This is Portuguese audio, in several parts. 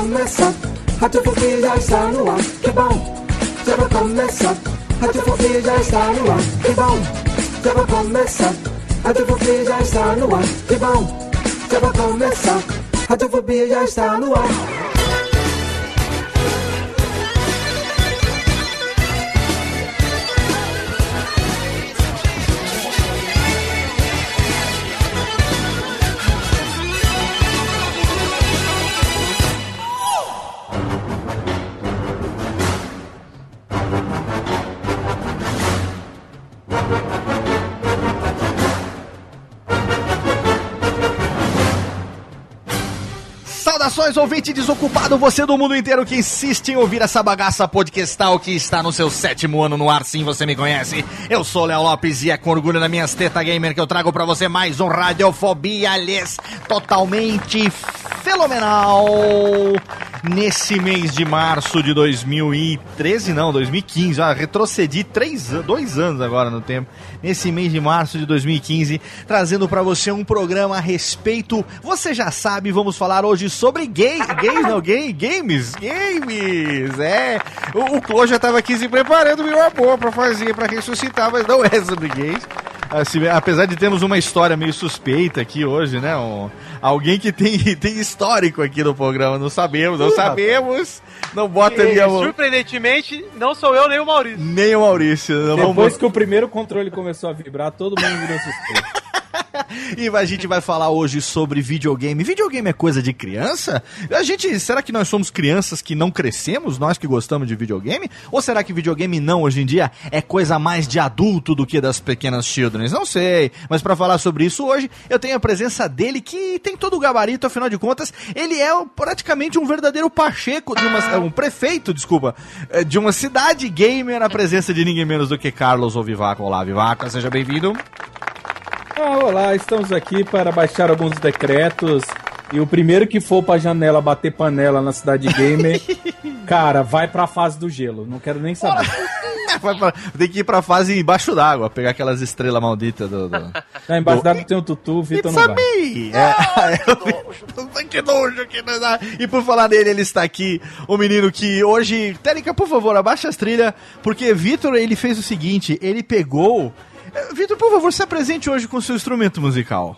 Já vai começar. Radiofobia já está no ar. Que bom, já vai começar. Radiofobia já está no ar. Que bom, já vai começar. Radiofobia já está no ar. Que bom, já vai começar. Radiofobia já está no ar. Saudações, ouvinte desocupado, você do mundo inteiro que insiste em ouvir essa bagaça podcastal que está no seu sétimo ano no ar, sim, você me conhece. Eu sou Léo Lopes e é com orgulho na minha teta gamer que eu trago pra você mais um Radiofobia, aliás, totalmente fenomenal. Nesse mês de março de 2013, não, 2015, ah, retrocedi três, dois anos agora no tempo. Nesse mês de março de 2015, trazendo pra você um programa a respeito. Você já sabe, vamos falar hoje sobre gay, gays, não, gay, games, games, é. O, o Clô já tava aqui se preparando, meu amor, pra fazer, pra ressuscitar, mas não é sobre gays. Assim, apesar de termos uma história meio suspeita aqui hoje, né? Um- alguém que tem, tem histórico aqui no programa, não sabemos, não sabemos. Não bota ali a mão. Surpreendentemente, não sou eu nem o Maurício. Nem o Maurício. Não Depois vamos... que o primeiro controle começou a vibrar, todo mundo virou suspeito. E a gente vai falar hoje sobre videogame. Videogame é coisa de criança? A gente, será que nós somos crianças que não crescemos, nós que gostamos de videogame? Ou será que videogame não hoje em dia é coisa mais de adulto do que das pequenas children? Não sei. Mas pra falar sobre isso hoje, eu tenho a presença dele que tem todo o gabarito, afinal de contas, ele é praticamente um verdadeiro pacheco de uma, um prefeito, desculpa, é, de uma cidade gamer, na presença de ninguém menos do que Carlos Ovivaco. Olá, Vivaco, seja bem-vindo. Ah, olá, estamos aqui para baixar alguns decretos. E o primeiro que for pra janela bater panela na cidade gamer, cara, vai pra fase do gelo. Não quero nem saber. Pra- Tem que ir pra fase embaixo d'água, pegar aquelas estrelas malditas do. do... Tá embaixo d'água tem o Tutu, o Vitor não vai. me! É, é, que nojo que não dá. E por falar nele, ele está aqui, o menino que hoje. Térica, por favor, abaixa as trilhas, porque Vitor ele fez o seguinte: ele pegou. Eh, Vitor, por favor, se apresente hoje com seu instrumento musical.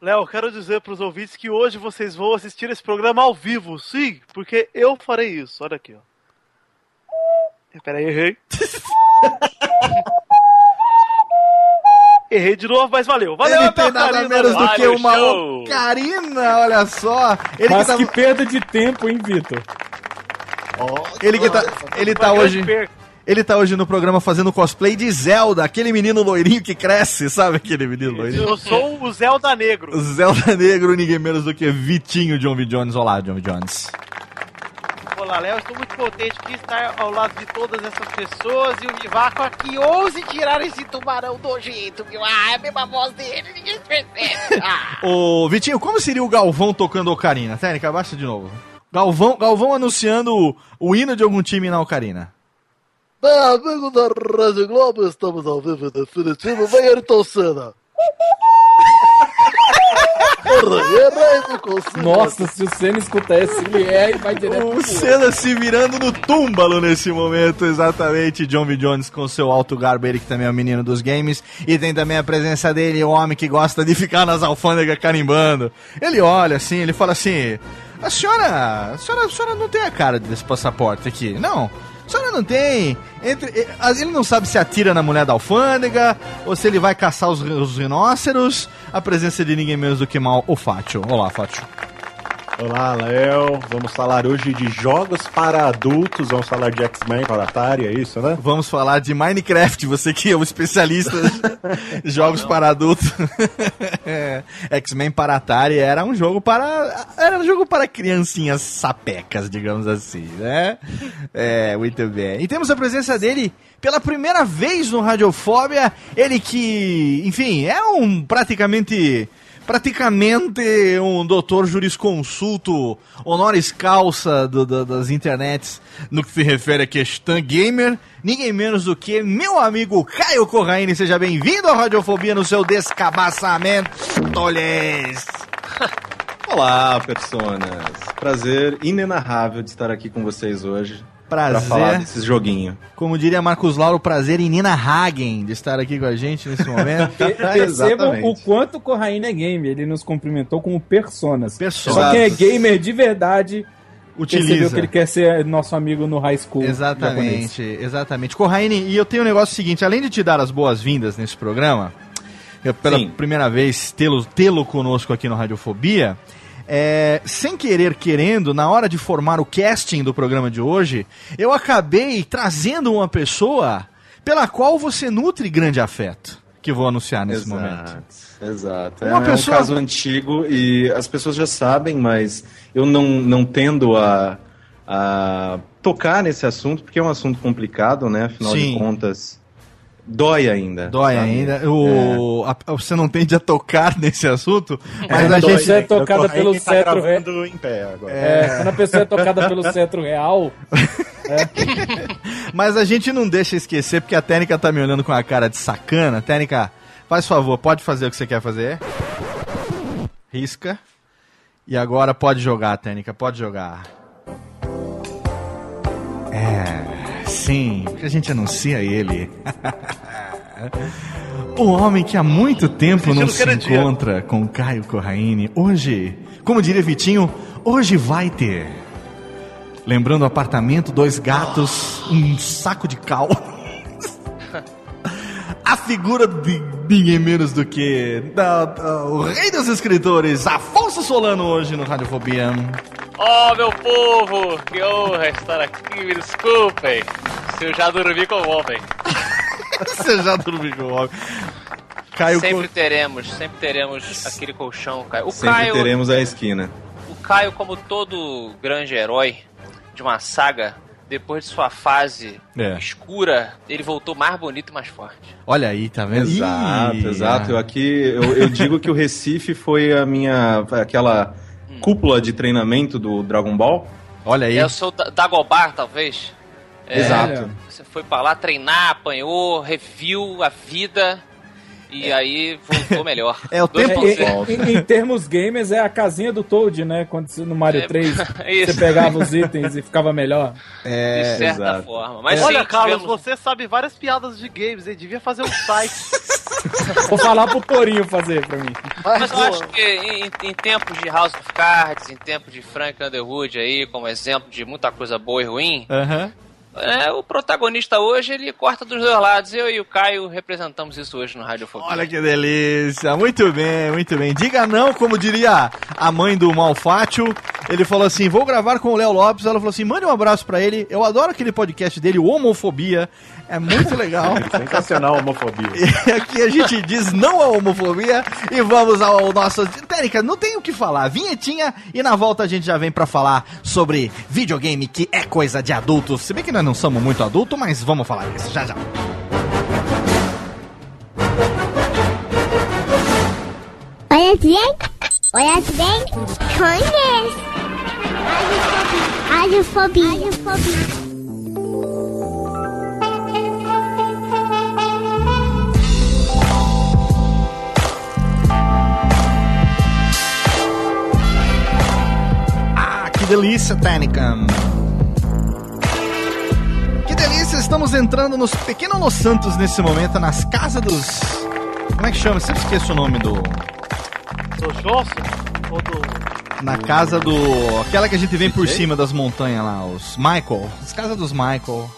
Léo, eu quero dizer pros ouvintes que hoje vocês vão assistir esse programa ao vivo, sim, porque eu farei isso. Olha aqui, ó. Peraí, errei. errei de novo, mas valeu. Valeu, ele tem nada Karina. menos do que uma show. ocarina, olha só. Ele Mas que, tá, que perda de tempo, hein, Vitor? ele que tá, ele tá hoje. perca. Ele tá hoje no programa fazendo cosplay de Zelda, aquele menino loirinho que cresce, sabe aquele menino loirinho? Eu sou o Zelda Negro. Zelda Negro, ninguém menos do que Vitinho John V. Jones. Olá, John V. Jones. Olá, Léo, estou muito contente de estar ao lado de todas essas pessoas e o Vivaco aqui ouse tirar esse tubarão nojento, viu? Ah, é a mesma voz dele, ninguém percebe. Ah. Ô, Vitinho, como seria o Galvão tocando Ocarina? Técnica, abaixa de novo. Galvão, Galvão anunciando o, o hino de algum time na Ocarina. Bem, amigo da Rádio Globo, estamos ao vivo e definitivo. Vem Ayrton Senna. Nossa, se o Senna escutar esse, ele é e vai direto O Senna se virando no túmbalo nesse momento, exatamente. John V. Jones com seu alto garbo, ele que também é o menino dos games. E tem também a presença dele, o homem que gosta de ficar nas alfândegas carimbando. Ele olha assim, ele fala assim: A senhora, a senhora, a senhora não tem a cara desse passaporte aqui, não? A senhora não tem. Entre, ele não sabe se atira na mulher da alfândega ou se ele vai caçar os, os rinoceros. A presença de ninguém menos do que mal o Fátio. Olá, Fátio. Olá, Léo. Vamos falar hoje de jogos para adultos. Vamos falar de X-Men para Atari, é isso, né? Vamos falar de Minecraft, você que é um especialista de jogos para adultos. É, X-Men para Atari era um jogo para era um jogo para criancinhas sapecas, digamos assim, né? É, muito bem. E temos a presença dele pela primeira vez no Radiofóbia, ele que, enfim, é um praticamente praticamente um doutor jurisconsulto honoris causa do, do, das internets no que se refere a questão gamer, ninguém menos do que meu amigo Caio Corraine. Seja bem-vindo à Radiofobia no seu descabaçamento, Tolhes. Olá, personas. Prazer inenarrável de estar aqui com vocês hoje. Prazer. Pra falar desses joguinhos. Como diria Marcos Lauro, prazer em Nina Hagen de estar aqui com a gente nesse momento. Percebam Exatamente. o quanto o Corraine é game. Ele nos cumprimentou como personas. Personas. Só quem é gamer de verdade percebeu Utiliza. que ele quer ser nosso amigo no high school. japonês. Exatamente, exatamente. Corraine, e eu tenho um negócio seguinte, além de te dar as boas-vindas nesse programa, eu, pela Sim. primeira vez tê-lo tê-lo conosco aqui no Radiofobia, é, sem querer querendo, na hora de formar o casting do programa de hoje, eu acabei trazendo uma pessoa pela qual você nutre grande afeto, que vou anunciar nesse momento. Exato. Uma é, pessoa- um caso antigo e as pessoas já sabem, mas eu não, não tendo a, a tocar nesse assunto, porque é um assunto complicado, né? Afinal Sim. de contas, dói ainda. Dói sabe? ainda. O, a- você não tende a tocar nesse assunto, mas É, a dói. gente. é tocada pelo tá cetro, pé agora. É, quando a pessoa é tocada pelo cetro real, Mas a gente não deixa esquecer, porque a técnica tá me olhando com a cara de sacana. Técnica, faz favor, pode fazer o que você quer fazer. Risca. E agora pode jogar, técnica, pode jogar. É, sim, porque a gente anuncia ele. o homem que há muito tempo não se encontra com Caio Corraine. Hoje, como diria Vitinho, hoje vai ter. Lembrando o apartamento, dois gatos, um saco de cal. A figura de ninguém menos do que da- da- o rei dos escritores, Afonso Solano, hoje no Radiofobia. Oh, meu povo! Que honra estar aqui, me desculpem se eu já dormi com o homem. Você já dormiu com o homem. Caio sempre Co- teremos, sempre teremos aquele colchão, Caio. O Sempre Caio, teremos a esquina. o Caio, como todo grande herói de uma saga, depois de sua fase É. escura, ele voltou mais bonito e mais forte. Olha aí, tá vendo? Exato, Ih, exato. Eu ah. aqui eu, eu digo que o Recife foi a minha aquela cúpula de treinamento do Dragon Ball. Olha aí. É o seu Da- Dagobah, talvez? É, Exato. Você foi pra lá treinar, apanhou, reviu a vida e aí voltou melhor. É o tempo- em, em- em termos gamers é a casinha do Toad, né? Quando no Mario É, 3 isso. você pegava os itens e ficava melhor. de É, certa exato. forma. Mas Olha, sim, Carlos, tivemos- você sabe várias piadas de games, ele devia fazer um site. Vou falar pro Torinho fazer pra mim. Mas eu acho que em, em tempos de House of Cards, em tempos de Frank Underwood aí, como exemplo de muita coisa boa e ruim, aham. É, o protagonista hoje ele corta dos dois lados. Eu e o Caio representamos isso hoje no Radiofobia. Olha que delícia, muito bem, muito bem. Diga não, como diria a mãe do Malfátio. Ele falou assim: vou gravar com o Léo Lopes. Ela falou assim: mande um abraço pra ele. Eu adoro aquele podcast dele, o Homofobia. É muito legal. Sensacional a homofobia. E aqui a gente diz não à homofobia e vamos ao nosso. Técnica, não tem o que falar. Vinhetinha e na volta a gente já vem pra falar sobre videogame que é coisa de adultos. Se bem que nós não somos muito adultos, mas vamos falar disso já já. Olha bem, olha bem, conhece. Radiofobia. Radiofobia. Ah, que delícia, Técnica. Estamos entrando nos Pequeno Los Santos nesse momento, nas casas dos. Como é que chama? Eu sempre esqueço o nome do. Do Johnson? Ou do. Na casa do. Aquela que a gente vem por cima das montanhas lá, os Michael. As casas dos Michael.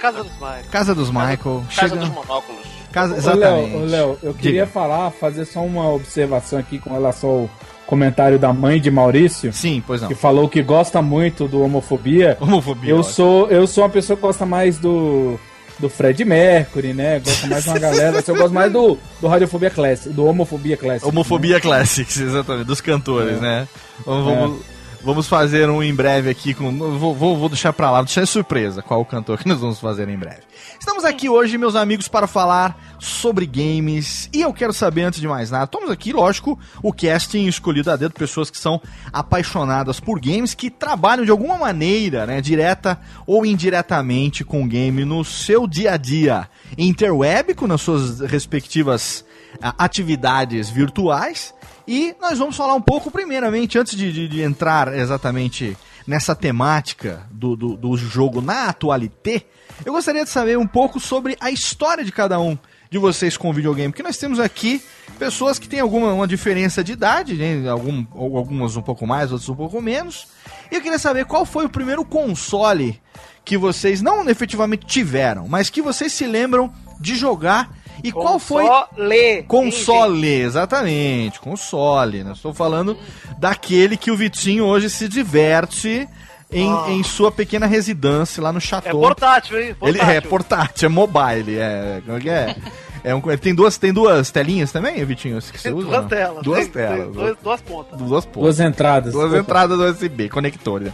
Casa dos Mares. Casa dos Michael. Casa chega- dos monóculos. Casa, exatamente. Ô, Léo, eu queria Diga. falar, fazer só uma observação aqui com relação ao comentário da mãe de Maurício, Sim, pois não. que falou que gosta muito do homofobia. Homofobia. Eu ótimo. sou, eu sou uma pessoa que gosta mais do, do Fred Mercury, né? Gosta mais de uma galera. Eu gosto mais do, do Radiofobia Classic, do Homofobia Classic. Homofobia Classics, exatamente, dos cantores, né? Vamos, vamos, vamos fazer um em breve aqui com. Vou, vou, vou deixar pra lá, deixar surpresa qual o cantor que nós vamos fazer em breve. Estamos aqui hoje, meus amigos, para falar sobre games. E eu quero saber, antes de mais nada, estamos aqui, lógico, o casting escolhido a dedo, pessoas que são apaixonadas por games, que trabalham de alguma maneira, né, direta ou indiretamente com game no seu dia a dia interweb, nas suas respectivas ah, atividades virtuais. E nós vamos falar um pouco, primeiramente, antes de, de- de entrar exatamente nessa temática do, do, do jogo na atualité, eu gostaria de saber um pouco sobre a história de cada um de vocês com o videogame, porque nós temos aqui pessoas que têm alguma uma diferença de idade, né? Algum, algumas um pouco mais, outras um pouco menos. E eu queria saber qual foi o primeiro console que vocês não efetivamente tiveram, mas que vocês se lembram de jogar e qual foi Console. Console, exatamente, console. Né? Estou falando daquele que o Vitinho hoje se diverte em, Ah. em sua pequena residência lá no É Chateau. portátil, hein? ele é portátil, é mobile, é. Como é que é? É um, tem, duas, tem duas telinhas também, Vitinho? Que você usa? Duas não? telas. Duas tem- telas. tem dois- duas pontas. Duas pontas. Duas entradas. Duas entradas do USB, conector. né?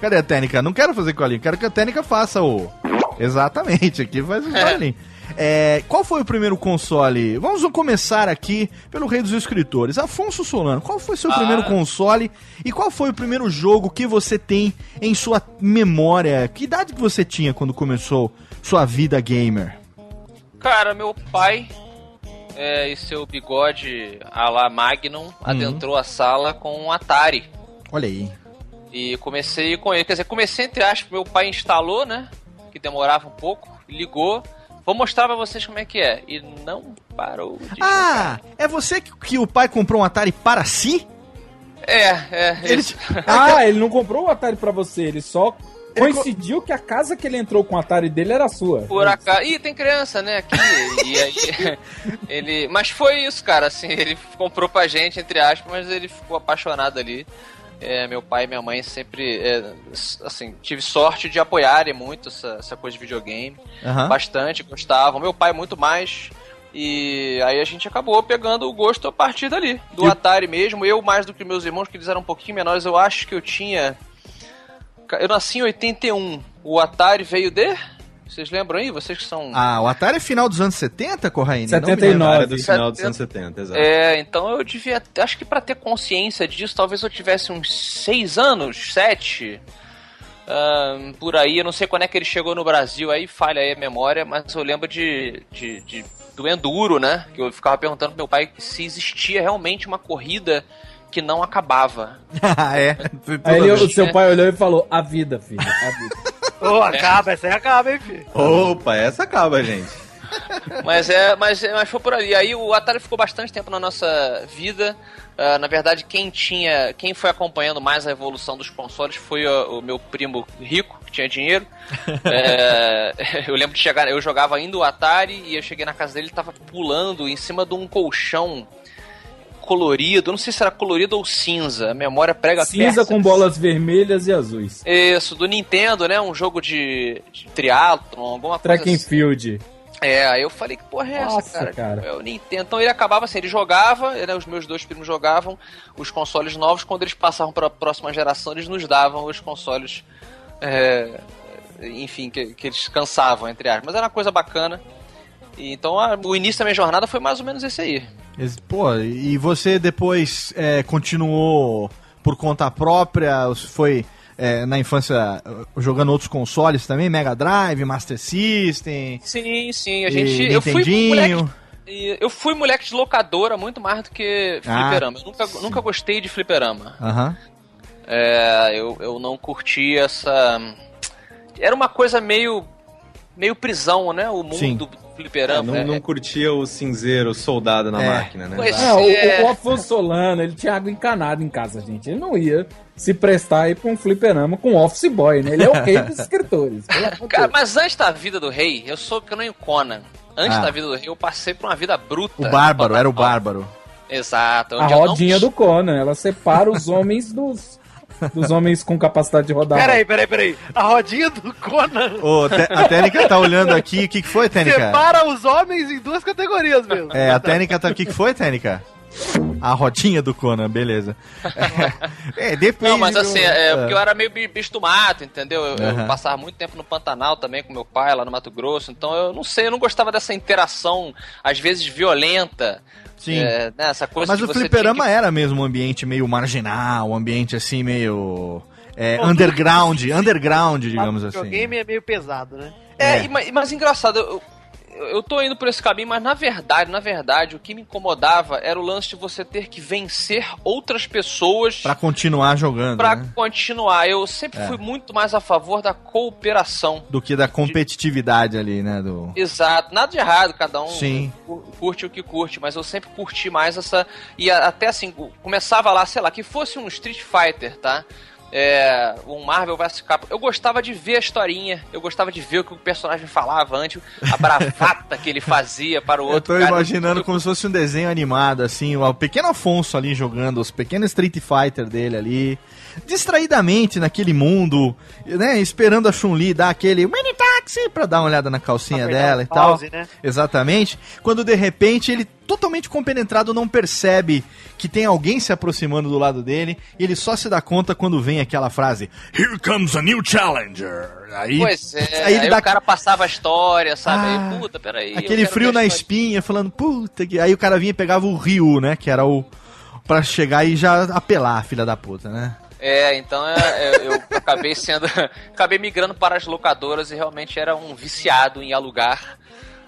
Cadê a técnica? Não quero fazer colinho, quero que a técnica faça o. Exatamente, aqui faz o colinho. É, qual foi o primeiro console? Vamos começar aqui pelo rei dos escritores. Afonso Solano, qual foi seu Ah. primeiro console e qual foi o primeiro jogo que você tem em sua memória? Que idade que você tinha quando começou sua vida gamer? Cara, meu pai é, e seu bigode a la Magnum adentrou a sala com um Atari. Olha aí. E comecei com ele. Quer dizer, comecei entre aspas, meu pai instalou, né? Que demorava um pouco, ligou. Vou mostrar pra vocês como é que é. E não parou de Ah, é você que, que o pai comprou um Atari para si? É, é. Ele- isso. Ah, ele não comprou o Atari pra você, ele só coincidiu que a casa que ele entrou com o Atari dele era sua. Por acaso. Ih, tem criança, né, aqui. E aí, ele. Mas foi isso, cara, assim, ele comprou pra gente, entre aspas, mas ele ficou apaixonado ali. É, meu pai e minha mãe sempre, é, assim, tive sorte de apoiarem muito essa, essa coisa de videogame. Aham. Bastante, gostavam. Meu pai muito mais. E aí a gente acabou pegando o gosto a partir dali. Do E Atari mesmo. Eu mais do que meus irmãos, que eles eram um pouquinho menores. Eu acho que eu tinha... Eu nasci em 81. O Atari veio de... Vocês lembram aí? Vocês que são... Ah, o Atari é final dos anos 70, Corraine? Não me 79. lembro. Era do final dos anos 70, exato. É, então eu devia. Acho que pra ter consciência disso, talvez eu tivesse uns seis anos, sete. ahn, por aí, eu não sei quando é que ele chegou no Brasil, aí falha aí a memória, mas eu lembro de, de, de- do Enduro, né? Que eu ficava perguntando pro meu pai se existia realmente uma corrida que não acabava. ah, é. Aí ele- o seu pai olhou e falou: A vida, filho, a vida. Ô, acaba, essa aí acaba, hein, filho? Opa, essa acaba, gente. Mas é, mas, mas foi por ali. Aí o Atari ficou bastante tempo na nossa vida. Ah, na verdade, quem tinha, quem foi acompanhando mais a evolução dos consoles foi o, o meu primo rico, que tinha dinheiro. É, eu lembro de chegar, eu jogava ainda o Atari e eu cheguei na casa dele, ele tava pulando em cima de um colchão colorido, não sei se era colorido ou cinza, a memória prega Cinza com bolas vermelhas e azuis. Isso, do Nintendo, né? Um jogo de, de triatlon, alguma coisa Track and assim. field. É, aí eu falei, que porra é essa, Nossa, cara? cara. Eu Nintendo. Então ele acabava assim, ele jogava, né, os meus dois primos jogavam os consoles novos, quando eles passavam para a próxima geração, eles nos davam os consoles, é, enfim, que, que eles cansavam, entre aspas. Mas era uma coisa bacana. E, então a- o início da minha jornada foi mais ou menos esse aí. Pô, e você depois é, continuou por conta própria? Foi é, na infância uh, jogando outros consoles também? Mega Drive, Master System? Sim, sim, a gente. Eu fui moleque Eu fui moleque de locadora muito mais do que Ah, fliperama. eu nunca, nunca gostei de fliperama. Aham. É, eu, eu não curti essa. Era uma coisa meio. meio prisão, né? O mundo Sim. Fliperama. não, é- não curtia o cinzeiro soldado na É. máquina, né? Pois Ah, o, é. o Afonso Solano, ele tinha água encanada em casa, gente. Ele não ia se prestar aí pra um fliperama com office boy, né? Ele é o rei dos escritores. Cara, mas antes da vida do rei, eu sou que nem o Conan. Antes Ah. da vida do rei, eu passei por uma vida bruta. O Bárbaro, era o. Bárbaro. Exato. A eu não- rodinha do Conan, ela separa os homens dos, dos homens com capacidade de rodar. Peraí, peraí, peraí. A rodinha do Conan Ô, a Técnica tá olhando aqui. O que, que foi, Técnica? separa os homens em duas categorias mesmo. É, a Técnica tá. O que, que foi, Técnica? A rodinha do Conan, beleza. É, é, depende. Não, mas assim, é, porque eu era meio bi- bicho do mato, entendeu? Eu, eu Aham. passava muito tempo no Pantanal também com meu pai lá no Mato Grosso, então eu não sei, eu não gostava dessa interação, às vezes violenta. Sim. É, né, essa coisa Mas de o você fliperama que- era mesmo um ambiente meio marginal, um ambiente assim meio. é, underground, underground, digamos O assim. videogame é meio pesado, né? É, É. e ma- mas, engraçado, eu, eu, tô indo por esse caminho, mas na verdade, na verdade, o que me incomodava era o lance de você ter que vencer outras pessoas Pra continuar jogando, pra né? continuar. Eu sempre É. fui muito mais a favor da cooperação. Do que da competitividade ali, né? Do... Exato, nada de errado, cada um Sim. cu- curte o que curte, mas eu sempre curti mais essa. E até assim, começava lá, sei lá, que fosse um Street Fighter, tá? É, um Marvel vs Capcom. Eu gostava de ver a historinha, eu gostava de ver o que o personagem falava antes, a bravata que ele fazia para o Eu outro. tô cara. imaginando Eu- como se fosse um desenho animado, assim, o pequeno Afonso ali jogando, os pequenos Street Fighter dele ali, distraidamente naquele mundo, né, esperando a Chun-Li dar aquele mini táxi pra dar uma olhada na calcinha dela e tal. pause, né? Exatamente. Quando de repente ele totalmente compenetrado não percebe que tem alguém se aproximando do lado dele, e ele só se dá conta quando vem aquela frase: Here comes a new challenger. Aí, Pois é, aí ele dá o cara passava a história, sabe? Ah, aí, puta, peraí. Aquele frio na espinha, falando, puta que. Aí o cara vinha e pegava o Ryu, né? Que era o. Pra chegar e já apelar, filha da puta, né? É, então é, é, eu acabei sendo. acabei migrando para as locadoras e realmente era um viciado em alugar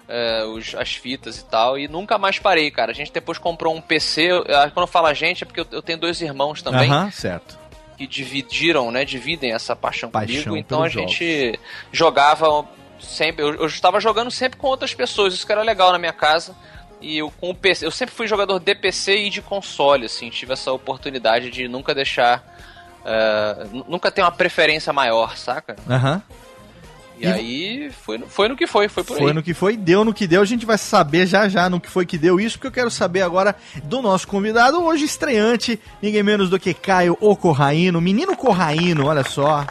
é, os- as fitas e tal. E nunca mais parei, cara. A gente depois comprou um PC. eu- quando eu falo a gente, é porque eu, eu tenho dois irmãos também Aham, certo. que dividiram, né? Dividem essa paixão, Paixão comigo. Então a pelos gente jogava sempre. Eu, eu estava jogando sempre com outras pessoas, isso que era legal na minha casa. E eu, com o PC, eu sempre fui jogador de PC e de console, assim, tive essa oportunidade de nunca deixar. Nu- nunca ter uma preferência maior, saca? Aham. E, E- aí foi, no- foi no que foi, foi por Foi aí. no que foi, deu no que deu. A gente vai saber já já no que foi que deu isso, porque eu quero saber agora do nosso convidado, hoje estreante, ninguém menos do que Caio O Corraino, menino Corraino, olha só,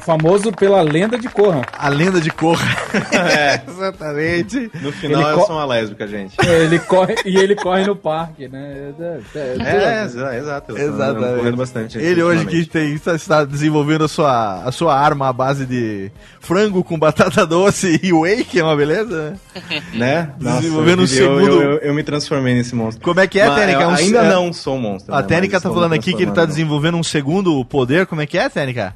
Famoso pela lenda de Corra. a lenda de Corra. É, Exatamente. no final Ele eu sou uma lésbica, gente. É, Ele corre, e ele corre no parque, né? É, é, é, É, exa- exato. Exatamente. correndo bastante. Ele hoje que tem, está, está desenvolvendo a sua, a sua arma à base de frango com batata doce e whey, que é uma beleza. né? Né? Desenvolvendo um eu, segundo- Eu, eu, eu me transformei nesse monstro. Como é que é, Mas Tênica? eu Um- ainda é- não sou um monstro. A né, Tênica tá falando aqui que ele tá desenvolvendo um segundo poder. Como é que é, Tênica?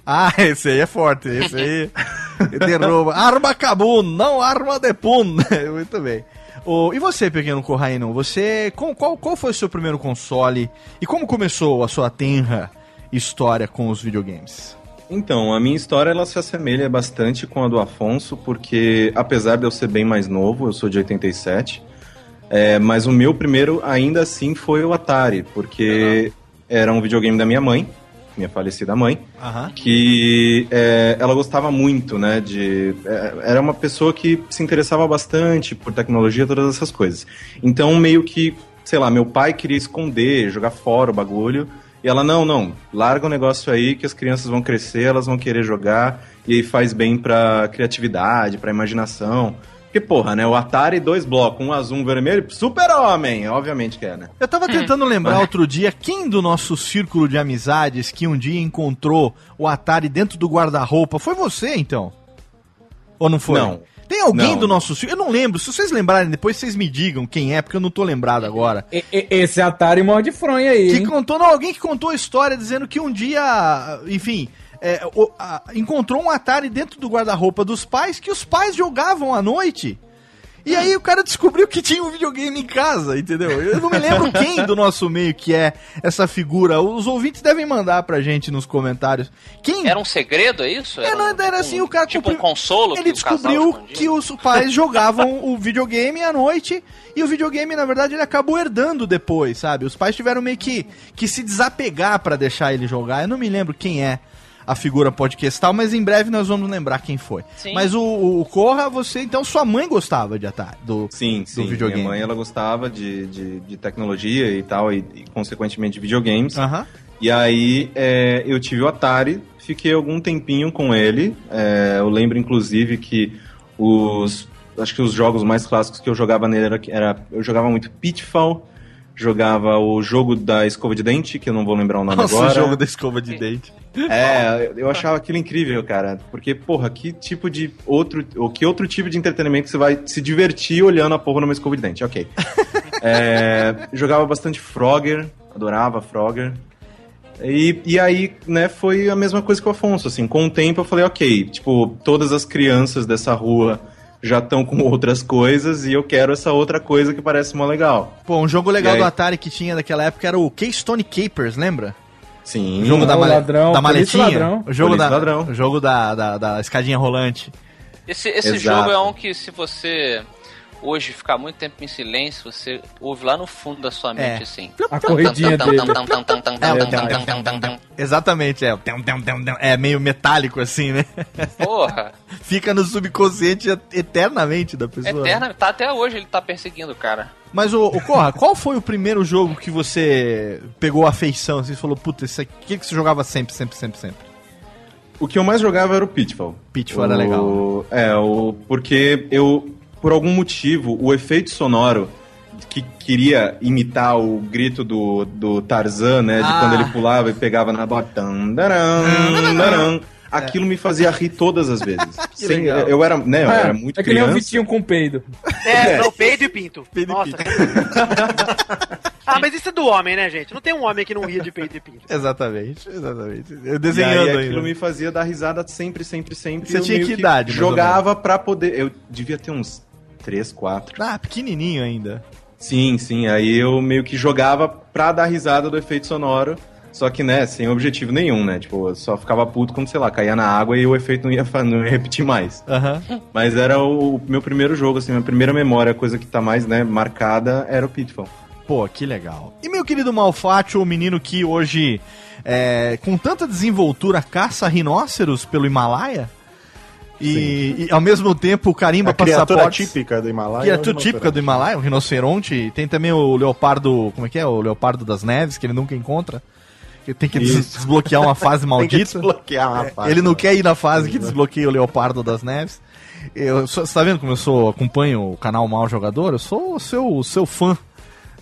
Ah, esse aí é forte. Esse aí derruba. Arma Kabum, não arma de pum. Muito bem. Ô, e você, pequeno Corraino? Você. com- qual, qual foi o seu primeiro console? E como começou a sua tenra história com os videogames? Então, a minha história ela se assemelha bastante com a do Afonso, porque apesar de eu ser bem mais novo, eu sou de 87, é, mas o meu primeiro ainda assim foi o Atari, porque era um videogame da minha mãe, minha falecida mãe, Aham. que é, ela gostava muito, né, de... é, era uma pessoa que se interessava bastante por tecnologia, todas essas coisas. Então, meio que, sei lá, meu pai queria esconder, jogar fora o bagulho, e ela, não, não, larga o negócio aí que as crianças vão crescer, elas vão querer jogar, e aí faz bem pra criatividade, pra imaginação. Porque, porra, né, o Atari, dois blocos, um azul, um vermelho, super-homem, obviamente que é, né? Eu tava tentando lembrar outro dia quem do nosso círculo de amizades que um dia encontrou o Atari dentro do guarda-roupa. Foi você, então? Ou não foi? Não. Tem alguém Não. do nosso círculo? Eu não lembro. Se vocês lembrarem depois, vocês me digam quem é, porque eu não tô lembrado agora. E- e- Esse Atari morde fronha aí, Que hein? contou, não, alguém que contou a história dizendo que um dia, enfim, é, o- a- encontrou um Atari dentro do guarda-roupa dos pais que os pais jogavam à noite. E aí o cara descobriu que tinha um videogame em casa, entendeu? Eu não me lembro quem do nosso meio que é essa figura. Os ouvintes devem mandar pra gente nos comentários. Quem Era um segredo, é isso? É, não, era um- assim, o cara Tipo compri- um consolo? Ele que descobriu que os pais jogavam o videogame à noite e o videogame, na verdade, ele acabou herdando depois, sabe? Os pais tiveram meio que, que se desapegar pra deixar ele jogar. Eu não me lembro quem é a figura podcastal, mas em breve nós vamos lembrar quem foi. Sim. Mas o, o Corra, você, então, sua mãe gostava de Atari, do, Sim, sim. videogame. Minha mãe, ela gostava de, de, de tecnologia e tal, e, e, consequentemente de videogames. Aham. E aí é, eu tive o Atari, fiquei algum tempinho com ele. É, eu lembro, inclusive, que os. Acho que os jogos mais clássicos que eu jogava nele era. era eu jogava muito Pitfall, jogava o jogo da escova de dente, que eu não vou lembrar o nome Nossa, agora. o jogo da escova de dente. É, eu achava aquilo incrível, cara. Porque, porra, que tipo de outro. Ou que outro tipo de entretenimento você vai se divertir olhando a porra numa escova de dente? Ok. É, jogava bastante Frogger, adorava Frogger. E, e aí, né, foi a mesma coisa que o Afonso, assim, com o tempo eu falei, ok, tipo, todas as crianças dessa rua já estão com outras coisas e eu quero essa outra coisa que parece mó legal. Pô, um jogo legal aí? do Atari que tinha naquela época era o Keystone Capers, lembra? Sim. O jogo da, o male- ladrão, da maletinha. ladrão. O jogo, da, ladrão. o jogo da, da, da escadinha rolante. Esse, esse Exato. jogo é um que se você hoje ficar muito tempo em silêncio, você ouve lá no fundo da sua mente É. assim. A corridinha dele. Exatamente, é. o. É meio metálico assim, né? Porra, Fica no subconsciente eternamente da pessoa. eterna, tá até hoje ele tá perseguindo o cara. Mas, o, Corra, qual foi o primeiro jogo que você pegou afeição? Assim, você falou, puta, esse aqui que você jogava sempre, sempre, sempre, sempre. O que eu mais jogava era o Pitfall. Pitfall o... era legal. É, o... porque eu, por algum motivo, o efeito sonoro que queria imitar o grito do, do Tarzan, né? De Ah. quando ele pulava e pegava na bota. tan, daran, daran, Aquilo me fazia rir todas as vezes. Sem- eu era, né, eu É, era muito é que nem um criança. Vitinho com peido. É, não, peido e pinto. Peido e Nossa. ah, mas isso é do homem, né, gente? Não tem um homem que não ria de peido e pinto. Exatamente, exatamente. Eu E desenhando aí, ainda. aquilo me fazia dar risada sempre, sempre, sempre. Você Eu tinha que idade, Jogava pra poder. Eu devia ter uns 3, 4. Ah, pequenininho ainda. Sim, sim. Aí eu meio que jogava pra dar risada do efeito sonoro. Só que, né, sem objetivo nenhum, né? Tipo, eu só ficava puto quando, sei lá, caía na água e o efeito não ia, não ia repetir mais. Aham. Mas era o meu primeiro jogo, assim, minha primeira memória, a coisa que tá mais, né, marcada era o Pitfall. Pô, que legal. E meu querido Malfatti, o menino que hoje, é, com tanta desenvoltura, caça rinoceros pelo Himalaia? E, e, ao mesmo tempo carimba A criatura passaportes. típica do Himalaia. Criatura é o típica do Himalaia, um rinoceronte. Tem também o leopardo. Como é que é? O leopardo das neves, que ele nunca encontra. Que tem que Isso. desbloquear uma fase Tem que maldita. desbloquear uma fase. Ele não quer ir na fase que desbloqueia o Leopardo das Neves. Eu, você tá vendo como eu sou, acompanho o canal Mal Jogador? Eu sou o seu, o seu fã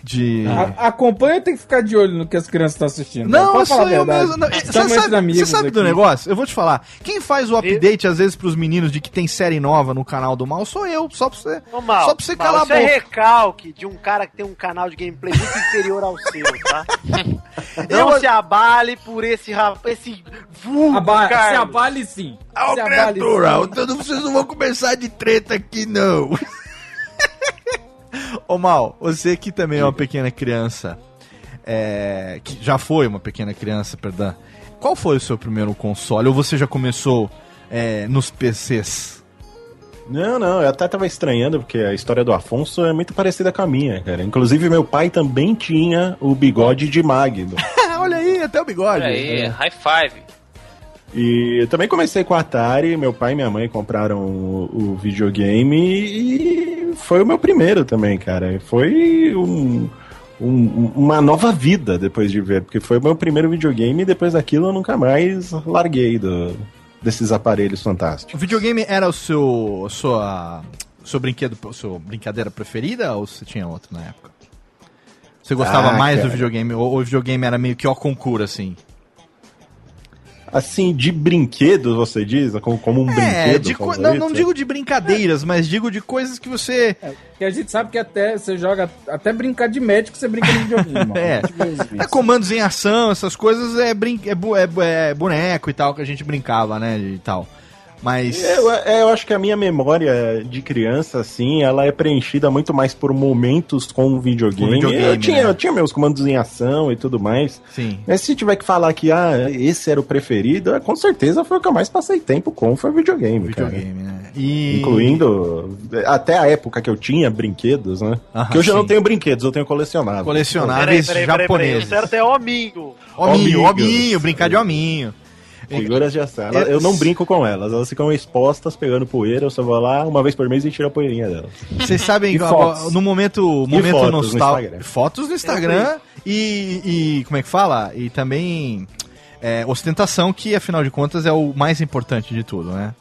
de. A- Acompanha tem que ficar de olho no que as crianças estão assistindo. Não, falar sou eu mesmo. não, Você sabe, sabe do negócio? Eu vou te falar. Quem faz o update, às vezes, pros meninos de que tem série nova no canal do Mal sou eu. Só pra você, Ô, Mal, só pra você Mal, calar a isso é boca. recalque de um cara que tem um canal de gameplay muito inferior ao seu, tá? Não Eu- se abale por esse rapaz, esse vulgo, Aba- se abale sim. Ô, se abale criatura, sim. vocês não vão começar de treta aqui, não. Ô, Mal, você que também é uma pequena criança, é, que já foi uma pequena criança, perdão. Qual foi o seu primeiro console? Ou você já começou é, nos PCs? Não, não, eu até tava estranhando, porque a história do Afonso é muito parecida com a minha, cara. Inclusive, meu pai também tinha o bigode de Magno. Olha aí, até o bigode. Olha aí, high five. E eu também comecei com o Atari, meu pai e minha mãe compraram o, o videogame e foi o meu primeiro também, cara. Foi um- um- uma nova vida depois de ver, porque foi o meu primeiro videogame e depois daquilo eu nunca mais larguei do- desses aparelhos O fantásticos. videogame era o seu, sua, seu brinquedo, sua brincadeira preferida ou você tinha outro na época? Você gostava Ah, mais do cara. videogame ou o videogame era meio que ó concurso assim? Assim, de brinquedos, você diz? Como, como um É, brinquedo? de co- não, não digo de brincadeiras, mas digo de coisas que você. Que a gente sabe que até você joga, até brincar de médico, você brinca no videogame, mano. É. É comandos em ação, essas coisas é, brin é, bu- é bu- é boneco e tal que a gente brincava, né? E tal. Mas. Eu, é, eu acho que a minha memória de criança, assim, ela é preenchida muito mais por momentos com o videogame. Com videogame, eu, tinha, né? eu tinha meus comandos em ação e tudo mais. Sim. Mas se tiver que falar que, ah, esse era o preferido, é, com certeza foi o que eu mais passei tempo com, foi videogame, cara. Videogame, né? E. Incluindo até a época que eu tinha brinquedos, né? Aham, que hoje eu não sim. tenho brinquedos, eu tenho colecionáveis. Colecionáveis Peraí, peraí, peraí, peraí. O japoneses. certo é hominho. Hominho, hominho, brincar de hominho. Figuras de ação. Ela- Eu não brinco com elas, elas ficam expostas pegando poeira, eu só vou lá uma vez por mês e tiro a poeirinha delas. Vocês sabem, E fotos. no momento, momento fotos no nostálgico. Instagram. Fotos no Instagram e, e. Como é que fala? E também. é, ostentação, que afinal de contas é o mais importante de tudo, né?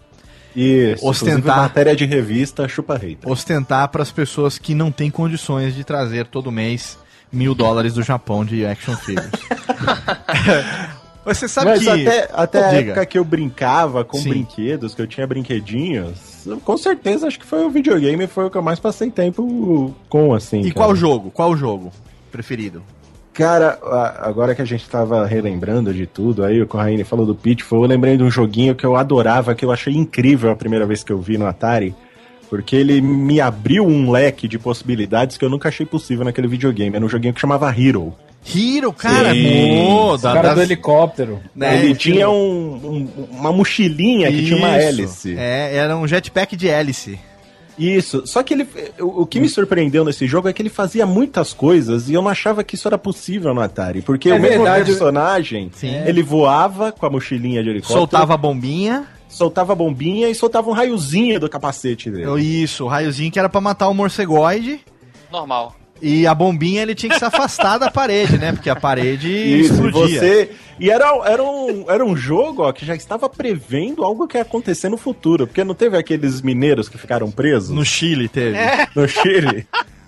Isso, Ostentar. matéria de revista, chupa rei. Ostentar para as pessoas que não têm condições de trazer todo mês mil dólares do Japão de action figures. Você sabe Mas que. até, até a época que eu brincava com Sim. brinquedos, que eu tinha brinquedinhos, eu- com certeza acho que foi o videogame, foi o que eu mais passei tempo com, assim. E cara. qual jogo? Qual jogo preferido? Cara, agora que a gente tava relembrando de tudo, aí o Corraine falou do Pitfall, eu lembrei de um joguinho que eu adorava, que eu achei incrível a primeira vez que eu vi no Atari, porque ele me abriu um leque de possibilidades que eu nunca achei possível naquele videogame. Era um joguinho que chamava Hero. Hero, cara, Sim. pô, O da- cara das- do helicóptero. né, ele tinha um- um- uma mochilinha que tinha uma Isso. hélice. É, era um jetpack de hélice. Isso, só que ele. O, o que me surpreendeu nesse jogo é que ele fazia muitas coisas e eu não achava que isso era possível no Atari. Porque É o mesmo verdade. personagem, Sim. ele voava com a mochilinha de helicóptero, Soltava a bombinha. soltava a bombinha e soltava um raiozinho do capacete dele. Isso, o raiozinho que era pra matar o morcegoide. Normal. E a bombinha ele tinha que se afastar da parede, né? Porque a parede Isso, e explodia. você. E era, era, um, era um jogo ó, que já estava prevendo algo que ia acontecer no futuro. Porque não teve aqueles mineiros que ficaram presos No Chile teve. no Chile.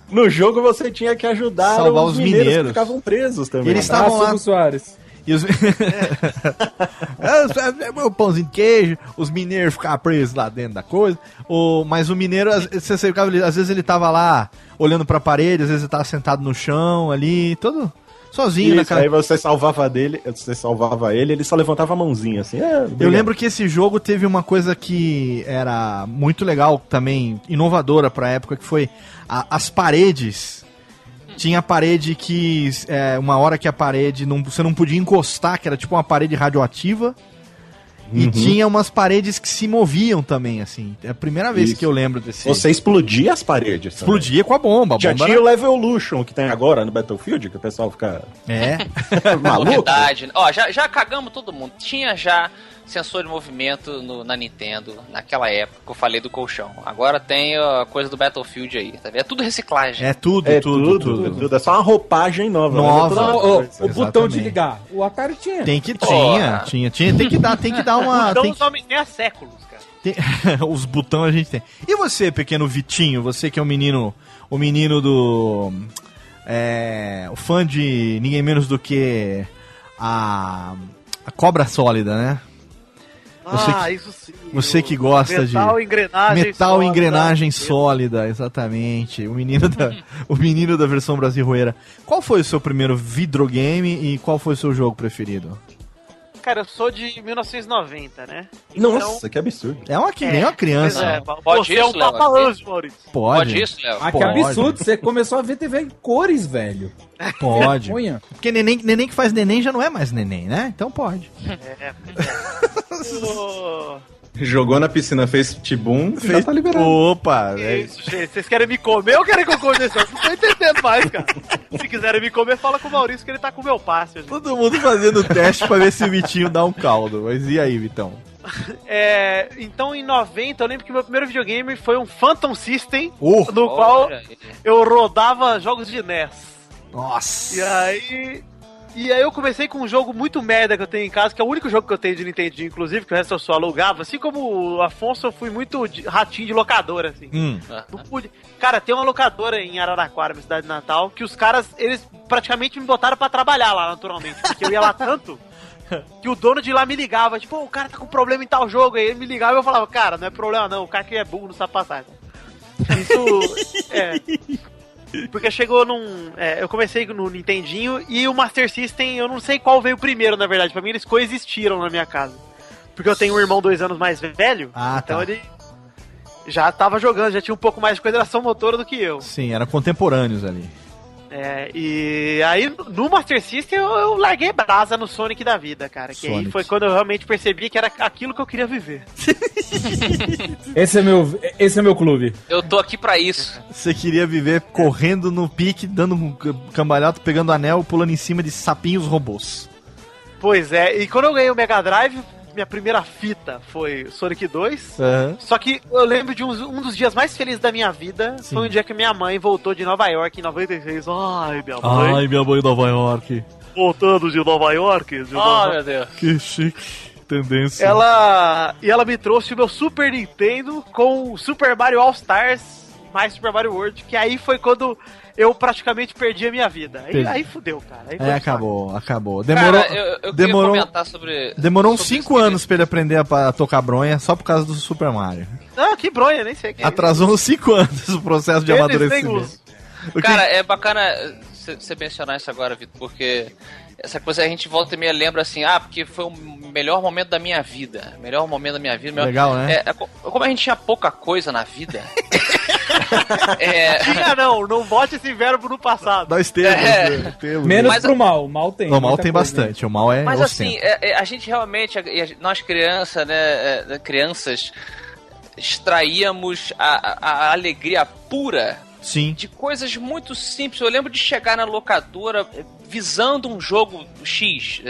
No jogo você tinha que ajudar Salvar os, os mineiros, mineiros. que ficavam presos também. Eles estavam lá- Soares. E os... É, meu pãozinho de queijo, os mineiros ficavam presos lá dentro da coisa. O... Mas o mineiro, às, você ali- às vezes ele tava lá olhando pra parede, às vezes ele tava sentado no chão ali, todo sozinho Isso, naquela. aí você salvava dele, você salvava ele, ele só levantava a mãozinha assim. é, Eu lembro que esse jogo teve uma coisa que era muito legal também, inovadora pra época, que foi a- as paredes. Tinha a parede que, é, uma hora que a parede, não, você não podia encostar, que era tipo uma parede radioativa. E Uhum. tinha umas paredes que se moviam também, assim. É a primeira vez Isso. que eu lembro desse. Você explodia as paredes. também. explodia com a bomba. A Já bomba tinha era- o Levolution que tem agora no Battlefield, que o pessoal fica É. maluco. Novidade. Ó, já, já cagamos todo mundo. Tinha já sensor de movimento no- na Nintendo naquela época que eu falei do colchão. Agora tem a coisa do Battlefield aí, tá vendo? É tudo reciclagem. É tudo, É tudo, tudo, tudo. tudo, É só uma roupagem nova. Nova. é Não, tudo- o, o Exatamente. botão de ligar. O Atari tinha. Tem que, tinha, tinha, tinha, tem que dar, tem que dar uma. Então tem os homens têm há séculos, cara. Tem- os botões a gente tem. E você, pequeno Vitinho, você que é o menino, o menino do é, o fã de ninguém menos do que a, a cobra sólida, né? Você ah, que- isso sim. você que gosta de metal, engrenagem Metal sólida. engrenagem sólida, exatamente. O menino da o menino da versão brasileira. Qual foi o seu primeiro videogame e qual foi o seu jogo preferido? Cara, eu sou de 1990, né? Nossa, que absurdo. É uma que nem uma criança. É, Pode você é um isso, Léo, papa aqui? anjo, Maurício. Pode. Pode isso, Léo? Ah, que Pode. absurdo. Você começou a ver TV em cores, velho. Pode. Porque neném, neném que faz neném já não é mais neném, né? Então pode. É, é. Jogou na piscina, fez tibum, já tá liberado. Opa! que é- isso, gente? Vocês querem me comer ou querem que eu esse Não tô entendendo mais, cara. Se quiserem me comer, fala com o Maurício que ele tá com o meu passe. gente. Todo mundo fazendo teste pra ver se o Vitinho dá um caldo. Mas e aí, Vitão? É, então, em 90, eu lembro que meu primeiro videogame foi um Phantom System, Oh, no qual eu rodava jogos de NES. nossa! E aí. E aí eu comecei com um jogo muito merda que eu tenho em casa, que é o único jogo que eu tenho de Nintendo, inclusive, que o resto eu só alugava. Assim como o Afonso, eu fui muito de- ratinho de locadora, assim. Hum. Não pude. Cara, tem uma locadora em Araraquara, minha cidade natal, que os caras, eles praticamente me botaram pra trabalhar lá, naturalmente. Porque eu ia lá tanto que o dono de lá me ligava, tipo, "Pô, o cara tá com problema em tal jogo. Aí ele me ligava e eu falava, cara, não é problema não, o cara que é burro não sabe passar. Isso. é. Porque chegou num. é, eu comecei no Nintendinho e o Master System, eu não sei qual veio primeiro, na verdade. Pra mim, eles coexistiram na minha casa. Porque eu tenho um irmão dois anos mais velho. Ah, então tá. ele já tava jogando, já tinha um pouco mais de coordenação motora do que eu. Sim, eram contemporâneos ali. É, e aí no Master System eu, eu larguei brasa no Sonic da vida, cara. Que aí Sonic. foi quando eu realmente percebi que era aquilo que eu queria viver. Esse é meu, esse é meu clube. Eu tô aqui pra isso. Você queria viver correndo no pique, dando um cambalhota, pegando anel, pulando em cima de sapinhos robôs. Pois é, e quando eu ganhei o Mega Drive, minha primeira fita foi Sonic 2. Aham. Só que eu lembro de um, um dos dias mais felizes da minha vida. Sim. Foi um dia que minha mãe voltou de Nova York em 96. Ai, minha mãe. minha mãe em Nova York. Voltando de Nova York. De Oh, Nova- meu Deus. Que chique. Tendência. Ela. E ela me trouxe o meu Super Nintendo com o Super Mario All Stars mais Super Mario World. Que aí foi quando eu praticamente perdi a minha vida. Aí, aí fudeu, cara. Aí É, acabou, acabou. Demorou, Cara, eu, eu demorou, sobre. demorou uns sobre 5 isso. anos pra ele aprender a, a tocar bronha só por causa do Super Mario. Ah, que bronha, nem sei. Que Atrasou uns 5 anos o processo de Eles amadurecimento. Cara, é bacana você mencionar isso agora, Vitor, porque essa coisa a gente volta e meia lembra assim, ah, porque foi o melhor momento da minha vida. Melhor momento da minha vida. melhor- Legal, né? É, é co- como a gente tinha pouca coisa na vida. é, Tinha não, não bote esse verbo no passado. Nós temos, É. né? temos. Menos Mas- pro mal. O mal tem. o mal tem bastante, o mal é Mas assim, é- é, a gente realmente, nós crianças, né, é, crianças, extraíamos a, a- alegria pura Sim. de coisas muito simples. Eu lembro de chegar na locadora visando um jogo X,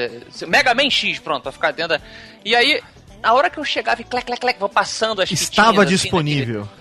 Mega Man X, pronto, pra ficar dentro da... E aí, na hora que eu chegava e clec, clec, clec, vou passando as Estava fitinhas, assim, disponível. naquele-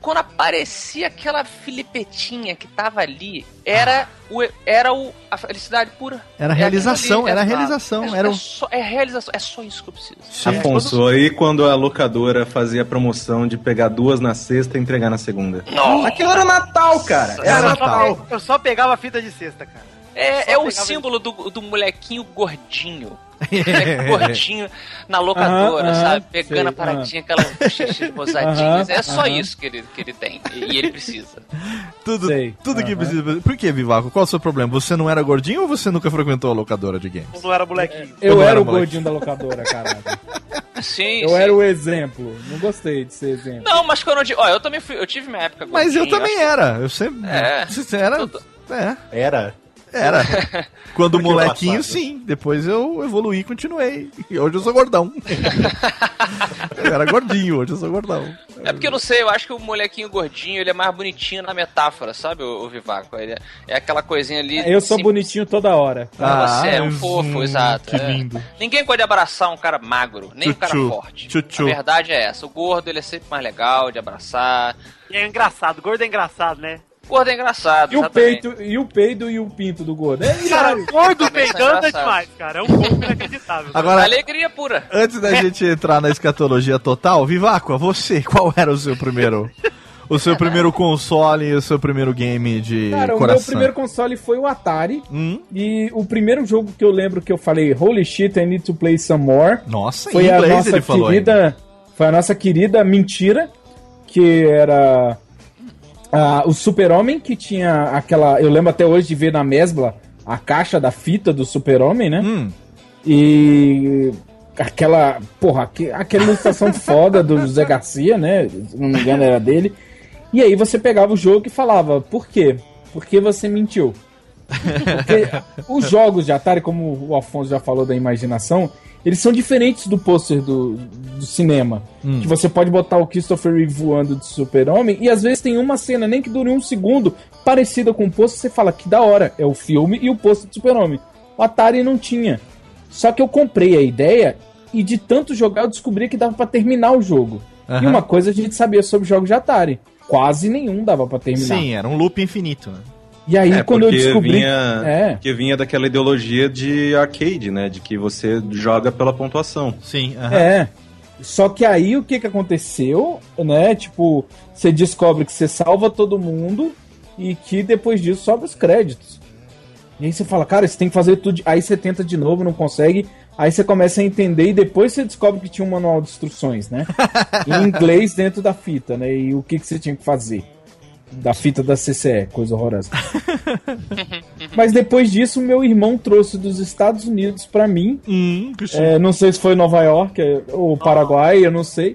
Quando aparecia aquela filipetinha que tava ali, era, o, era o, a felicidade pura. Era É realização, aquilo ali, era exato. realização, É, era é um- só, é realização, é só isso que eu preciso. Sim. Afonso, aí quando a locadora fazia promoção de pegar duas na sexta e entregar na segunda. Aquilo era Natal, cara. Eu Era só, Natal. pe- eu só pegava a fita de cesta, cara. É, Só é o símbolo do, do molequinho gordinho. Moleque gordinho na locadora, sabe? Pegando sei, a paradinha, aquela xixi rosadinha. Aham, é só isso que ele, que ele tem. E, ele precisa. Tudo, Sei. tudo que precisa. Por que, Vivaco? Qual é o seu problema? Você não era gordinho ou você nunca frequentou a locadora de games? Quando eu era molequinho. Eu Quando era era o moleque. gordinho da locadora, caralho. Sim, Eu sim. era o exemplo. Não gostei de ser exemplo. Não, mas quando eu digo. Ó, eu também fui. Eu tive minha época Mas eu gordinho, também acho- era. Eu sempre. É. Você era. Tudo. É, Era. Era. Quando Por que molequinho, passado? sim. Depois eu evoluí e continuei. E hoje eu sou gordão. eu era gordinho, hoje eu sou gordão. É porque eu não sei, eu acho que o molequinho gordinho ele é mais bonitinho na metáfora, sabe, o, o Vivaco? Ele é, é aquela coisinha ali. Eu sou sim- bonitinho toda hora. Você é um hum, fofo, exato. Que é. lindo. Ninguém pode abraçar um cara magro, nem um cara forte. A verdade é essa. O gordo ele é sempre mais legal de abraçar. E é engraçado, gordo é engraçado, né? O gordo é engraçado. E o exatamente. peito, e o peido e o pinto do gordo. É Cara, hilário. gordo peidando é engraçados. demais, cara. É um pouco inacreditável. Agora, Alegria pura. antes da gente entrar na escatologia total, Vivaco, você, qual era o seu primeiro. O seu primeiro console e o seu primeiro game de Cara, o coração? meu primeiro console foi o Atari. Hum? E o primeiro jogo que eu lembro que eu falei, holy shit, I need to play some more. Nossa, foi em a nossa ele falou ainda. querida, foi a nossa querida mentira, que era ah, o Super-Homem que tinha aquela, eu lembro até hoje de ver na Mesbla a caixa da fita do Super-Homem, né? Hum, E aquela, porra, aque- aquela ilustração foda do José Garcia, né? Se não me engano era dele. E aí você pegava o jogo e falava, por quê? Por que você mentiu? Porque os jogos de Atari, como o Afonso já falou da imaginação, eles são diferentes do pôster do, do cinema. Que você pode botar o Christopher Reeve voando de super-homem e às vezes tem uma cena, nem que dure um segundo, parecida com o pôster, você fala que da hora, é o filme e o pôster de super-homem. O Atari não tinha. Só que eu comprei a ideia e de tanto jogar eu descobri que dava pra terminar o jogo. E Aham. uma coisa a gente sabia sobre jogos de Atari. Quase nenhum dava pra terminar. sim, era um loop infinito, né? E aí É, quando eu descobri. vinha, É. porque vinha daquela ideologia de arcade, né? De que você joga pela pontuação. Sim, aham. É. Só que aí o que que aconteceu, né? Tipo, você descobre que você salva todo mundo e que depois disso sobe os créditos. E aí você fala, cara, você tem que fazer tudo. Aí você tenta de novo, não consegue. Aí você começa a entender e depois você descobre que tinha um manual de instruções, né? em inglês dentro da fita, né? E o que, que você tinha que fazer. Da fita da CCE, coisa horrorosa. Mas depois disso, meu irmão trouxe dos Estados Unidos pra mim. Hum, que. É, não sei se foi Nova York é, ou Paraguai, eu não sei.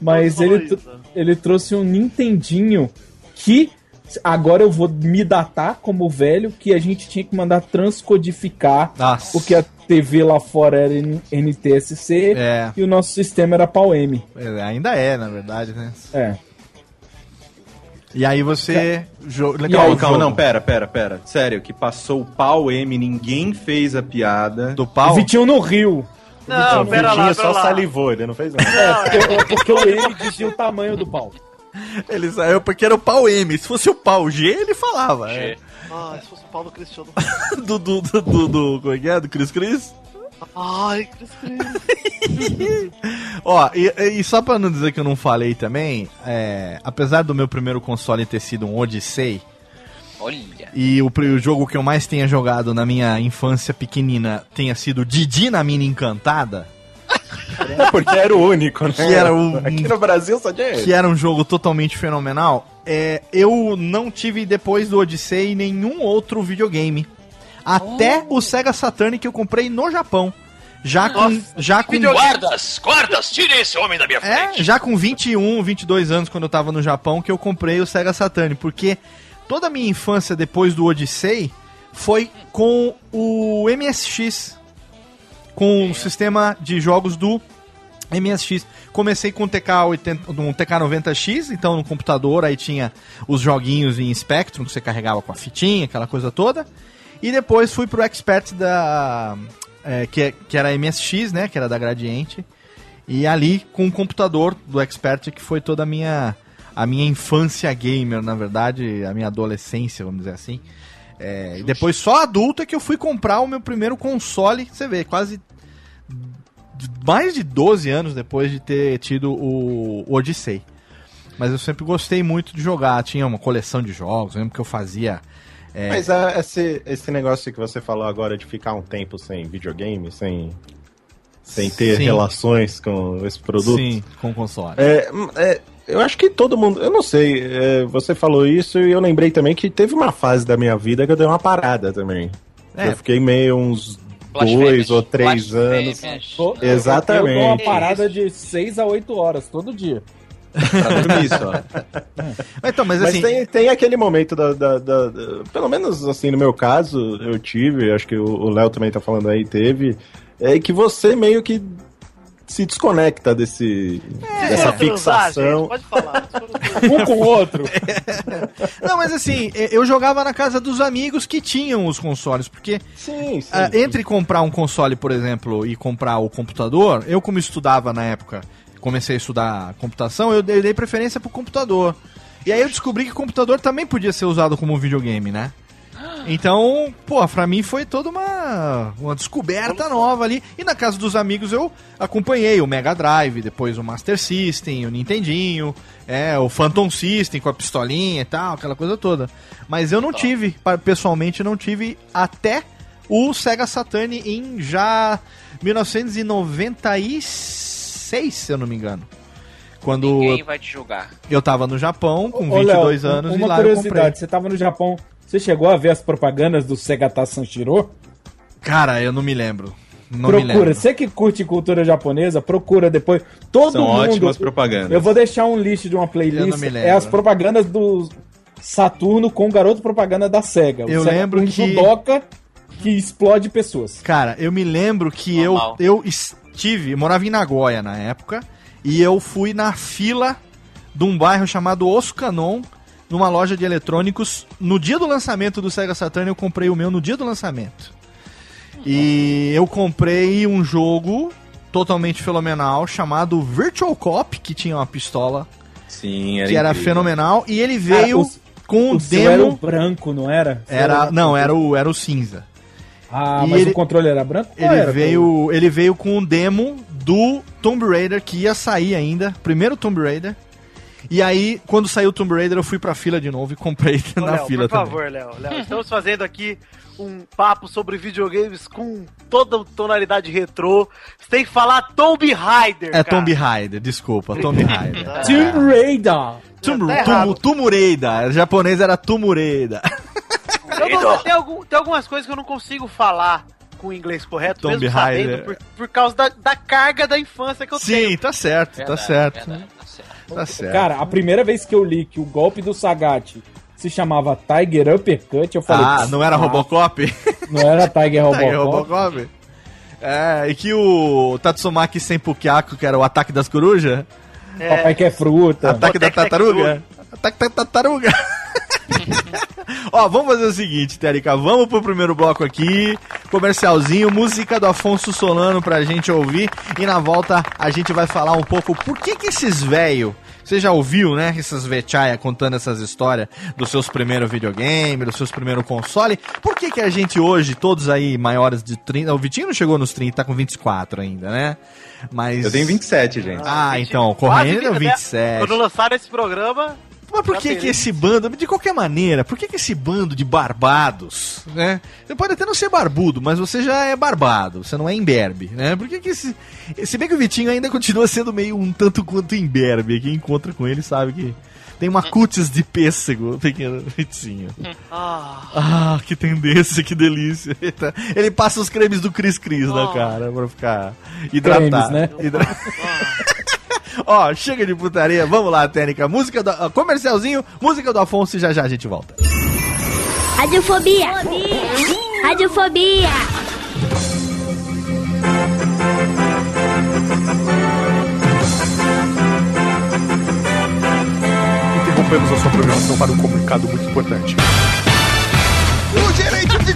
Mas ele, isso. ele trouxe um Nintendinho que agora eu vou me datar como velho que a gente tinha que mandar transcodificar Nossa. porque a TV lá fora era NTSC É. e o nosso sistema era PAL-M. É, Ainda é, na verdade, né? É. E aí você. Jo... Aí, Calma, não, pera, pera, pera. Sério, que passou o pau M, ninguém fez a piada. Do O pau. Vitinho no Rio. Não, o pera Vitinho lá, só lá. salivou, ele não fez nada. É, porque, o M dizia o tamanho do pau. Ele saiu porque era o pau M. Se fosse o pau G, ele falava. G. Ah, se fosse o Paulo Cristiano. É. Do, do, do, do, do. Como é que é? Do Cris Cris? Ai, Cris Cris. Ó, e, e só pra não dizer que eu não falei também, é, apesar do meu primeiro console ter sido um Odyssey, Olha. e o, o jogo que eu mais tenha jogado na minha infância pequenina tenha sido Didi na Mina Encantada, Porque era o único, né? Que era o- Aqui no Brasil só tinha que era um jogo totalmente fenomenal, é, eu não tive depois do Odyssey nenhum outro videogame. Até o Sega Saturn que eu comprei no Japão. Já com. já com Guardas, guardas, tirem esse homem da minha É, frente. já com 21, 22 anos, quando eu tava no Japão, que eu comprei o Sega Saturn, porque toda a minha infância depois do Odyssey foi com o MSX, com o sistema de jogos do MSX. Comecei com o TK, 80, um TK90X, então no computador, aí tinha os joguinhos em Spectrum, que você carregava com a fitinha, aquela coisa toda. E depois fui pro Expert da... é, que, que era MSX, né, que era da Gradiente. E ali com o computador do Expert, que foi toda a minha, a minha infância gamer, na verdade, a minha adolescência, vamos dizer assim. É, e depois só adulto é que eu fui comprar o meu primeiro console, você vê, quase mais de 12 anos depois de ter tido o, o Odyssey. Mas eu sempre gostei muito de jogar, tinha uma coleção de jogos, eu lembro que eu fazia... é, Mas ah, esse, esse negócio que você falou agora de ficar um tempo sem videogame, sem, sem ter Sim. relações com esse produto. Sim, com console. É, é, eu acho que todo mundo. Eu não sei, é, você falou isso e eu lembrei também que teve uma fase da minha vida que eu dei uma parada também. É. Eu fiquei meio uns dois ou três anos. Exatamente. Eu dou uma parada de 6 a 8 horas todo dia. Pra dormir só. Então, mas, Mas assim, tem, tem aquele momento da, da- da- da- Pelo menos assim, no meu caso, eu tive, acho que o Léo também tá falando aí, teve. É que você meio que se desconecta desse, dessa Foram transar, fixação. gente, Pode falar. Um com o outro. Não, mas assim, eu jogava na casa dos amigos que tinham os consoles, porque Sim, sim. ah, entre comprar um console, por exemplo, e comprar o computador, eu como estudava na época, comecei a estudar computação, eu dei, preferência pro computador. E aí eu descobri que o computador também podia ser usado como videogame, né? Então, pô, pra mim foi toda uma, uma descoberta nova ali. E na casa dos amigos eu acompanhei o Mega Drive, depois o Master System, o Nintendinho, é, o Phantom System com a pistolinha e tal, aquela coisa toda. Mas eu não tive, pa- pessoalmente não tive até o Sega Saturn em já 1996, se eu não me engano. Quando Ninguém vai te julgar. eu tava no Japão com Ô, 22 Léo, anos e uma lá eu comprei. curiosidade, você tava no Japão, você chegou a ver as propagandas do Segata Sanshiro? Cara, eu não me lembro. Não procura, você que curte cultura japonesa, procura depois. Todo São mundo. ótimas propagandas. Eu vou deixar um list de uma Eu playlist. não me lembro. É as propagandas do Saturno com o garoto propaganda da SEGA. Eu Sega- lembro um que- judoca que explode pessoas. Cara, eu me lembro que eu, eu estive, eu morava em Nagoya na época, e eu fui na fila de um bairro chamado Oscanon, numa loja de eletrônicos. No dia do lançamento do Sega Saturn, eu comprei o meu no dia do lançamento. E eu comprei um jogo totalmente fenomenal chamado Virtual Cop, que tinha uma pistola Sim, era que era incrível. fenomenal, e ele veio o- com um o seu era o demo. branco, não era? Era, não, era o, era o cinza. Ah, E mas ele- o controle era branco? Ele era? veio, ele veio com um demo do Tomb Raider que ia sair ainda, primeiro Tomb Raider. E aí, quando saiu o Tomb Raider, eu fui pra fila de novo e comprei Ô, na Léo, fila por também. favor, Léo, Léo, estamos fazendo aqui um papo sobre videogames com toda tonalidade retrô. Você tem que falar Tomb Raider, É cara. Tomb Raider, desculpa, Tomb Raider. Tomb Raider. Tá tum, errado. Tumureida. Em japonês era Tumureida. Eu tem, algum- tem algumas coisas que eu não consigo falar com o inglês correto, Tomb mesmo sabendo, Raider. por, por causa da, da carga da infância que eu tenho. Sim, tá certo, tá Verdade, certo. verdade, tá certo. Tá certo. Cara, a primeira vez que eu li que o golpe do Sagat se chamava Tiger Uppercut, eu falei. ah, não era "Ah, Robocop? Não era Tiger Robocop. Tiger Robocop? É, e que o Tatsumaki Senpukyaku, que era o ataque das corujas, Papai quer fruta. ataque da tartaruga. Ataque da tartaruga. Ó, vamos fazer o seguinte, Térica, vamos pro primeiro bloco aqui, comercialzinho, música do Afonso Solano pra gente ouvir, e na volta a gente vai falar um pouco por que que esses velho, você já ouviu, né, essas vechaia contando essas histórias dos seus primeiros videogames, dos seus primeiros console, por que que a gente hoje, todos aí maiores de 30, o Vitinho não chegou nos 30, tá com 24 ainda, né, mas... Eu tenho 27, gente. Ah, então, Quase correndo deu vi- 27. Quando lançaram esse programa, Mas por Já que, que esse bando, de qualquer maneira, por que, que esse bando de barbados, né? Você pode até não ser barbudo, mas você já é barbado, você não é imberbe, né? Por que, que esse. Se bem que o Vitinho ainda continua sendo meio um tanto quanto imberbe, quem encontra com ele sabe que tem uma cutis de pêssego, pequeno Vitinho. ah, Ah, que tendência, que delícia. Ele tá- Ele passa os cremes do Cris Cris na Oh. cara pra ficar hidratado. Cremes, né? Hidra- Ó, chega de putaria, vamos lá, Técnica. Música do ah, comercialzinho, música do Afonso e já já a gente volta. Radiofobia. Radiofobia. Interrompemos a sua programação para um comunicado muito importante. O direito de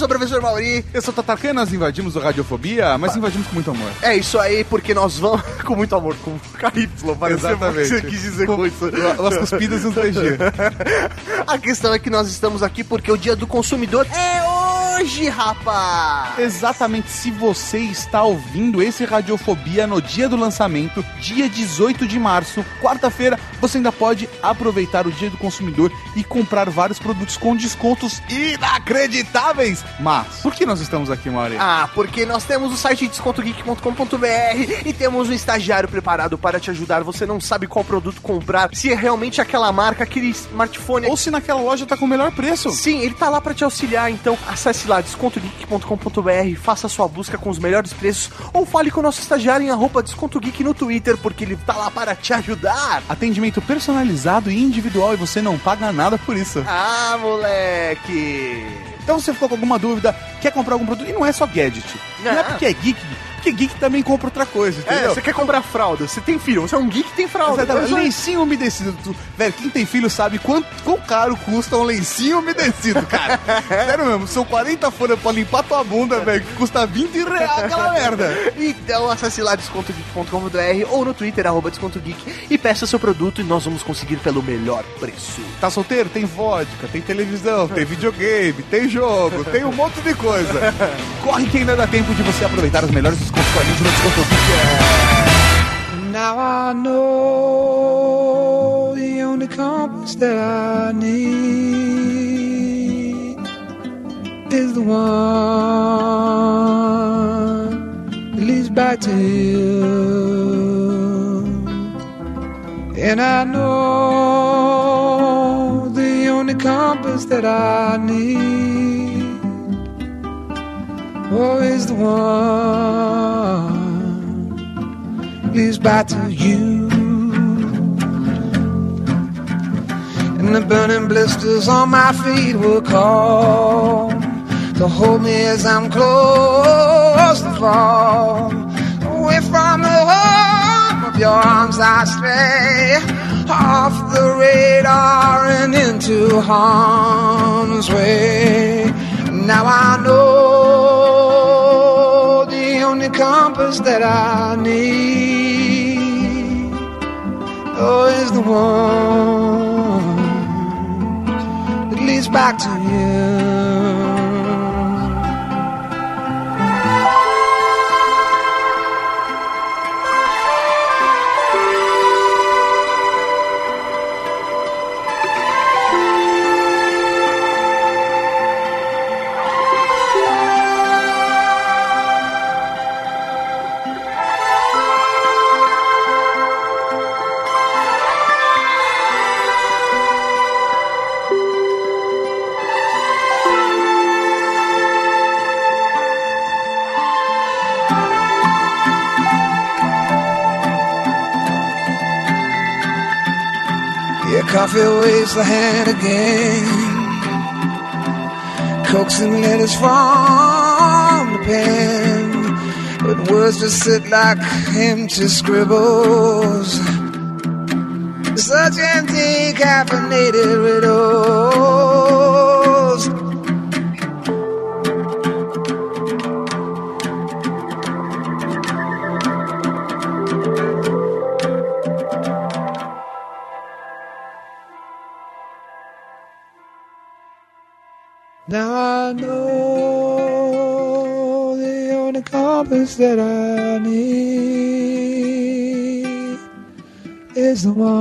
sou o professor Mauri. Eu sou o Tatarkan, nós invadimos o Radiofobia, mas invadimos com muito amor. É isso aí, porque nós vamos com muito amor, com KY, pareceu o que você quis dizer com isso. Umas cuspidas e 3G. A questão é que nós estamos aqui porque o dia do consumidor é hoje, rapaz! Exatamente, se você está ouvindo esse Radiofobia no dia do lançamento, dia 18 de março, quarta-feira, você ainda pode aproveitar o dia do consumidor e comprar vários produtos com descontos inacreditáveis. Mas, por que nós estamos aqui, Mauri? Ah, porque nós temos o site descontogeek.com.br e temos um estagiário preparado para te ajudar. Você não sabe qual produto comprar, se é realmente aquela marca, aquele smartphone. Ou se naquela loja tá com o melhor preço. Sim, ele tá lá para te auxiliar, então acesse lá descontogeek.com.br, faça sua busca com os melhores preços ou fale com o nosso estagiário em arroba descontogeek no Twitter, porque ele tá lá para te ajudar. Atendimento personalizado e individual e você não paga nada por isso. Ah, moleque! Então você ficou com alguma dúvida, quer comprar algum produto, e não é só gadget. Não, é Não. porque é geek, porque geek também compra outra coisa, É, entendeu? você quer comprar fralda, você tem filho, você é um geek que tem fralda. Exatamente. É Lencinho umedecido. Tu- velho, quem tem filho sabe quanto, quão caro custa um lencinho umedecido, cara. Sério mesmo, são 40 folhas pra limpar tua bunda, velho, que custa 20 reais aquela merda. Então acesse lá descontogeek.com.br ou no Twitter, arroba descontogeek, e peça seu produto e nós vamos conseguir pelo melhor preço. Tá solteiro? Tem vodka, tem televisão, tem videogame, tem jogo, tem um monte de coisa. Corre que ainda dá tempo de você aproveitar os melhores Desconto Now I know the only compass that I need is the one that leads back to you. And I know the only compass that I need is the one leads back to you. And the burning blisters on my feet will call to hold me as I'm close to fall. Away from the home of your arms I stray, off the radar and into harm's way. Now I know only compass that I need oh, is the one that leads back to you. Coffee waves the hand again. Coaxing letters from the pen. But words just sit like empty scribbles. Such empty caffeinated riddles. Is the one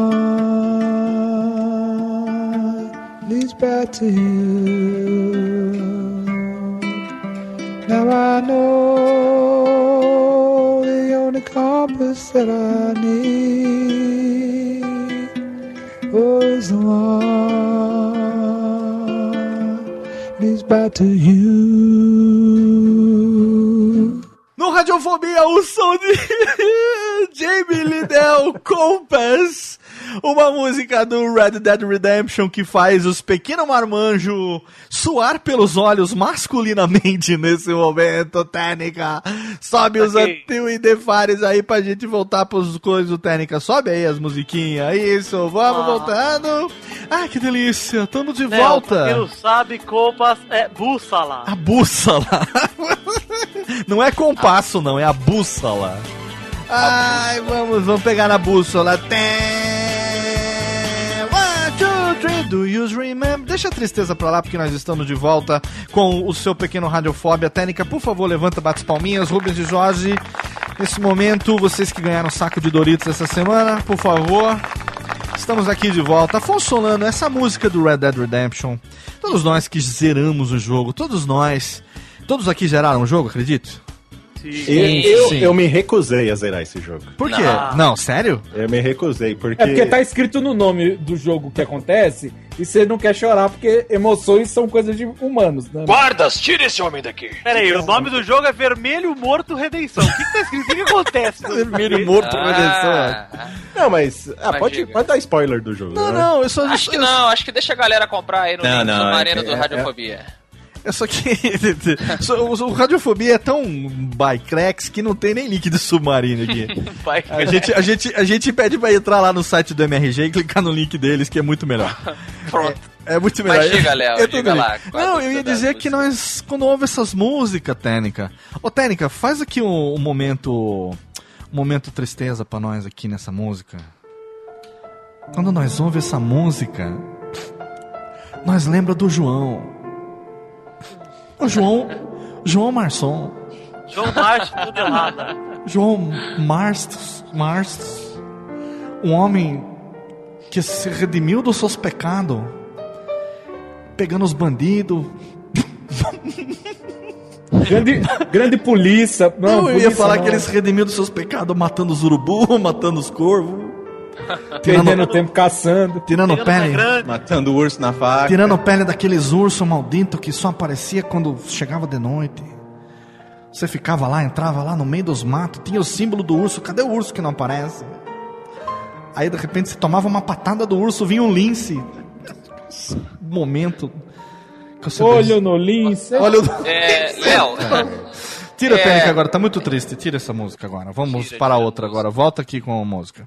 leads back to you. Now I know the only compass that I need oh, is the one leads back to you. No Radiofobia, o som de Jamie Liddell Compass. Uma música do Red Dead Redemption que faz os pequenos marmanjos suar pelos olhos masculinamente nesse momento, Técnica. Sobe os Ok. Antil e Defares aí pra gente voltar pros coisas do Técnica. Sobe aí as musiquinhas. Isso, vamos Ah. voltando. Ai, que delícia. Tamo de Léo, volta. quem não sabe, Compass é bússola. A bússola. Não é compasso, não, é a bússola. Ai, vamos, vamos pegar na bússola. Tem... One, two, three, do you remember? Deixa a tristeza pra lá, porque nós estamos de volta com o seu pequeno Radiofobia. Técnica, por favor, levanta, bate as palminhas. Rubens e Jorge, nesse momento, vocês que ganharam saco de Doritos essa semana, por favor. Estamos aqui de volta. Afonso Solano, essa música do Red Dead Redemption. Todos nós que zeramos o jogo, todos nós. Todos aqui zeraram o jogo, acredito? Eu, eu, Sim. eu me recusei a zerar esse jogo. Por quê? Não. Não, sério? Eu me recusei, porque. É porque tá escrito no nome do jogo que acontece e você não quer chorar porque emoções são coisas de humanos, né? Guardas, tira esse homem daqui. Pera aí, o nome do jogo é Vermelho Morto Redenção. O que, que tá escrito? O que, que acontece? Vermelho morto Ah, Não, mas. Ah, Mas pode, diga. pode dar spoiler do jogo. Não, né? não, eu só. acho que eu, não, acho que deixa a galera comprar aí no Não, link não, submarino é- do é- Radiofobia. Eu só que. o, Radiofobia é tão by cracks que não tem nem link de submarino aqui. A gente, a, gente, a gente pede pra entrar lá no site do MRG e clicar no link deles, que é muito melhor. Pronto. É muito melhor. Mas diga, Léo, bem. lá, é Não, música eu ia dizer que nós, quando ouve essas músicas, Técnica. Ô, Técnica, faz aqui um, um momento. Um momento tristeza pra nós aqui nessa música. Quando nós ouve essa música, nós lembra do João. O João. João Marçom. João Marte modelada. João Marstos, Marstos, um homem que se redimiu dos seus pecados, pegando os bandidos. Grande, grande polícia. Não, Não, eu ia polícia falar não. que ele se redimiu dos seus pecados, matando os urubu, matando os corvos, Perdendo tirando, tempo caçando. tirando pele. Matando o urso na faca. tirando pele daqueles ursos malditos que só aparecia quando chegava de noite. Você ficava lá, entrava lá no meio dos matos, tinha o símbolo do urso, cadê o urso que não aparece? Aí de repente você tomava uma patada do urso, vinha um lince. Momento. que você Olho no lince. Olha o... É, Léo, Tira a É. técnica agora, tá muito triste. Tira essa música agora. Vamos Tira, para tira a outra agora. Volta aqui com a música.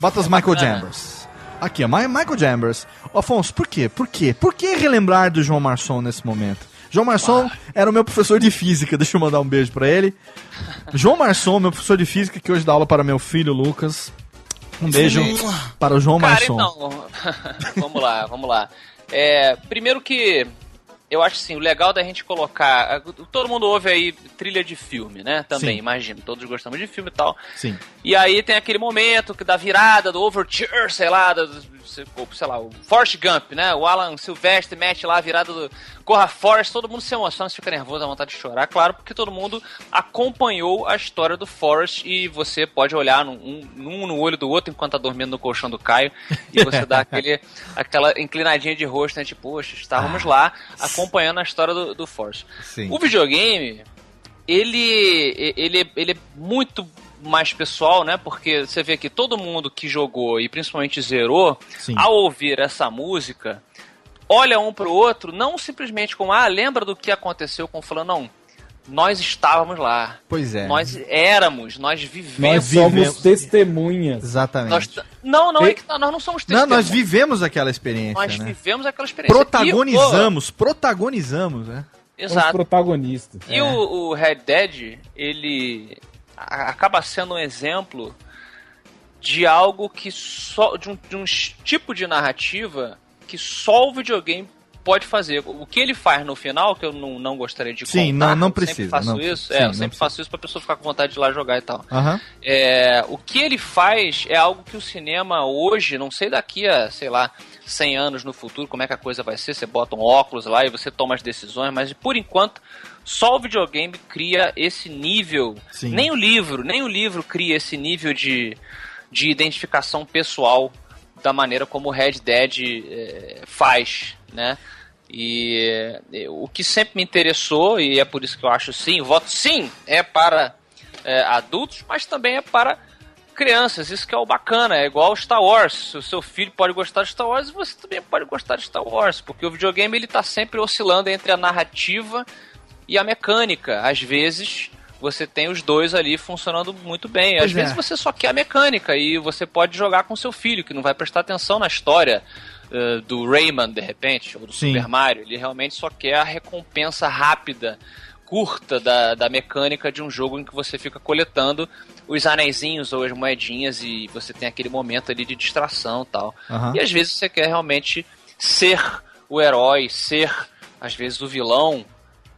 Bota as Michael Jambers. Aqui, ó, Mi- Michael Jambers. Afonso, por quê? Por quê? Por que relembrar do João Marçom nesse momento? João Marçom era o meu professor de física, deixa eu mandar um beijo pra ele. João Marçom, meu professor de física, que hoje dá aula para meu filho Lucas. Um beijo para o João cara, Marçom. então. vamos lá, vamos lá. É, primeiro que eu acho assim, o legal da gente colocar. Todo mundo ouve aí trilha de filme, né? Também, Sim. imagino. Todos gostamos de filme e tal. Sim. E aí tem aquele momento que da virada, do overture, sei lá, do, sei lá, o Forrest Gump, né? O Alan Silvestre mete lá a virada do Corra Forrest, todo mundo se emociona, fica nervoso, dá vontade de chorar, claro, porque todo mundo acompanhou a história do Forrest e você pode olhar num, um, no olho do outro enquanto tá dormindo no colchão do Caio e você dá aquele, aquela inclinadinha de rosto, né? Tipo, poxa, estávamos lá acompanhando a história do, do Forrest. Sim. O videogame, ele, ele, ele é muito mais pessoal, né? Porque você vê que todo mundo que jogou e principalmente zerou, Sim. ao ouvir essa música, olha um pro outro, não simplesmente como, ah, lembra do que aconteceu com o fulano, não. Nós estávamos lá. Pois é. Nós éramos, nós Nós vivemos. somos vivemos. testemunhas. Exatamente. Nós não, não é E- que tá- nós não somos Não, testemunhas. nós vivemos aquela experiência, Nós né? vivemos aquela experiência. Protagonizamos, protagonizamos, né? E o- Os exato. protagonistas. E o, o Red Dead, ele acaba sendo um exemplo de algo que só. de um, de um tipo de narrativa que só o videogame pode fazer. O que ele faz no final, que eu não, não gostaria de Sim, contar, não- não precisa, Sempre faço não isso, precisa. é, Sim, eu sempre faço isso pra pessoa ficar com vontade de ir lá jogar e tal. Aham. É, o que ele faz é algo que o cinema hoje, não sei daqui a, sei lá, 100 anos no futuro, como é que a coisa vai ser, você bota um óculos lá e você toma as decisões, mas por enquanto, só o videogame cria esse nível. Sim. Nem o livro, nem o livro cria esse nível de, de identificação pessoal da maneira como o Red Dead é, faz, né? E é, o que sempre me interessou, e é por isso que eu acho sim, voto sim é para é, adultos, mas também é para crianças. Isso que é o bacana, é igual Star Wars. O seu filho pode gostar de Star Wars e você também pode gostar de Star Wars, porque o videogame ele tá sempre oscilando entre a narrativa e a mecânica. Às vezes você tem os dois ali funcionando muito bem. Às Pois é. vezes você só quer a mecânica e você pode jogar com seu filho, que não vai prestar atenção na história eh, do Rayman, de repente, ou do Sim. Super Mario. Ele realmente só quer a recompensa rápida, curta da, da mecânica de um jogo em que você fica coletando os anéisinhos ou as moedinhas e você tem aquele momento ali de distração e tal. Aham. E às vezes você quer realmente ser o herói, ser às vezes o vilão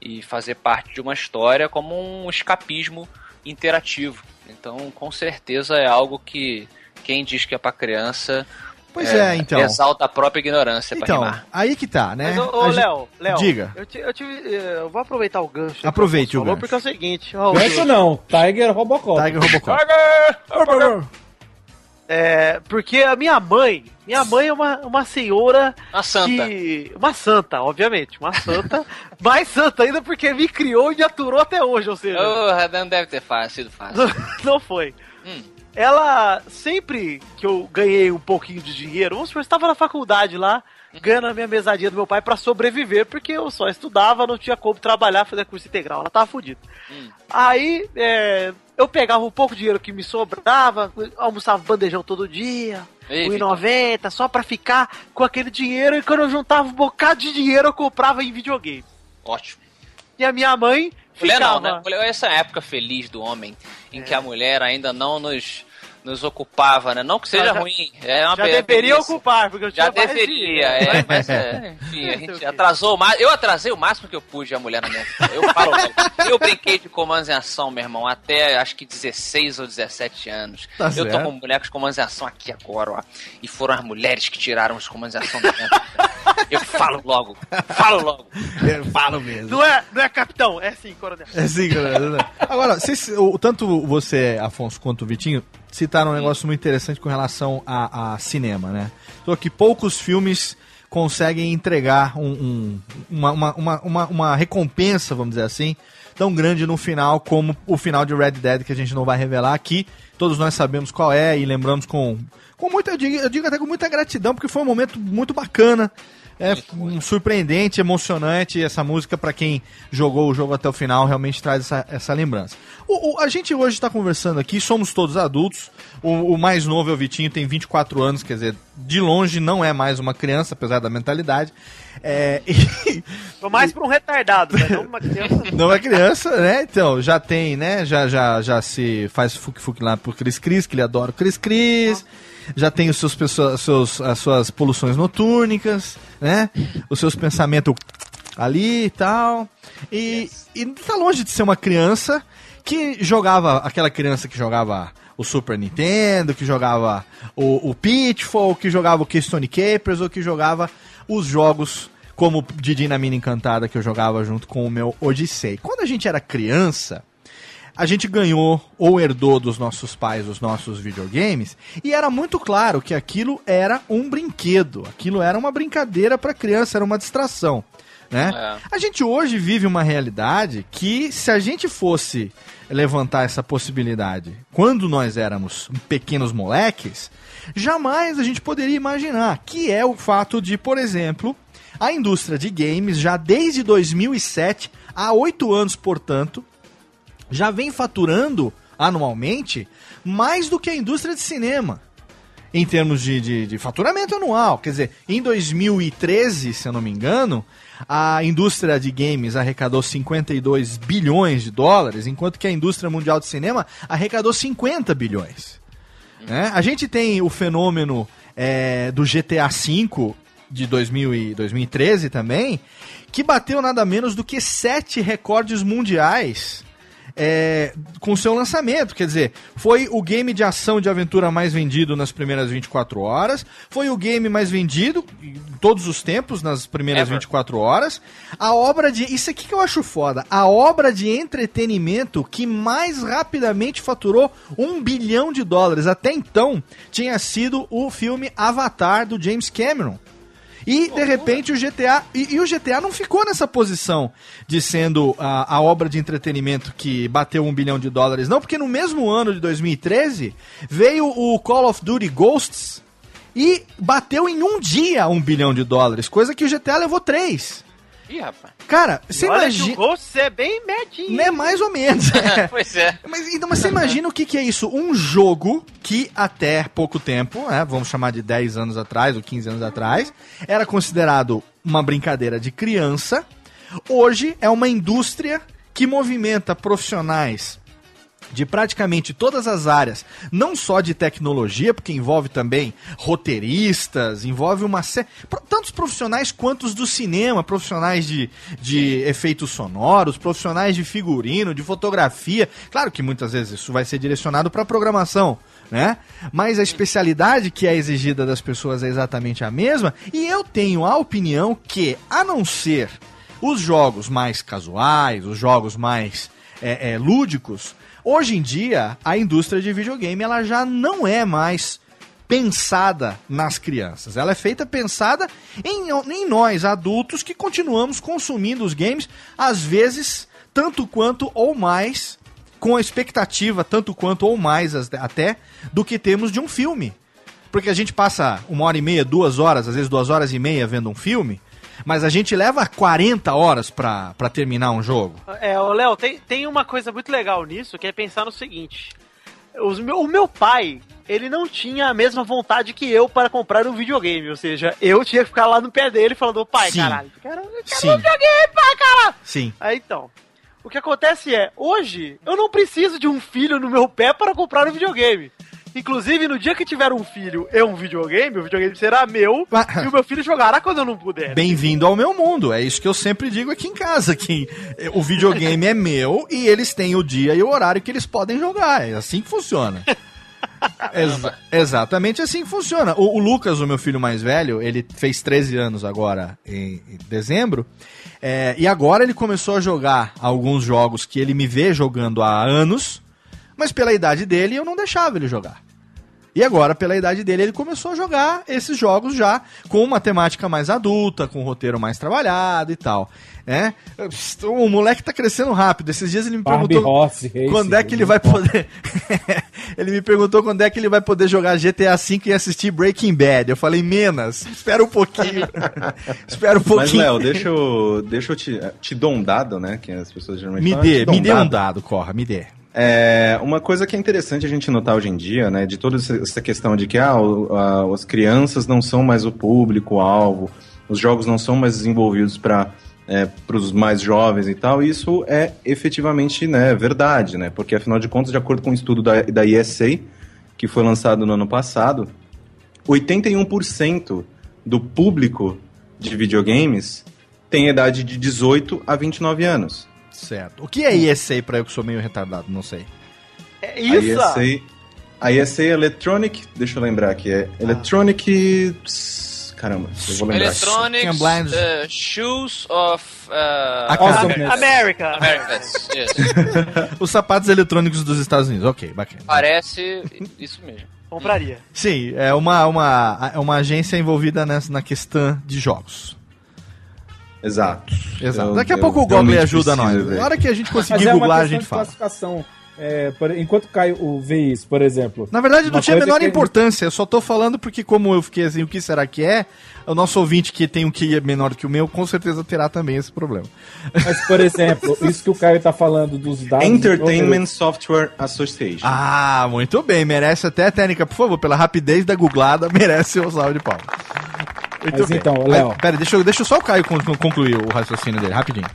e fazer parte de uma história como um escapismo interativo. Então, com certeza é algo que quem diz que é pra criança Pois é, então. exalta a própria ignorância pra Então, rimar. aí que tá, né? Mas, ô, ô Léo, Léo, Diga. Eu, ti- eu tive. eh, Eu vou aproveitar o gancho. Aproveite o falou, gancho. Porque é o seguinte. ó, Gancho não, Tiger Robocop. Tiger Robocop. É, porque a minha mãe, minha mãe é uma, uma senhora Uma santa. que. Uma santa, obviamente. Uma santa. mais santa ainda porque me criou e me aturou até hoje, ou seja. Oh, não deve ter sido fácil. Não, não foi. Hum. Ela, sempre que eu ganhei um pouquinho de dinheiro, vamos supor, eu estava na faculdade lá, ganhando a minha mesadinha do meu pai pra sobreviver, porque eu só estudava, não tinha como trabalhar, fazer curso integral, ela tava fodida. Hum. Aí, é, eu pegava um pouco de dinheiro que me sobrava, almoçava bandejão todo dia, Ei, 1,90, só pra ficar com aquele dinheiro, e quando eu juntava um bocado de dinheiro, eu comprava em videogame. Ótimo. E a minha mãe Mulher ficava... não, né? Essa é época feliz do homem, em que a mulher ainda não nos, nos ocupava, né? Não que seja Já- ruim, é uma Já deveria ocupar, porque eu tinha Já deveria, é, mas é, enfim, a gente atrasou o máximo. Eu atrasei o máximo que eu pude a mulher na minha vida. Eu falo logo. Eu brinquei de comandos em ação, meu irmão, até acho que 16 ou 17 anos. Tá eu tô certo. com bonecos de comandos em ação aqui agora, ó. E foram as mulheres que tiraram os comandos em ação da minha vida. Eu falo logo, falo logo. Eu falo mesmo. Não é, não é capitão, é sim, coronel. É sim, galera. Agora, vocês, o, tanto você, Afonso, quanto o Vitinho citaram um negócio muito interessante com relação a, a cinema, né? Então, que poucos filmes conseguem entregar um- um- uma, uma, uma, uma, uma recompensa, vamos dizer assim, tão grande no final como o final de Red Dead, que a gente não vai revelar aqui. Todos nós sabemos qual é e lembramos com, com muita, eu digo, eu digo até com muita gratidão, porque foi um momento muito bacana. É um surpreendente, emocionante essa música para quem jogou o jogo até o final realmente traz essa, essa lembrança. O, o- a gente hoje está conversando aqui, somos todos adultos. O, o mais novo é o Vitinho, tem 24 anos, quer dizer, de longe não é mais uma criança, apesar da mentalidade. É, e- Tô mais pra um retardado, né? Não uma criança. não é criança, né? Então, já tem, né? Já, já, já se faz fuque-fuque lá pro Cris Cris, que ele adora o Cris Cris. Já tem os seus, pessoa- seus, as suas poluções notúrnicas, né? Os seus pensamentos ali e tal. E, e tá longe de ser uma criança que jogava, aquela criança que jogava o Super Nintendo, que jogava o, o Pitfall, que jogava o Keystone Capers, ou que jogava os jogos como Didi na Mina Encantada, que eu jogava junto com o meu Odyssey. Quando a gente era criança, a gente ganhou ou herdou dos nossos pais os nossos videogames e era muito claro que aquilo era um brinquedo, aquilo era uma brincadeira para criança, era uma distração. Né? É. A gente hoje vive uma realidade que, se a gente fosse levantar essa possibilidade quando nós éramos pequenos moleques, jamais a gente poderia imaginar, que é o fato de, por exemplo, a indústria de games, já desde 2007, há oito anos, portanto, já vem faturando anualmente mais do que a indústria de cinema. Em termos de, de, de faturamento anual. Quer dizer, em 2013, se eu não me engano, a indústria de games arrecadou 52 bilhões de dólares, enquanto que a indústria mundial de cinema arrecadou 50 bilhões. Né? A gente tem o fenômeno é, do GTA V de 2000 e 2013 também, que bateu nada menos do que sete recordes mundiais é, com seu lançamento. Quer dizer, foi o game de ação de aventura mais vendido nas primeiras 24 horas, foi o game mais vendido em todos os tempos nas primeiras Ever. 24 horas. A obra de. Isso aqui que eu acho foda. A obra de entretenimento que mais rapidamente faturou um bilhão de dólares. Até então tinha sido o filme Avatar do James Cameron. E, de repente, o GTA. E, e o GTA não ficou nessa posição de sendo a, a obra de entretenimento que bateu um bilhão de dólares, não, porque no mesmo ano de 2013 veio o Call of Duty Ghosts e bateu em um dia um bilhão de dólares, coisa que o GTA levou três. Rapaz. Cara, você imagina. o Ghost é bem medinho. Né, mais ou menos. pois é. Mas, então, mas você imagina o que, que é isso? Um jogo que até pouco tempo, né, vamos chamar de 10 anos atrás ou 15 anos atrás, era considerado uma brincadeira de criança. Hoje é uma indústria que movimenta profissionais de praticamente todas as áreas, não só de tecnologia, porque envolve também roteiristas, envolve uma série. Tantos profissionais quanto os do cinema, profissionais de, de efeitos sonoros, profissionais de figurino, de fotografia. Claro que muitas vezes isso vai ser direcionado para programação. Né? Mas a especialidade que é exigida das pessoas é exatamente a mesma, e eu tenho a opinião que, a não ser os jogos mais casuais, os jogos mais é, é, lúdicos, hoje em dia a indústria de videogame ela já não é mais pensada nas crianças. Ela é feita pensada em, em nós, adultos, que continuamos consumindo os games, às vezes tanto quanto ou mais, com a expectativa tanto quanto ou mais até do que temos de um filme. Porque a gente passa uma hora e meia, duas horas, às vezes duas horas e meia vendo um filme, mas a gente leva 40 horas pra, pra terminar um jogo. É, Léo, tem, tem uma coisa muito legal nisso, que é pensar no seguinte. Os meu, o meu pai, ele não tinha a mesma vontade que eu para comprar um videogame. Ou seja, eu tinha que ficar lá no pé dele falando, pai, Sim. caralho, eu quero, eu quero Sim. um videogame, pai, caralho. Sim. Aí então, o que acontece é, hoje, eu não preciso de um filho no meu pé para comprar um videogame. Inclusive, no dia que tiver um filho e um videogame, o videogame será meu e o meu filho jogará quando eu não puder. Bem-vindo ao meu mundo. É isso que eu sempre digo aqui em casa, que o videogame é meu e eles têm o dia e o horário que eles podem jogar. É assim que funciona. Exa- exatamente assim que funciona. O, o Lucas, o meu filho mais velho, ele fez 13 anos agora em, em dezembro. é, e agora ele começou a jogar alguns jogos que ele me vê jogando há anos, mas pela idade dele eu não deixava ele jogar. E agora, pela idade dele, ele começou a jogar esses jogos já com uma temática mais adulta, com um roteiro mais trabalhado e tal. Né? O moleque tá crescendo rápido. Esses dias ele me Barbie perguntou Horse Racing, quando é que ele vai poder. ele me perguntou quando é que ele vai poder jogar GTA V e assistir Breaking Bad. Eu falei, Menas, espera um pouquinho. espera um Mas, pouquinho. Léo, deixa eu, deixa eu te, te dou um dado, né? Que as pessoas geralmente me falam, dê, me dê um dado, Corra, me dê. É, uma coisa que é interessante a gente notar hoje em dia, né, de toda essa- questão de que ah, o- a- as crianças não são mais o público-alvo, os jogos não são mais desenvolvidos para os mais jovens e tal, isso é efetivamente né, verdade, né, porque afinal de contas, de acordo com um estudo da, da ESA, que foi lançado no ano passado, 81% do público de videogames tem idade de 18 a 29 anos. Certo. O que é ESA pra eu que sou meio retardado? Não sei. É A ESA, a ESA Electronic, deixa eu lembrar aqui, é Electronic. caramba, eu vou lembrar. Electronics, uh, Shoes of uh. America. Americas. Yes. Os sapatos eletrônicos dos Estados Unidos. Ok, bacana. Parece isso mesmo. Compraria. Sim, é uma, uma, é uma agência envolvida nessa, na questão de jogos. Exato. Exato. Eu- Daqui a eu pouco o Google realmente ajuda nós. ver. Na hora que a gente Mas conseguir é uma googlar, a gente fala. classificação. É, por- enquanto cai o vê isso, por exemplo. Na verdade, não tinha a menor que- importância. Eu só tô falando porque, como eu fiquei assim, o que será que é? O nosso ouvinte que tem um QI menor que o meu, com certeza terá também esse problema. Mas, por exemplo, isso que o Caio tá falando dos dados. Entertainment Software Association. Ah, muito bem. Merece até a técnica, por favor, pela rapidez da googlada, merece o salve de palmas. Muito Mas bem. então, Léo. Pera, deixa, eu- deixa só o Caio con- concluir o raciocínio dele, rapidinho.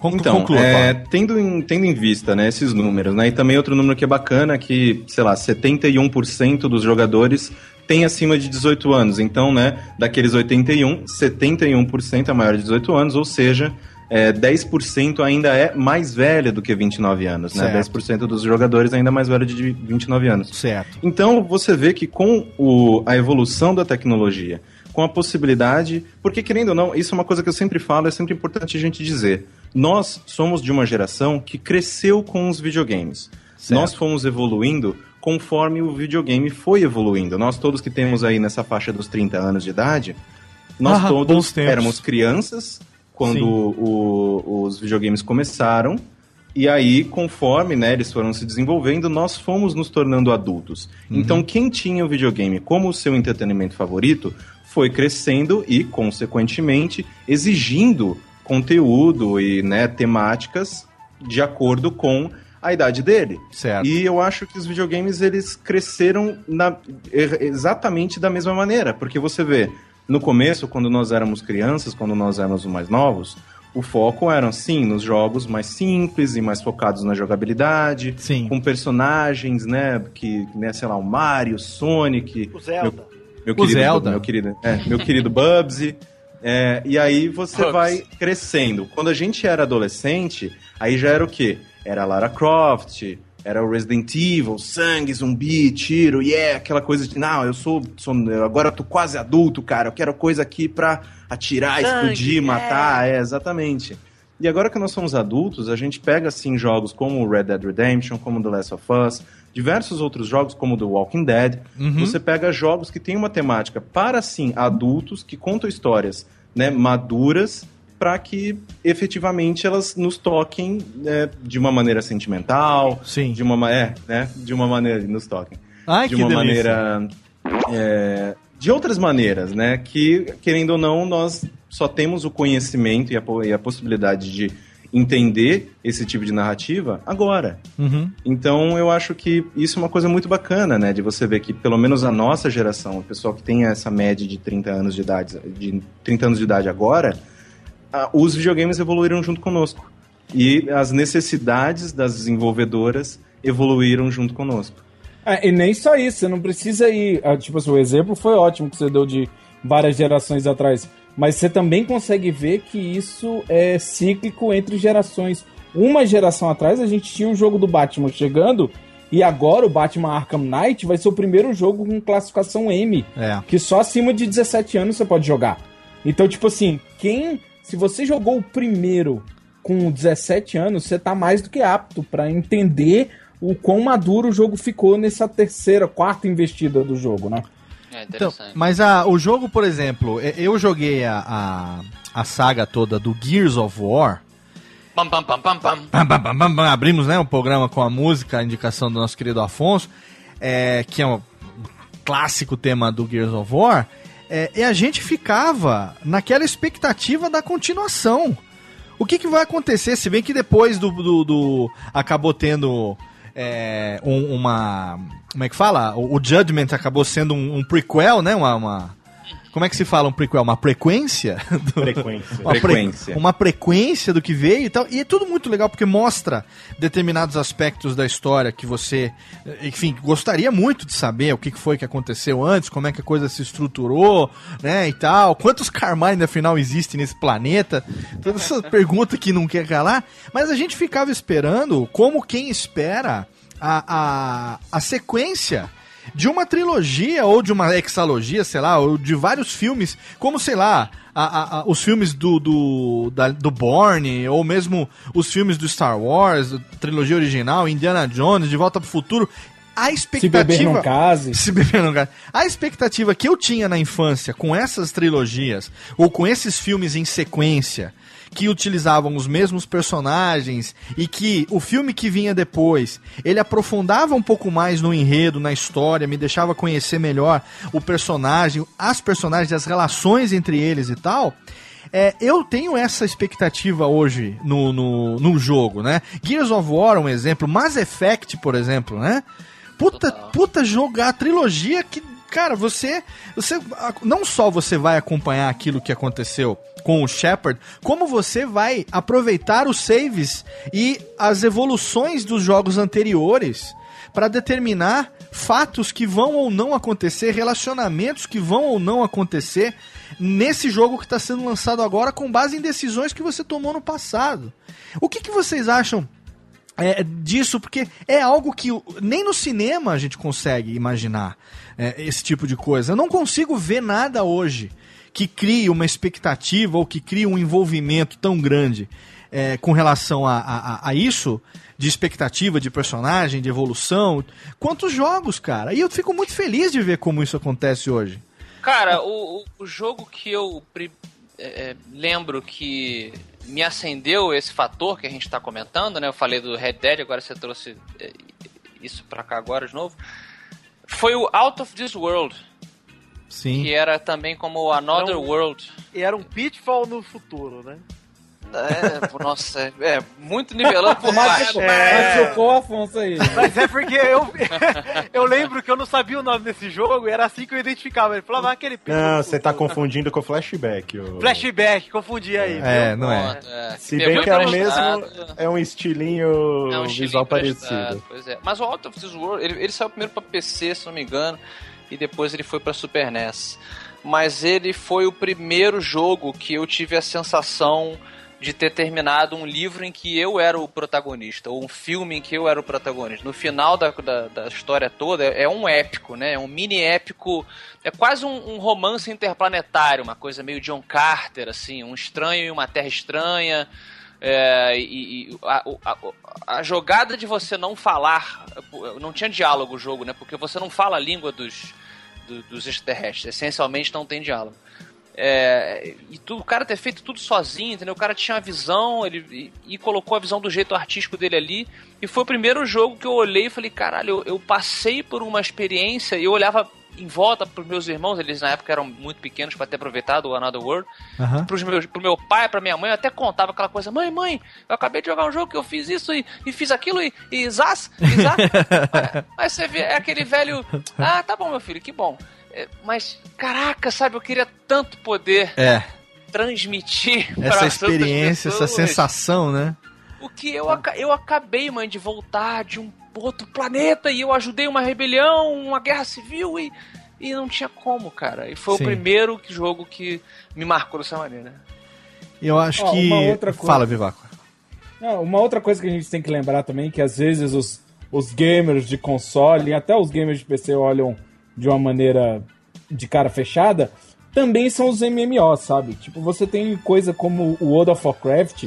Con- Então, conclua, é, tendo, em, tendo em vista né, esses números, né, e também outro número que é bacana, que, sei lá, 71% dos jogadores têm acima de 18 anos. Então, né, daqueles 81, 71% é maior de 18 anos, ou seja, é, 10% ainda é mais velho do que 29 anos. Né? Certo. 10% dos jogadores ainda é mais velho de 29 anos. Certo. Então você vê que com o- a evolução da tecnologia, com a possibilidade, porque querendo ou não, isso é uma coisa que eu sempre falo, é sempre importante a gente dizer. Nós somos de uma geração que cresceu com os videogames. Certo. Nós fomos evoluindo conforme o videogame foi evoluindo. Nós todos que temos aí nessa faixa dos 30 anos de idade, nós Ah, todos éramos crianças quando o- os videogames começaram. E aí, conforme né, eles foram se desenvolvendo, nós fomos nos tornando adultos. Uhum. Então, quem tinha o videogame como seu entretenimento favorito foi crescendo e, consequentemente, exigindo conteúdo e né, temáticas de acordo com a idade dele. Certo. E eu acho que os videogames eles cresceram na- exatamente da mesma maneira, porque você vê, no começo, quando nós éramos crianças, quando nós éramos os mais novos, o foco era, sim, nos jogos mais simples e mais focados na jogabilidade, Sim. com personagens, né, que, né, sei lá, o Mario, o Sonic, O Zelda. meu O querido, Zelda. Meu querido, é, meu querido Bubsy. É, e aí você vai crescendo. Quando a gente era adolescente, aí já era o quê? Era Lara Croft, era o Resident Evil, sangue, zumbi, tiro, e yeah, aquela coisa de, não, eu sou, sou agora eu tô quase adulto, cara, eu quero coisa aqui pra atirar, Sangue, explodir, é. matar, é, exatamente. E agora que nós somos adultos, a gente pega assim jogos como Red Dead Redemption, como The Last of Us, diversos outros jogos como The Walking Dead. Uhum. Você pega jogos que têm uma temática para sim adultos que contam histórias, né, maduras para que efetivamente elas nos toquem né, de uma maneira sentimental, Sim. de uma ma- é, né, de uma maneira nos toquem, Ai, de uma delícia. maneira é, de outras maneiras, né? Que, querendo ou não, nós só temos o conhecimento e a, e a possibilidade de entender esse tipo de narrativa agora. Uhum. Então, eu acho que isso é uma coisa muito bacana, né? De você ver que, pelo menos a nossa geração, o pessoal que tem essa média de 30 anos de idade, de 30 anos de idade agora, os videogames evoluíram junto conosco. E as necessidades das desenvolvedoras evoluíram junto conosco. É, e nem só isso, você não precisa ir. ah, Tipo assim, o exemplo foi ótimo que você deu de várias gerações atrás. Mas você também consegue ver que isso é cíclico entre gerações. Uma geração atrás a gente tinha o jogo do Batman chegando. E agora o Batman Arkham Knight vai ser o primeiro jogo com classificação M. É. Que só acima de 17 anos você pode jogar. Então, tipo assim, quem. Se você jogou o primeiro com 17 anos, você tá mais do que apto pra entender o quão maduro o jogo ficou nessa terceira, quarta investida do jogo, né? É Então, mas a, o jogo, por exemplo, eu joguei a, a, a saga toda do Gears of War. Bam, bam, bam. Abrimos né, um programa com a música, a indicação do nosso querido Afonso, é, que é um clássico tema do Gears of War. é, e a gente ficava naquela expectativa da continuação. O que, que vai acontecer? Se bem que depois do. do, do- acabou tendo é, um- uma. Como é que fala? O, o Judgment acabou sendo um, um prequel, né? Uma, uma- como é que se fala um prequel? Uma frequência? Do- Frequência. uma, pre- Frequência. uma frequência do que veio e tal. E é tudo muito legal porque mostra determinados aspectos da história que você, enfim, gostaria muito de saber o que foi que aconteceu antes, como é que a coisa se estruturou, né, e tal. Quantos Carmine, afinal, existem nesse planeta? Todas essas perguntas que não quer calar. Mas a gente ficava esperando, como quem espera, a, a, a sequência de uma trilogia ou de uma hexalogia, sei lá, ou de vários filmes, como sei lá, a- a- a- os filmes do do, da- do Bourne, ou mesmo os filmes do Star Wars, trilogia original, Indiana Jones, De Volta pro Futuro. A expectativa. beber não case. Se beber não case. A expectativa que eu tinha na infância com essas trilogias, ou com esses filmes em sequência, que utilizavam os mesmos personagens e que o filme que vinha depois, ele aprofundava um pouco mais no enredo, na história, me deixava conhecer melhor o personagem, as personagens, as relações entre eles e tal. É, eu tenho essa expectativa hoje no, no, no jogo, né? Gears of War um exemplo, Mass Effect, por exemplo, né? Puta, puta jogar a trilogia que, cara, você, você não só você vai acompanhar aquilo que aconteceu com o Shepard, como você vai aproveitar os saves e as evoluções dos jogos anteriores para determinar fatos que vão ou não acontecer, relacionamentos que vão ou não acontecer nesse jogo que está sendo lançado agora com base em decisões que você tomou no passado. O que, que vocês acham é, disso, porque é algo que nem no cinema a gente consegue imaginar é, esse tipo de coisa. Eu não consigo ver nada hoje que crie uma expectativa ou que crie um envolvimento tão grande é, com relação a, a- a- isso, de expectativa, de personagem, de evolução, quanto os jogos, cara. E eu fico muito feliz de ver como isso acontece hoje. Cara, o, o- jogo que eu é, é, lembro que me acendeu esse fator que a gente tá comentando, né? Eu falei do Red Dead, agora você trouxe é, isso pra cá agora de novo. Foi o Out of This World, Sim. que era também como Another Não. World. E era um pitfall no futuro, né? É, nossa, é, é muito nivelando por Mas, baixo. mas chocou o Afonso aí. Mas é porque eu, eu lembro que eu não sabia o nome desse jogo e era assim que eu identificava. Ele falava "Ah, aquele pitfall Não, você tá futuro." confundindo com flashback. ô. Flashback, confundi aí. É, viu? não é. É. Se bem que é o mesmo. É um estilinho É um visual parecido. Pois é. Mas o Out of This World, ele, ele saiu primeiro pra PC, se não me engano, e depois ele foi pra Super NES. Mas ele foi o primeiro jogo que eu tive a sensação de ter terminado um livro em que eu era o protagonista, ou um filme em que eu era o protagonista. No final da, da, da história toda, é é um épico, né? É um mini épico, é quase um, um romance interplanetário, uma coisa meio John Carter, assim, um estranho em uma terra estranha. É, e, e a, a- a jogada de você não falar, não tinha diálogo o jogo, né? Porque você não fala a língua dos, do- dos extraterrestres, essencialmente não tem diálogo. É, e o cara ter feito tudo sozinho, entendeu? O cara tinha a visão ele, e, e colocou a visão do jeito artístico dele ali. E foi o primeiro jogo que eu olhei e falei: caralho, eu, eu passei por uma experiência e eu olhava em volta pros meus irmãos, eles na época eram muito pequenos para ter aproveitado o Another World. Aham. Pros meus, pro meu pai, pra minha mãe, eu até contava aquela coisa: mãe, mãe, eu acabei de jogar um jogo que eu fiz isso e, e fiz aquilo e, e zaz, e zaz. Mas você vê, é aquele velho. Ah, tá bom, meu filho, que bom. É, mas, caraca, sabe, eu queria tanto poder É, transmitir essa experiência, essa sensação, né? O que eu, eu acabei, mãe, de voltar de um outro planeta e eu ajudei uma rebelião, uma guerra civil e, e não tinha como, cara. E foi Sim. o primeiro que- jogo que me marcou dessa maneira. Eu acho Ó, que. uma outra coisa. Fala, Vivaco. Não, uma outra coisa que a gente tem que lembrar também, que às vezes os, os gamers de console, e até os gamers de PC olham de uma maneira de cara fechada, também são os MMOs, sabe? Tipo, você tem coisa como o World of Warcraft,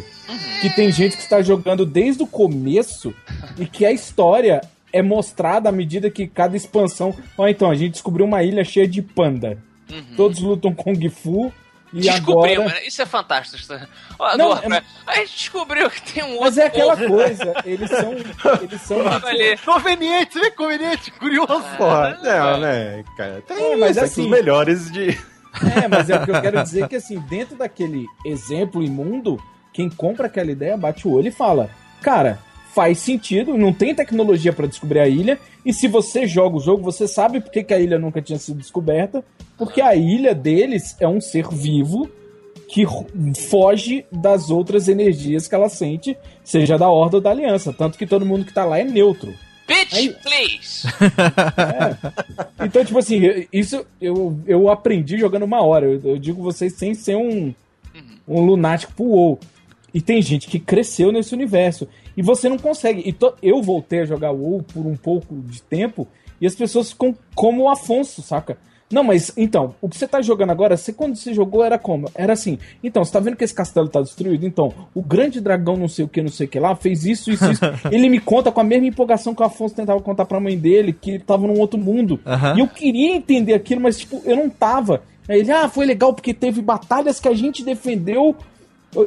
que tem gente que está jogando desde o começo e que a história é mostrada à medida que cada expansão. Ó, então, a gente descobriu uma ilha cheia de panda. Todos lutam Kung Fu. E Descobrimos, agora... né? Isso é fantástico. Ó, Não, do é- Warcraft. A gente descobriu que tem um Mas outro é aquela povo. coisa, eles são. Eles são. Conveniente, que conveniente, curioso. Porra, não, né, cara? Tem É, mas assim- os melhores de. É, mas é o que eu quero dizer que assim, dentro daquele exemplo imundo, quem compra aquela ideia bate o olho e fala: Cara, faz sentido, não tem tecnologia pra descobrir a ilha, e se você joga o jogo, você sabe por que, a ilha nunca tinha sido descoberta, porque a ilha deles é um ser vivo que foge das outras energias que ela sente, seja da Horda ou da Aliança. Tanto que todo mundo que tá lá é neutro. Bitch, Aí- please! Então, tipo assim, isso eu, eu aprendi jogando uma hora. Eu, eu digo vocês sem ser um, um lunático pro WoW. E tem gente que cresceu nesse universo. E você não consegue. E to- eu voltei a jogar WoW por um pouco de tempo. E as pessoas ficam como o Afonso, saca? Não, mas então, o que você tá jogando agora, você quando você jogou era como? Era assim. Então, você tá vendo que esse castelo tá destruído? Então, o grande dragão não sei o que, não sei o que lá, fez isso, isso, isso. ele me conta com a mesma empolgação que o Afonso tentava contar pra mãe dele, que ele tava num outro mundo. E eu queria entender aquilo, mas tipo, eu não tava. Aí ele, ah, foi legal porque teve batalhas que a gente defendeu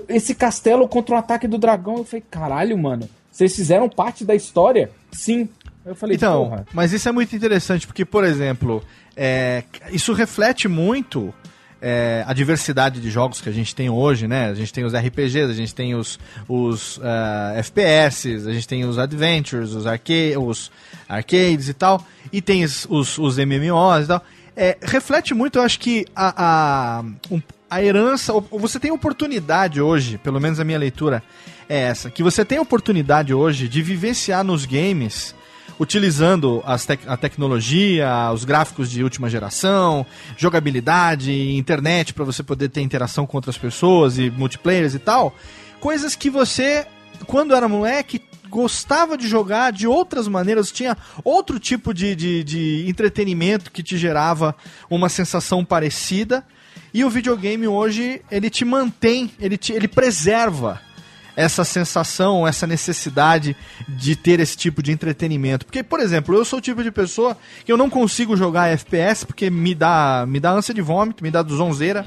esse castelo contra o ataque do dragão. Eu falei, caralho, mano, vocês fizeram parte da história? Sim. Eu falei, Então, porra. mas isso é muito interessante, porque, por exemplo, é, isso reflete muito é, a diversidade de jogos que a gente tem hoje, né? A gente tem os RPGs, a gente tem os, os ah, FPS, a gente tem os Adventures, os, arca os arcades e tal, e tem os, os, os MMOs e tal. É, reflete muito, eu acho que a, a, um- a herança, você tem oportunidade hoje, pelo menos a minha leitura é essa, que você tem oportunidade hoje de vivenciar nos games utilizando tec- a tecnologia, os gráficos de última geração, jogabilidade, internet para você poder ter interação com outras pessoas e multiplayers e tal, coisas que você, quando era moleque, gostava de jogar de outras maneiras, tinha outro tipo de, de, de entretenimento que te gerava uma sensação parecida. E o videogame hoje, ele te mantém, ele, te, ele preserva essa sensação, essa necessidade de ter esse tipo de entretenimento. Porque, por exemplo, eu sou o tipo de pessoa que eu não consigo jogar FPS porque me dá, me dá ânsia de vômito, me dá zonzeira.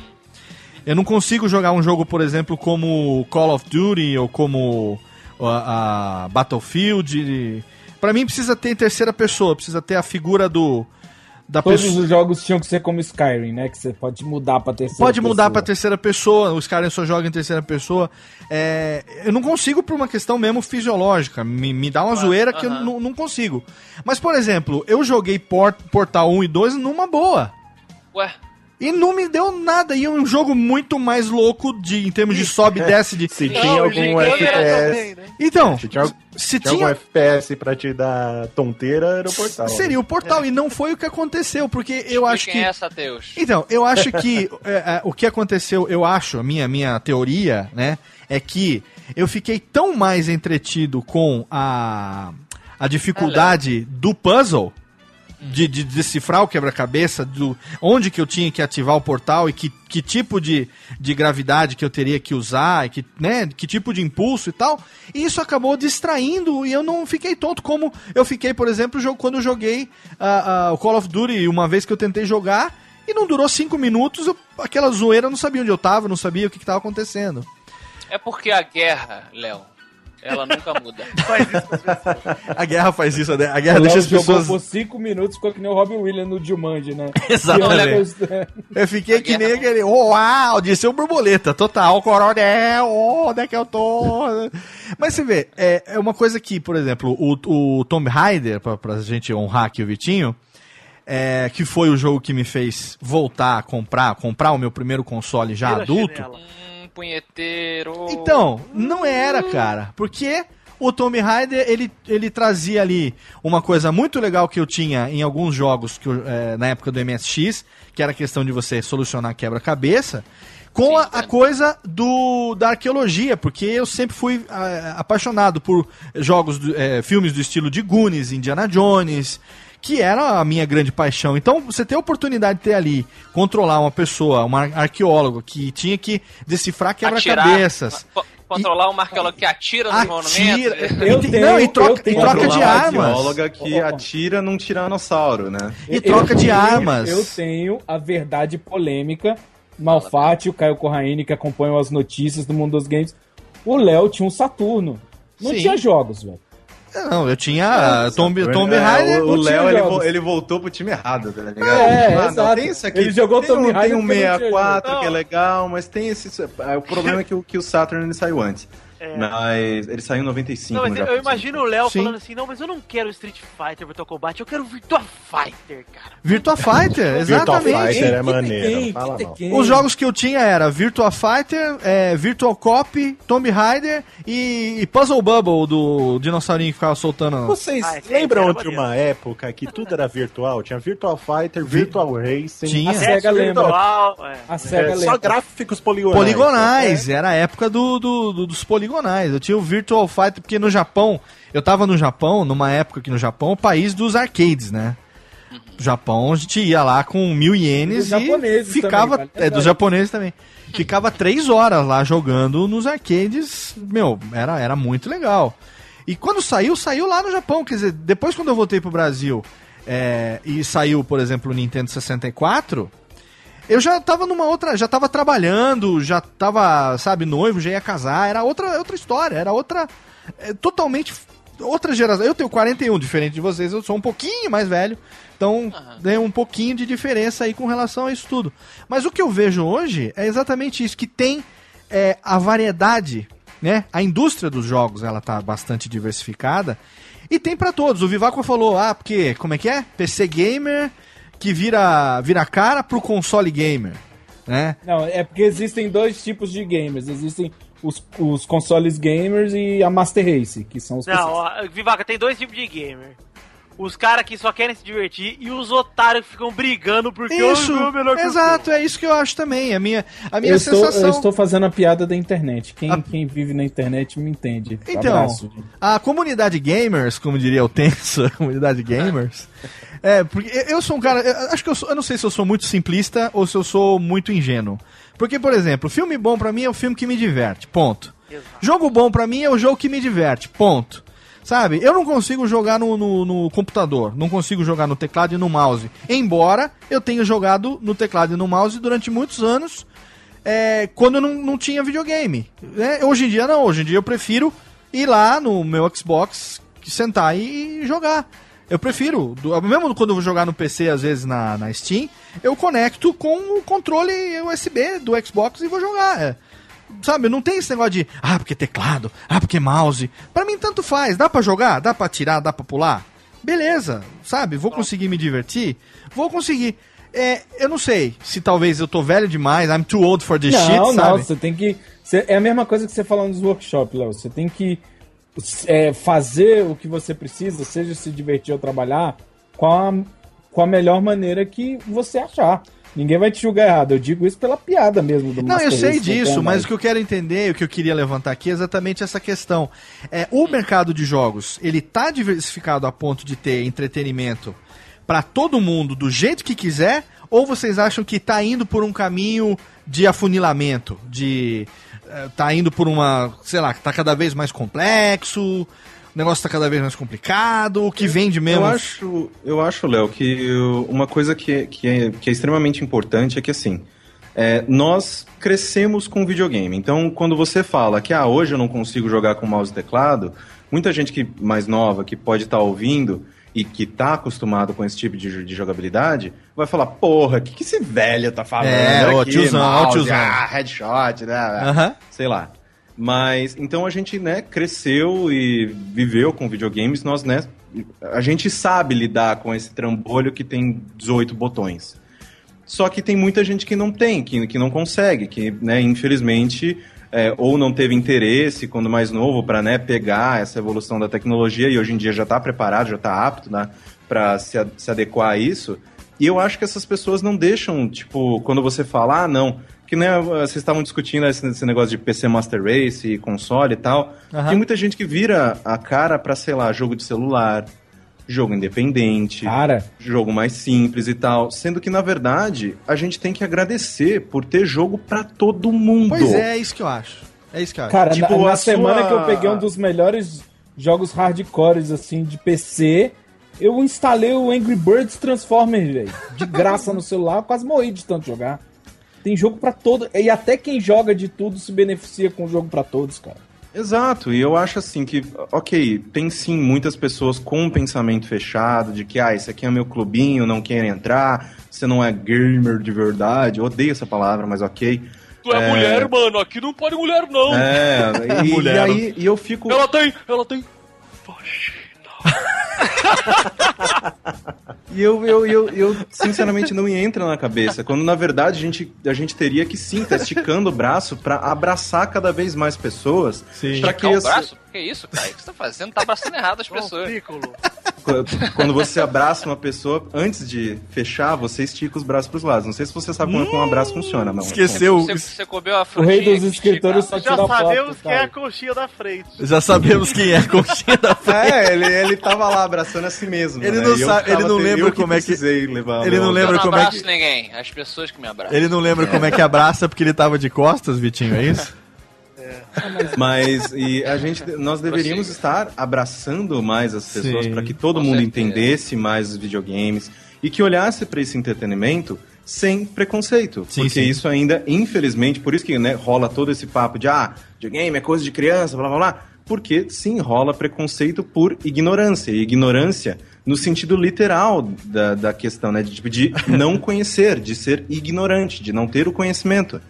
Eu não consigo jogar um jogo, por exemplo, como Call of Duty ou como a, Battlefield. Pra mim precisa ter terceira pessoa, precisa ter a figura do da Todos pessoa. os jogos tinham que ser como Skyrim, né? Que você pode mudar pra terceira Pode mudar pessoa. pra terceira pessoa, os caras só jogam em terceira pessoa. É, eu não consigo por uma questão mesmo fisiológica. Me, me dá uma zoeira que eu aham. não, não consigo. Mas, por exemplo, eu joguei Port, Portal 1 e 2 numa boa. Ué, E não me deu nada. E é um jogo muito mais louco de, em termos de sobe e desce. De... Se Não, tinha algum FPS. também, né? Então, Se tinha, se tinha algum. FPS pra te dar tonteira, era o portal. Seria o portal. E não foi o que aconteceu. Porque eu acho que. quem é essa, Deus? Então, eu acho que é, é, o que aconteceu, eu acho, a minha, minha teoria, né, é que eu fiquei tão mais entretido com a, a dificuldade do puzzle. De, de decifrar o quebra-cabeça, do onde que eu tinha que ativar o portal e que, que tipo de, de gravidade que eu teria que usar, e que, né, que tipo de impulso e tal. E isso acabou distraindo e eu não fiquei tonto como eu fiquei, por exemplo, quando eu joguei ah, ah, o Call of Duty uma vez que eu tentei jogar e não durou cinco minutos, eu- aquela zoeira eu não sabia onde eu tava, não sabia o que, que tava acontecendo. É porque a guerra, Léo, ela nunca muda. A guerra faz isso, né? A guerra O deixa as jogou pessoas. por 5 minutos, ficou que nem o Robin Williams no Jumanji, né? Exatamente. Eu fiquei que nem aquele. Oh, uau, disse o borboleta, total, coronel, onde é que eu tô? Mas você vê, é, é uma coisa que, por exemplo, o, o Tomb Raider, pra, pra gente honrar aqui o Vitinho, é, que foi o jogo que me fez voltar a comprar, comprar o meu primeiro console já Tira a adulto. chinela. Punheteiro. Então, não era, cara. Porque o Tomb Raider, ele, ele trazia ali uma coisa muito legal que eu tinha em alguns jogos que eu, é, na época do MSX, que era a questão de você solucionar quebra-cabeça, com Sim, a, a entendo. coisa do, da arqueologia, porque eu sempre fui ah, apaixonado por jogos, do- eh, filmes do estilo de Goonies, Indiana Jones, que era a minha grande paixão. Então, você ter a oportunidade de ter ali, controlar uma pessoa, uma ar- arqueóloga, que tinha que decifrar quebra-cabeças. Co- Controlar uma arqueóloga que atira nos Atira. monumentos. Eu E- tenho- não, e eu troca, e tenho- troca de uma armas. arqueóloga que atira num tiranossauro, né? E troca de tenho- armas. Eu tenho a verdade polêmica. Malfatti, o Caio Corraine, que acompanham as notícias do mundo dos games. O Léo tinha um Saturno. Não Sim. tinha jogos, velho. Não, eu tinha Tomb, Tomb É, Raider. o Léo, ele, vo- ele voltou pro time errado, tá ligado? É, Ah, não, tem isso aqui. Ele jogou tem Tomb um, Raider tem um porque não tinha 64 jogo. que é legal, mas tem esse... ah, O problema é que o, que o Saturn ele saiu antes. Mas ele saiu em 95 Não, mas no eu, eu imagino o Léo falando assim, não, mas eu não quero Street Fighter Virtual Kombat, eu quero Virtua Fighter, cara. Virtua Fighter, Virtual exatamente. Fighter é maneiro, fala não. Os jogos que eu tinha era Virtua Fighter, é, Virtual Cop, Tomb Raider e, e Puzzle Bubble do dinossaurinho que ficava soltando. Vocês Ah, lembram de uma época que tudo era virtual? Tinha Virtual Fighter, Virtual Racing. Tinha. A SEGA lembra. virtual, é. A É, SEGA só lembra. gráficos poligonais. Poligonais, era a época do, do- do- dos poligonais. Eu tinha o Virtual Fighter, porque no Japão, eu tava no Japão, numa época que no Japão, o país dos arcades, né? Japão, a gente ia lá com mil ienes e ficava. também, é, dos japoneses também. Ficava três horas lá jogando nos arcades. Meu, era, era muito legal. E quando saiu, saiu lá no Japão. Quer dizer, depois quando eu voltei pro Brasil é, e saiu, por exemplo, o Nintendo 64. Eu já tava numa outra. Já tava trabalhando, já tava, sabe, noivo, já ia casar. Era outra, outra história, era outra. é, totalmente. Outra geração. Eu tenho 41, diferente de vocês, eu sou um pouquinho mais velho. Então, tem um pouquinho de diferença aí com relação a isso tudo. Mas o que eu vejo hoje é exatamente isso, que tem é, a variedade, né? A indústria dos jogos, ela tá bastante diversificada. E tem pra todos. O Vivaco falou, ah, porque, como é que é? PC Gamer que vira, vira cara pro console gamer, né? Não, é porque existem dois tipos de gamers. Existem os, os consoles gamers e a Master Race, que são os Não, ó, Vivaca, tem dois tipos de gamer. Os caras que só querem se divertir e os otários que ficam brigando porque Isso, "Ai, o meu é melhor que o exato, é isso que eu acho também. A minha, a minha eu, estou, sensação. eu estou fazendo a piada da internet. Quem, quem vive na internet me entende. Então, Abraço, a comunidade gamers, como diria o Tenso, a comunidade gamers, é, porque eu sou um cara, eu acho que eu, sou, eu não sei se eu sou muito simplista ou se eu sou muito ingênuo. Porque, por exemplo, filme bom pra mim é o filme que me diverte, ponto. Jogo bom pra mim é o jogo que me diverte, ponto. Sabe? Eu não consigo jogar no, no, no computador, não consigo jogar no teclado e no mouse. Embora eu tenha jogado no teclado e no mouse durante muitos anos, é, quando não, não tinha videogame. né? Hoje em dia não, hoje em dia eu prefiro ir lá no meu Xbox, sentar e jogar. Eu prefiro, mesmo quando eu vou jogar no PC, às vezes na, na Steam, eu conecto com o controle USB do Xbox e vou jogar. é. Sabe, não tem esse negócio de, ah, porque teclado, ah, porque mouse. Pra mim, tanto faz. Dá pra jogar? Dá pra tirar? Dá pra pular? Beleza, sabe? Vou conseguir me divertir? Vou conseguir. É, eu não sei se talvez eu tô velho demais, I'm too old for this não, shit, não, sabe? você tem que. você- é a mesma coisa que você falando nos workshops, Léo. Você tem que é, fazer o que você precisa, seja se divertir ou trabalhar, com a, com a melhor maneira que você achar. Ninguém vai te julgar errado. Eu digo isso pela piada mesmo do Não, eu sei Race, disso, mas o que eu quero entender, o que eu queria levantar aqui é exatamente essa questão. É, o mercado de jogos, ele tá diversificado a ponto de ter entretenimento pra todo mundo do jeito que quiser, ou vocês acham que tá indo por um caminho de afunilamento, de eh, tá indo por uma, sei lá, tá cada vez mais complexo, o negócio tá cada vez mais complicado, o que vende mesmo. Eu acho, eu acho, Léo, que o- uma coisa que, é- que, é, que é extremamente importante é que, assim, é, nós crescemos com videogame. Então, quando você fala que, ah, hoje eu não consigo jogar com mouse e teclado, muita gente que mais nova, que pode estar ouvindo e que tá acostumado com esse tipo de, de jogabilidade, vai falar, porra, o que, que esse velho tá falando É, aqui? tiozão, Mouse, tiozão." Ah, headshot, né? Aham. Sei lá. Mas, então a gente, né, cresceu e viveu com videogames, nós, né, a gente sabe lidar com esse trambolho que tem 18 botões. Só que tem muita gente que não tem, que, que não consegue, que, né, infelizmente, é, ou não teve interesse quando mais novo para né, pegar essa evolução da tecnologia e hoje em dia já está preparado, já está apto né, para se, se adequar a isso. E eu acho que essas pessoas não deixam, tipo, quando você fala, ah, não, que né, vocês estavam discutindo esse, esse negócio de PC Master Race e console e tal. Aham. Tem muita gente que vira a cara pra, sei lá, jogo de celular, jogo independente, Cara. jogo mais simples e tal. Sendo que, na verdade, a gente tem que agradecer por ter jogo pra todo mundo. Pois é, é isso que eu acho. É isso que eu acho. Cara, Tipo, na, na a semana sua- que eu peguei um dos melhores jogos hardcores, assim, de PC, eu instalei o Angry Birds Transformers, velho. De graça no celular, eu quase morri de tanto jogar. Tem jogo pra todo. E até quem joga de tudo se beneficia com o jogo pra todos, cara. Exato, e eu acho assim que, ok, tem sim muitas pessoas com um pensamento fechado de que, ah, esse aqui é meu clubinho, não quero entrar, você não é gamer de verdade, eu odeio essa palavra, mas ok. Tu é, É. mulher, mano. Aqui não pode mulher, não. É, e, Mulher. e aí e eu fico. Ela tem, ela tem. E eu, eu, eu, eu, sinceramente não me entra na cabeça. Quando na verdade a gente, a gente teria que sim estar esticando o braço pra abraçar cada vez mais pessoas. Sim. Pra que o esse- braço? Que isso, cara? O que você tá fazendo? Tá abraçando errado as pessoas. Quando você abraça uma pessoa, antes de fechar, você estica os braços pros lados. Não sei se você sabe como é que um abraço funciona, não. Esqueceu. Você, você comeu a O frutinha rei dos escritores só Já tira foto. sabemos quem é a conchinha da frente. Já sabemos quem é a conchinha da frente. É, ele, ele tava lá abraçando a si mesmo. Ele né? não sabe- ele não lembra como é que- levar ele não Eu lembra não como é abraço que- ninguém, as pessoas que me abraçam. Ele não lembra como é que abraça porque ele tava de costas, Vitinho, é isso? Mas e a gente, nós deveríamos estar abraçando mais as pessoas para que todo mundo certeza. entendesse mais os videogames e que olhasse para esse entretenimento sem preconceito. Sim, porque sim. isso ainda, infelizmente, por isso que né, rola todo esse papo de ah, videogame é coisa de criança, blá blá blá. Porque sim, rola preconceito por ignorância. E ignorância no sentido literal da, da questão, né? De, tipo, de não conhecer, de ser ignorante, de não ter o conhecimento.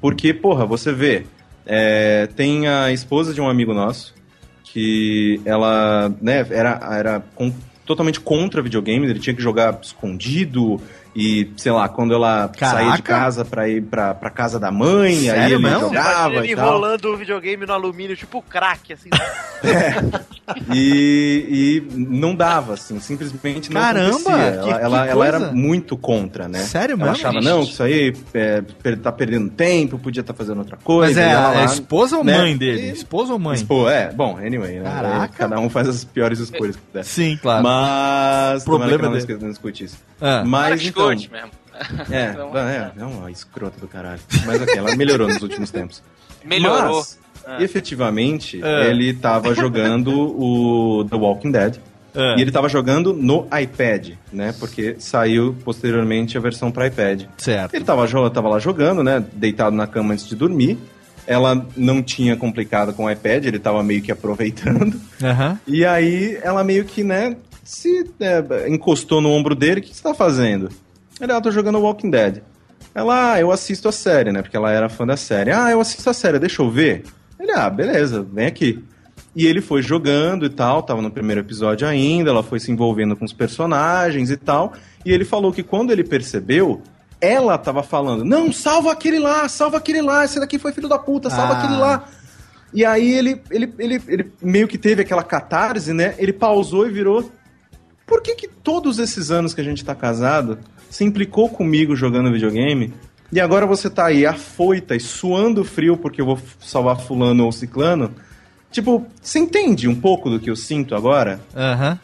Porque, porra, você vê, é, tem a esposa de um amigo nosso, que ela, né, era, era com- totalmente contra videogames, ele tinha que jogar escondido, e, sei lá, quando ela saía de Caraca. casa pra ir pra, pra casa da mãe, aí Sério ele mesmo? jogava ele e tal. enrolando o videogame no alumínio, tipo crack, assim. E, e não dava, assim, simplesmente não Caramba, acontecia. que- ela, que ela, ela era muito contra, né? Sério Ela mesmo? achava, não, que isso aí é, per- tá perdendo tempo, podia estar fazendo outra coisa. Mas é ela lá, esposa ou né? mãe dele? E- Esposa ou mãe? Expo, é, bom, anyway, né? Caraca. Cada um faz as piores escolhas que puder. Sim, claro. Mas. Problema tomara que ela não não escute isso. Ah. Cara, Mas então. Escute mesmo. É, Então, é, é uma escrota do caralho. Mas ok, ela melhorou nos últimos tempos. Melhorou. Mas, efetivamente, É. ele tava jogando o The Walking Dead. É. E ele tava jogando no iPad, né? Porque saiu posteriormente a versão para iPad. Certo. Ele tava, tava lá jogando, né? Deitado na cama antes de dormir. Ela não tinha complicado com o iPad, ele tava meio que aproveitando. Aham. E aí ela meio que, né, se é, encostou no ombro dele, o que você tá fazendo? Ele, ah, tô jogando Walking Dead. Ela, ah, eu assisto a série, né? Porque ela era fã da série. Ah, eu assisto a série, deixa eu ver. Ele, ah, beleza, vem aqui. E ele foi jogando e tal, tava no primeiro episódio ainda, ela foi se envolvendo com os personagens e tal. E ele falou que quando ele percebeu, ela tava falando: Não, salva aquele lá, salva aquele lá, esse daqui foi filho da puta, salva Ah. aquele lá. E aí ele, ele, ele, ele meio que teve aquela catarse, né? Ele pausou e virou. Por que que todos esses anos que a gente tá casado, se implicou comigo jogando videogame, e agora você tá aí afoita e suando frio porque eu vou salvar fulano ou ciclano? Tipo, você entende um pouco do que eu sinto agora? Aham.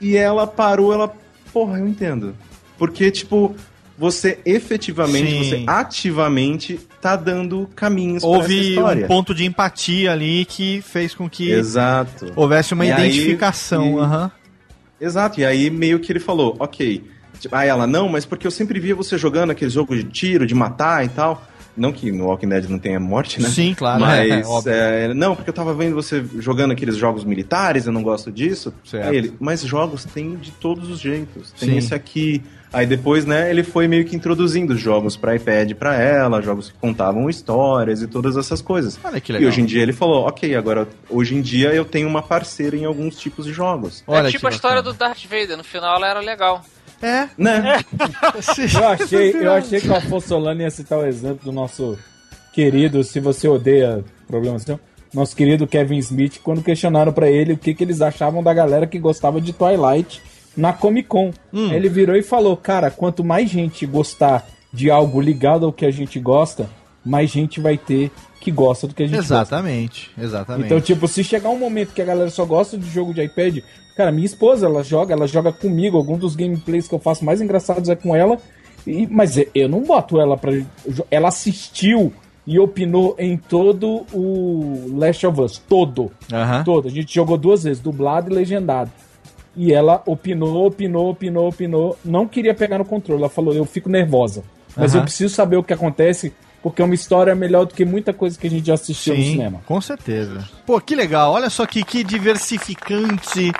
E ela parou, ela, porra, eu entendo. Porque, tipo, você efetivamente, Sim. você ativamente tá dando caminhos pra Houve história. um ponto de empatia ali que fez com que Exato. houvesse uma E aí- identificação. e- Aham. Exato, e aí meio que ele falou, ok. Tipo, Aí ela, não, mas porque eu sempre via você jogando aquele jogo de tiro, de matar e tal. Não que no Walking Dead não tenha morte, né? Sim, claro. Mas, é, óbvio. é, não, porque eu tava vendo você jogando aqueles jogos militares, eu não gosto disso. Certo. Aí ele, mas jogos tem de todos os jeitos. Tem Sim. esse aqui. Aí depois, né, ele foi meio que introduzindo jogos pra iPad pra ela, jogos que contavam histórias e todas essas coisas. Olha que E legal. hoje em dia ele falou, ok, agora, hoje em dia eu tenho uma parceira em alguns tipos de jogos. Olha é tipo a história do Darth Vader, no final ela era legal. É. Né? Eu achei, eu achei que o Afonso Solano ia citar o exemplo do nosso querido, se você odeia problemas seu, nosso querido Kevin Smith, quando questionaram pra ele o que, que eles achavam da galera que gostava de Twilight na Comic Con. Hum. Ele virou e falou: Cara, quanto mais gente gostar de algo ligado ao que a gente gosta, mais gente vai ter que gosta do que a gente gosta. Exatamente, exatamente. Então, tipo, se chegar um momento que a galera só gosta de jogo de iPad, cara, minha esposa, ela joga, ela joga comigo, algum dos gameplays que eu faço mais engraçados é com ela, e, mas eu- não boto ela pra. Ela assistiu e opinou em todo o Last of Us, todo, todo. A gente jogou duas vezes, dublado e legendado. E ela opinou, opinou, opinou, opinou, não queria pegar no controle, ela falou, eu fico nervosa, mas Aham. eu preciso saber o que acontece, porque é uma história melhor do que muita coisa que a gente já assistiu no Sim, cinema. com certeza. Pô, que legal. Olha só que, que diversificante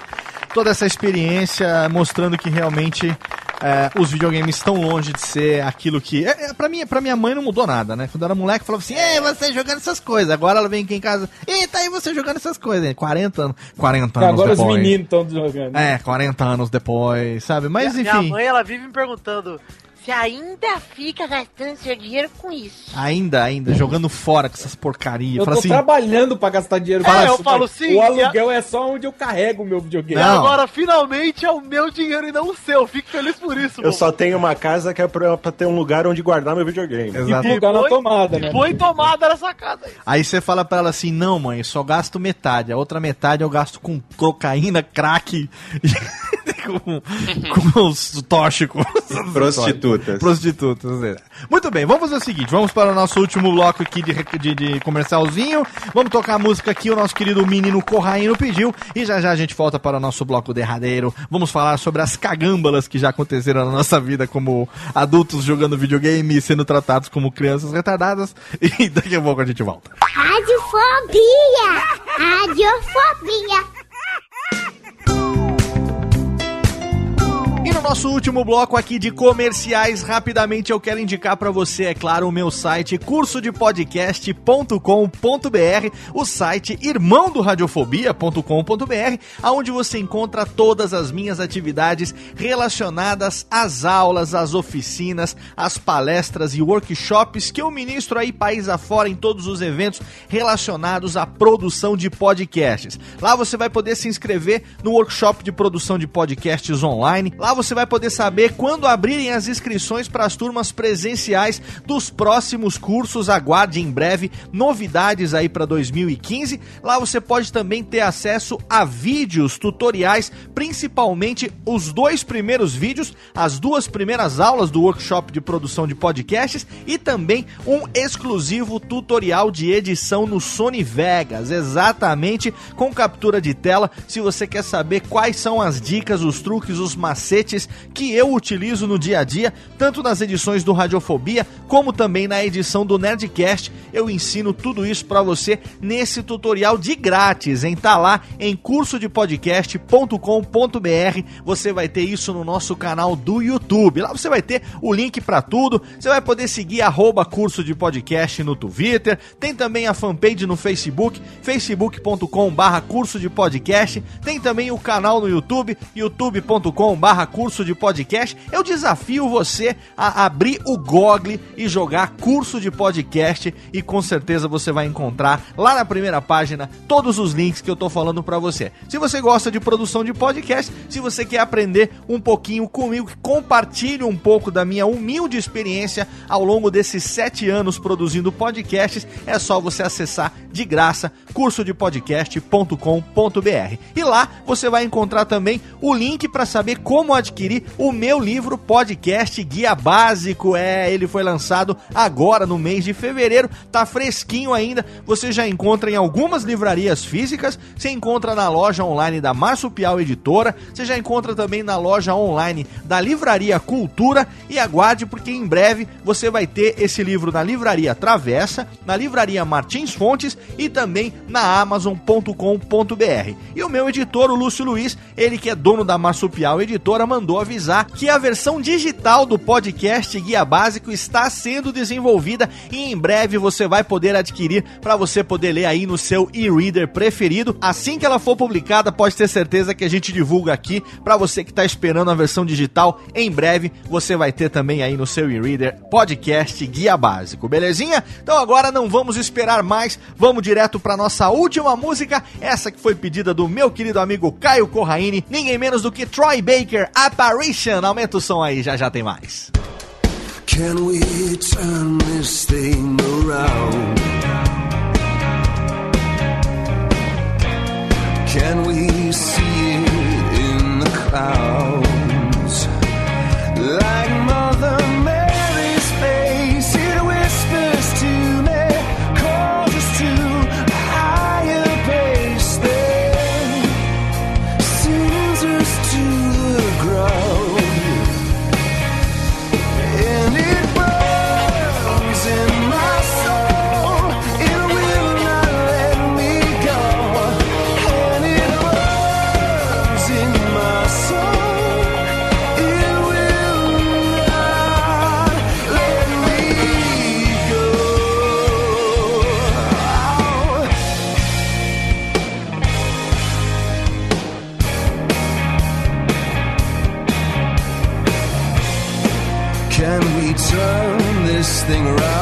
toda essa experiência, mostrando que realmente é, os videogames estão longe de ser aquilo que. É, é, pra, mim, pra minha mãe não mudou nada, né? Quando era moleque, falava assim: Ei, você jogando essas coisas. Agora ela vem aqui em casa: Eita, aí você jogando essas coisas. 40 anos. 40 anos Agora os depois. meninos estão jogando. É, 40 anos depois, sabe? Mas minha, enfim. minha mãe, ela vive me perguntando você ainda fica gastando seu dinheiro com isso. Ainda, ainda, jogando fora com essas porcarias. Eu Fala tô assim, trabalhando pra gastar dinheiro É, com eu isso, falo mas sim, O aluguel é só onde eu carrego o meu videogame. Não. agora, finalmente, é o meu dinheiro e não o seu. Fico feliz por isso, Eu mano. só tenho uma casa que é pra, pra ter um lugar onde guardar meu videogame. Exato. E plugar na Põe- tomada, né? Põe tomada nessa casa aí. Aí você fala pra ela assim, não mãe, eu só gasto metade, a outra metade eu gasto com cocaína, crack, e com, com os tóxicos. Prostitutas. Prostitutas. é. Muito bem, vamos fazer o seguinte, vamos para o nosso último bloco aqui de, de, de comercialzinho, vamos tocar a música que o nosso querido menino Corraino pediu, e já já a gente volta para o nosso bloco derradeiro, vamos falar sobre as cagâmbalas que já aconteceram na nossa vida como adultos jogando videogame e sendo tratados como crianças retardadas, e daqui a pouco a gente volta. Radiofobia! Radiofobia! No nosso último bloco aqui de comerciais, rapidamente eu quero indicar pra você, é claro, o meu site cursodepodcast.com.br, o site irmão do radiofobia.com.br, aonde você encontra todas as minhas atividades relacionadas às aulas, às oficinas, às palestras e workshops que eu ministro aí país afora em todos os eventos relacionados à produção de podcasts. Lá você vai poder se inscrever no workshop de produção de podcasts online. Lá você vai poder saber quando abrirem as inscrições para as turmas presenciais dos próximos cursos. Aguarde em breve novidades aí para 2015. Lá você pode também ter acesso a vídeos tutoriais, principalmente os dois primeiros vídeos, as duas primeiras aulas do workshop de produção de podcasts e também um exclusivo tutorial de edição no Sony Vegas, exatamente com captura de tela. Se você quer saber quais são as dicas, os truques, os macetes que eu utilizo no dia a dia, tanto nas edições do Radiofobia como também na edição do Nerdcast, eu ensino tudo isso para você nesse tutorial de grátis, hein? Tá lá em cursodepodcast.com.br. Você vai ter isso no nosso canal do YouTube. Lá você vai ter o link para tudo. Você vai poder seguir arroba curso de podcast no Twitter. Tem também a fanpage no Facebook, facebook.com barra curso de podcast. Tem também o canal no YouTube, youtube.com barra curso de podcast. Eu desafio você a abrir o Google e jogar curso de podcast e com certeza você vai encontrar lá na primeira página todos os links que eu tô falando para você. Se você gosta de produção de podcast, se você quer aprender um pouquinho comigo, compartilhe um pouco da minha humilde experiência ao longo desses sete anos produzindo podcasts, é só você acessar de graça cursodepodcast.com.br. E lá você vai encontrar também o link para saber como adquirir o meu livro podcast Guia Básico. É, ele foi lançado agora no mês de fevereiro, tá fresquinho ainda. Você já encontra em algumas livrarias físicas, você encontra na loja online da Marsupial Editora, você já encontra também na loja online da Livraria Cultura e aguarde porque em breve você vai ter esse livro na Livraria Travessa, na Livraria Martins Fontes e também na amazon.com.br. E o meu editor, o Lúcio Luiz, ele que é dono da Marsupial Editora, mandou avisar que a versão digital do podcast Guia Básico está sendo desenvolvida e em breve você vai poder adquirir para você poder ler aí no seu e-reader preferido. Assim que ela for publicada, pode ter certeza que a gente divulga aqui para você que está esperando a versão digital. Em breve você vai ter também aí no seu e-reader podcast Guia Básico, belezinha? Então agora não vamos esperar mais, vamos direto para nossa última música, essa que foi pedida do meu querido amigo Caio Corraine, ninguém menos do que Troy Baker, Apparition. Aumenta o som aí, já já tem mais. Can we turn this thing around? Can we see it in the clouds? Like Mother this thing right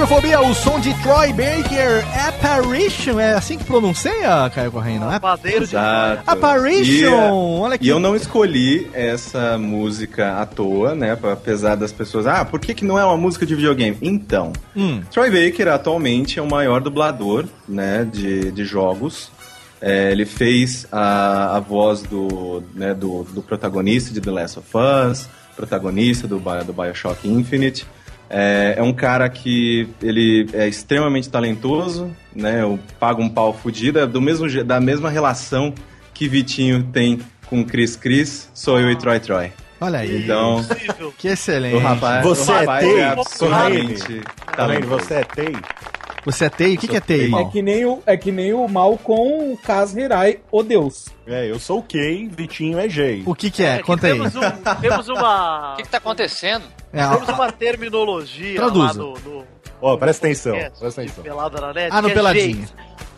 Radiofobia, o som de Troy Baker, Apparition, é assim que pronuncia, Caio Correia, não é? Padeiro de Exato. Apparition, E, olha que- E eu não escolhi essa música à toa, né? Apesar das pessoas. Ah, por que, que não é uma música de videogame? Então, Hum. Troy Baker atualmente é o maior dublador, né? De, de jogos. É, ele fez a, a voz do, né, do, do protagonista de The Last of Us, protagonista do, do Bioshock Infinite. É, é um cara que ele é extremamente talentoso, né? Eu pago um pau fudido, é do mesmo, da mesma relação que Vitinho tem com Chris Chris, sou eu e Troy Troy. Olha aí. Então, Que excelente. o rapaz, Você o é rapaz TEI? é absurdamente Tá vendo? talentoso. Você é TEI? Você é TEI? O que, que é TEI? É que nem o, é que nem o mal com o Kaz Hirai, o Deus. É, eu sou o Kei, Vitinho é Jay. O que, que é? que Conta aí. temos, um- temos uma. O que, que tá acontecendo? É, Temos uma terminologia Traduza. lá no, no Ó, presta atenção, presta atenção. Pelada na net. Ah, no é Peladinha.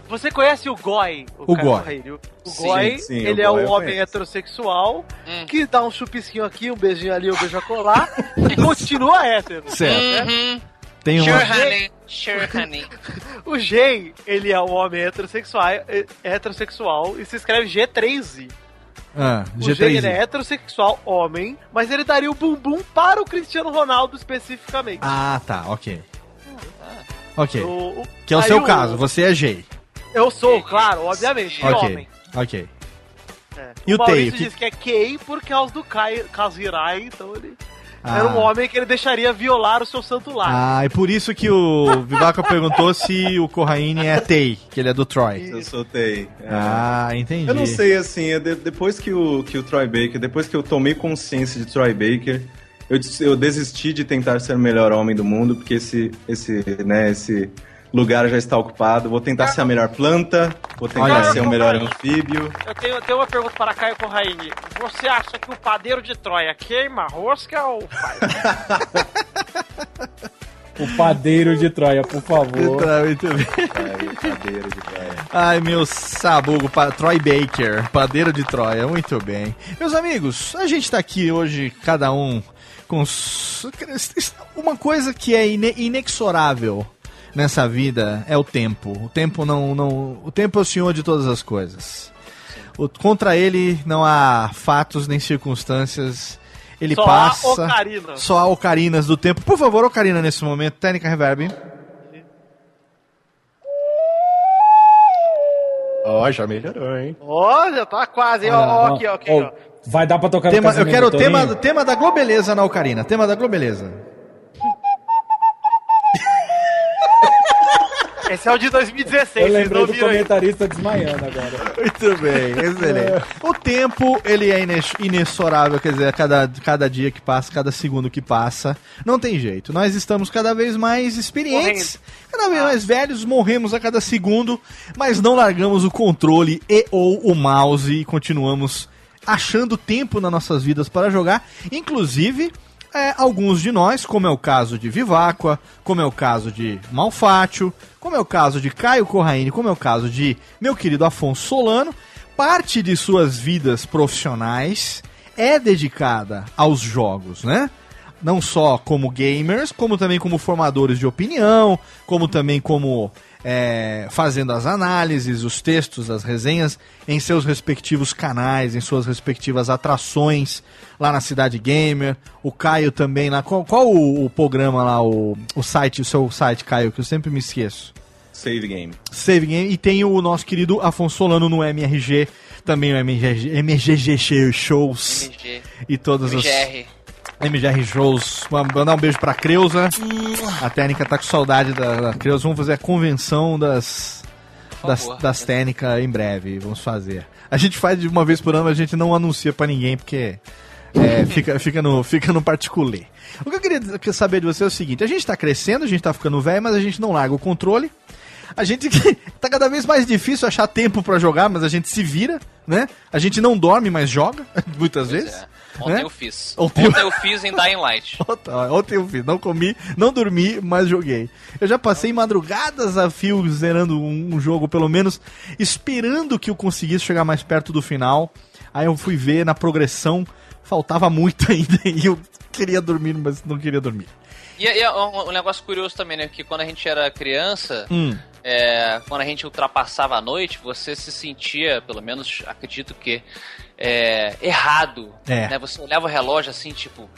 Você conhece o Goi? O Caio Goi. O Goi, sim, o ele é um homem conheço. heterossexual Hum. que dá um chupisquinho aqui, um beijinho ali, um beijo a colar e continua hétero. Certo. né? Uhum. Tem Sure, uma... honey. Sure, honey. O G, ele é um homem heterossexual, é- heterossexual e se escreve G3Z. Ah, O é G3. heterossexual, homem, mas ele daria o bumbum para o Cristiano Ronaldo especificamente. Ah, tá, ok. Ok. O- o- Que é o seu caso, você é G. Eu sou, claro, obviamente, Ok, homem. ok. É. E o Maurício Teio, que- diz que é gay por causa do Kai- Kazirai, então ele Ah. era um homem que ele deixaria violar o seu santo lar. Ah, e por isso que o Vivaco perguntou se o Corraine é TEI, que ele é do Troy. Eu soltei. É. Ah, entendi. Eu não sei, assim, de- depois que o, que o Troy Baker, depois que eu tomei consciência de Troy Baker, eu, eu desisti de tentar ser o melhor homem do mundo, porque esse, esse, né, esse lugar já está ocupado. Vou tentar ser a melhor planta, vou tentar Olha aí. ser o melhor anfíbio. Eu tenho, eu tenho uma pergunta para Caio Corraine. Você acha que o padeiro de Troia queima rosca ou faz? O padeiro de Troia, por favor. Tá, muito bem. Ai, meu sabugo, pa- Troy Baker, padeiro de Troia, muito bem. Meus amigos, a gente tá aqui hoje, cada um com. Uma coisa que é ine- inexorável nessa vida é o tempo. O tempo não, não. O tempo é o senhor de todas as coisas. O- contra ele não há fatos nem circunstâncias. Ele Só há passa. ocarina. Só há ocarinas do tempo. Por favor, ocarina nesse momento. Técnica reverb. Ó, já melhorou, hein? Olha, tá quase, hein? ó, ó, aqui, ó, aqui, Ó, ó. Vai dar pra tocar no Tema, eu casamento quero o do tema, tema da Globeleza na Ocarina. Tema da Globeleza. Esse é o de 2016, Eu lembrei do viram aí. comentarista desmaiando agora. Muito bem, excelente. O tempo, ele é inexorável, quer dizer, a cada, cada dia que passa, cada segundo que passa, não tem jeito. Nós estamos cada vez mais experientes, cada vez mais velhos, morremos a cada segundo, mas não largamos o controle e ou o mouse e continuamos achando tempo nas nossas vidas para jogar, inclusive é, alguns de nós, como é o caso de Viváqua, como é o caso de Malfátio, como é o caso de Caio Corraine, como é o caso de meu querido Afonso Solano, parte de suas vidas profissionais é dedicada aos jogos, né? Não só como gamers, como também como formadores de opinião, como também como é, fazendo as análises, os textos, as resenhas em seus respectivos canais, em suas respectivas atrações lá na Cidade Gamer. O Caio também lá. Qual, qual o, o programa lá, o, o site, o seu site, Caio, que eu sempre me esqueço? Save game. Save Game. E tem o nosso querido Afonso Solano no MRG, também o MRG, MGG Shows MG. e todas as. MGR. Shows. Mandar um beijo pra Creuza. A técnica tá com saudade da, da Creuza. Vamos fazer a convenção das. Das, das técnicas em breve, vamos fazer. A gente faz de uma vez por ano, mas a gente não anuncia pra ninguém, porque é, fica, fica, no, fica no particular. O que eu queria saber de você é o seguinte: a gente tá crescendo, a gente tá ficando velho, mas a gente não larga o controle. A gente tá cada vez mais difícil achar tempo pra jogar, mas a gente se vira, né? A gente não dorme, mas joga, muitas vezes. É. Ontem né? eu fiz. Ontem Ontem, eu- eu fiz em Dying Light. Ontem, eu fiz, não comi, não dormi, mas joguei. Eu já passei madrugadas a fio zerando um, jogo, pelo menos, esperando que eu conseguisse chegar mais perto do final. Aí eu fui ver na progressão, faltava muito ainda e eu queria dormir, mas não queria dormir. E, e um, um negócio curioso também, né? Que quando a gente era criança, Hum. é, quando a gente ultrapassava a noite, você se sentia, pelo menos acredito que, é, errado. É. Né? Você olhava o relógio assim, tipo,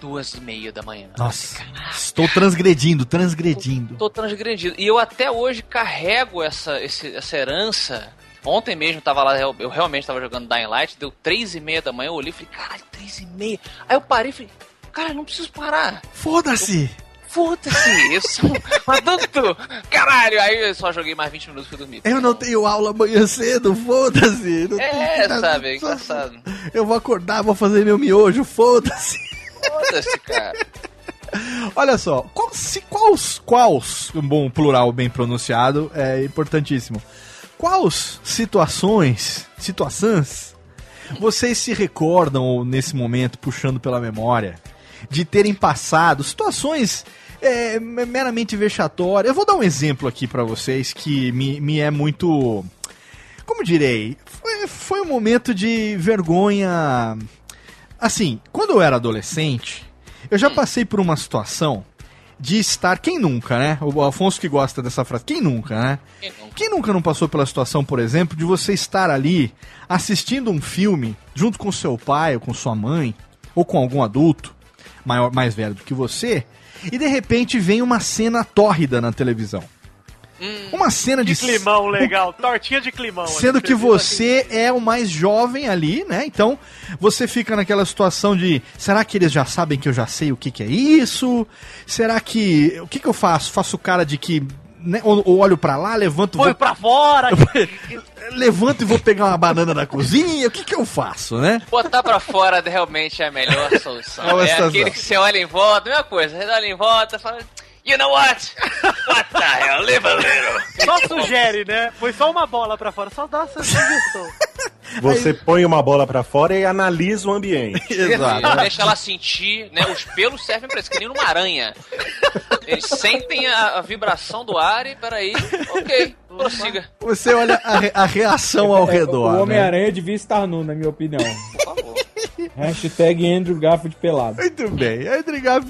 duas e meia da manhã. Nossa, estou transgredindo, transgredindo. Tô transgredido. E eu até hoje carrego essa, esse- essa herança. Ontem mesmo tava lá, eu, eu realmente tava jogando Dying Light, deu três e meia da manhã, eu olhei e falei, caralho, três e meia. Aí eu parei e falei, cara, não preciso parar. Foda-se! Foda-se, isso. Mas tanto. Caralho, aí eu só joguei mais 20 minutos e fui dormir. Eu não tenho aula amanhã cedo, foda-se! É, tenho- sabe, é engraçado. Eu vou acordar, vou fazer meu miojo, foda-se! Foda-se, cara. Olha só, qual, se, quais, quais, um bom plural bem pronunciado, é importantíssimo. Quais situações, situações, vocês se recordam, ou nesse momento, puxando pela memória, de terem passado situações é, meramente vexatórias? Eu vou dar um exemplo aqui pra vocês que me, me é muito. Como direi? Foi, foi um momento de vergonha. Assim, quando eu era adolescente, eu já passei por uma situação de estar. Quem nunca, né? O Afonso que gosta dessa frase. Quem nunca, né? Quem nunca? Quem nunca não passou pela situação, por exemplo, de você estar ali assistindo um filme junto com seu pai ou com sua mãe ou com algum adulto maior, mais velho do que você e de repente vem uma cena tórrida na televisão. Uma cena de climão legal, tortinha de climão. Sendo que você é o mais jovem ali, né? Então você fica naquela situação de: será que eles já sabem que eu já sei o que, que é isso? Será que. O que, que eu faço? Faço cara de que. Né? Ou, ou olho pra lá, levanto. Foi vou- pra fora! levanto e vou pegar uma banana da cozinha? O que, que eu faço, né? Botar pra fora realmente é a melhor solução. É É aquele que você olha em volta, mesma coisa, você olha em volta e fala, you know what? What the hell? Live a little. Só sugere, né? Foi só uma bola pra fora, só dá essa sugestão. Você põe uma bola pra fora e analisa o ambiente. Exato. Deixa ela sentir, né? Os pelos servem pra isso, que nem numa aranha. Eles sentem a, a vibração do ar e, peraí, ok, prossiga. Você olha a, re- a reação ao É, redor. O né? Homem-Aranha devia estar nu, na minha opinião. Hashtag Andrew Garfield pelado. Muito bem.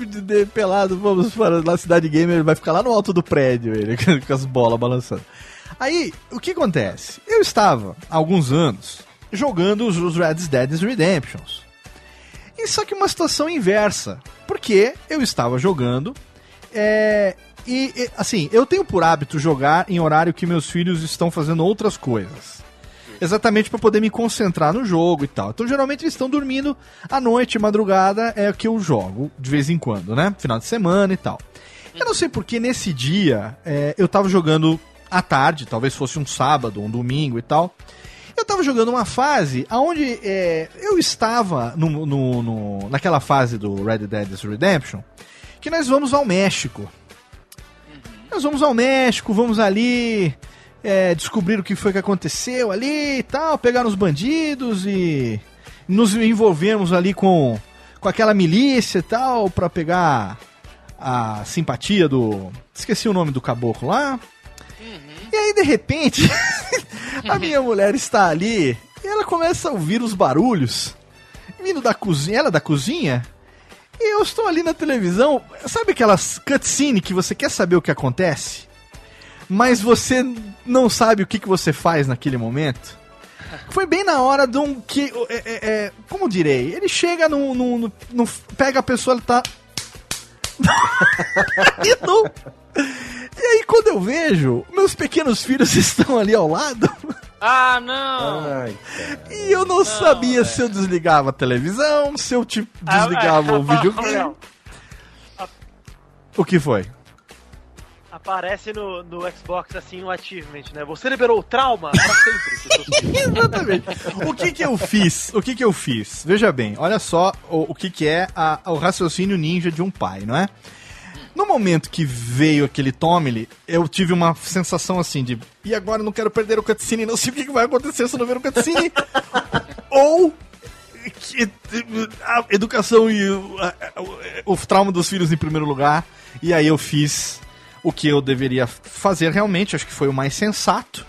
De, de pelado, vamos para na cidade gamer, ele vai ficar lá no alto do prédio, ele, com as bolas balançando. Aí, o que acontece? Eu estava, há alguns anos, jogando os, os Red Dead Redemptions. E só que uma situação inversa. Porque eu estava jogando. é, e, assim, eu tenho por hábito jogar em horário que meus filhos estão fazendo outras coisas. Exatamente para poder me concentrar no jogo e tal. Então, geralmente eles estão dormindo à noite, madrugada é o que eu jogo de vez em quando, né? Final de semana e tal. Eu não sei porque nesse dia é, eu tava jogando à tarde, talvez fosse um sábado, um domingo e tal. Eu tava jogando uma fase onde é, eu estava no, no- no- naquela fase do Red Dead Redemption que nós vamos ao México. Nós vamos ao México, vamos ali é, descobrir o que foi que aconteceu ali e tal, pegar os bandidos e nos envolvemos ali com, com aquela milícia e tal pra pegar a simpatia do. Esqueci o nome do caboclo lá. E aí, de repente, a minha mulher está ali e ela começa a ouvir os barulhos vindo da cozinha. Ela é da cozinha. E eu estou ali na televisão. Sabe aquelas cutscene que você quer saber o que acontece? Mas você não sabe o que, que você faz naquele momento? Foi bem na hora de um que. é, é, é, como direi? Ele chega no, no, no- no- Pega a pessoa, ele tá. e, não- e aí, quando eu vejo, meus pequenos filhos estão ali ao lado. Ah, não! Ai, E eu não, sabia se eu desligava a televisão, se eu tipo, desligava o videogame. O que foi? Aparece no, no Xbox assim um achievement, né? Você liberou o trauma pra sempre. Exatamente. O que que eu fiz? O que que eu fiz? Veja bem, olha só o, o que que é a- o raciocínio ninja de um pai, não é? No momento que veio aquele Tommy, eu tive uma sensação assim de e agora eu não quero perder o cutscene, não sei o que vai acontecer se eu não ver o cutscene. Ou a educação e o, a- o trauma dos filhos em primeiro lugar. E aí eu fiz o que eu deveria fazer realmente, acho que foi o mais sensato,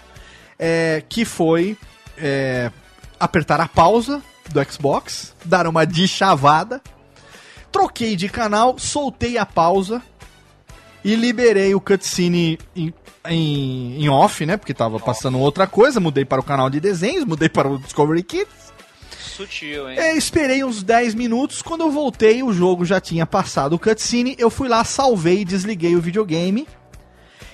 é, que foi é, apertar a pausa do Xbox, dar uma deschavada, troquei de canal, soltei a pausa e liberei o cutscene em, em, em off, né? Porque tava passando outra coisa, mudei para o canal de desenhos, mudei para o Discovery Kids. Sutil, hein? É, esperei uns 10 minutos, quando eu voltei, o jogo já tinha passado o cutscene, eu fui lá, salvei e desliguei o videogame.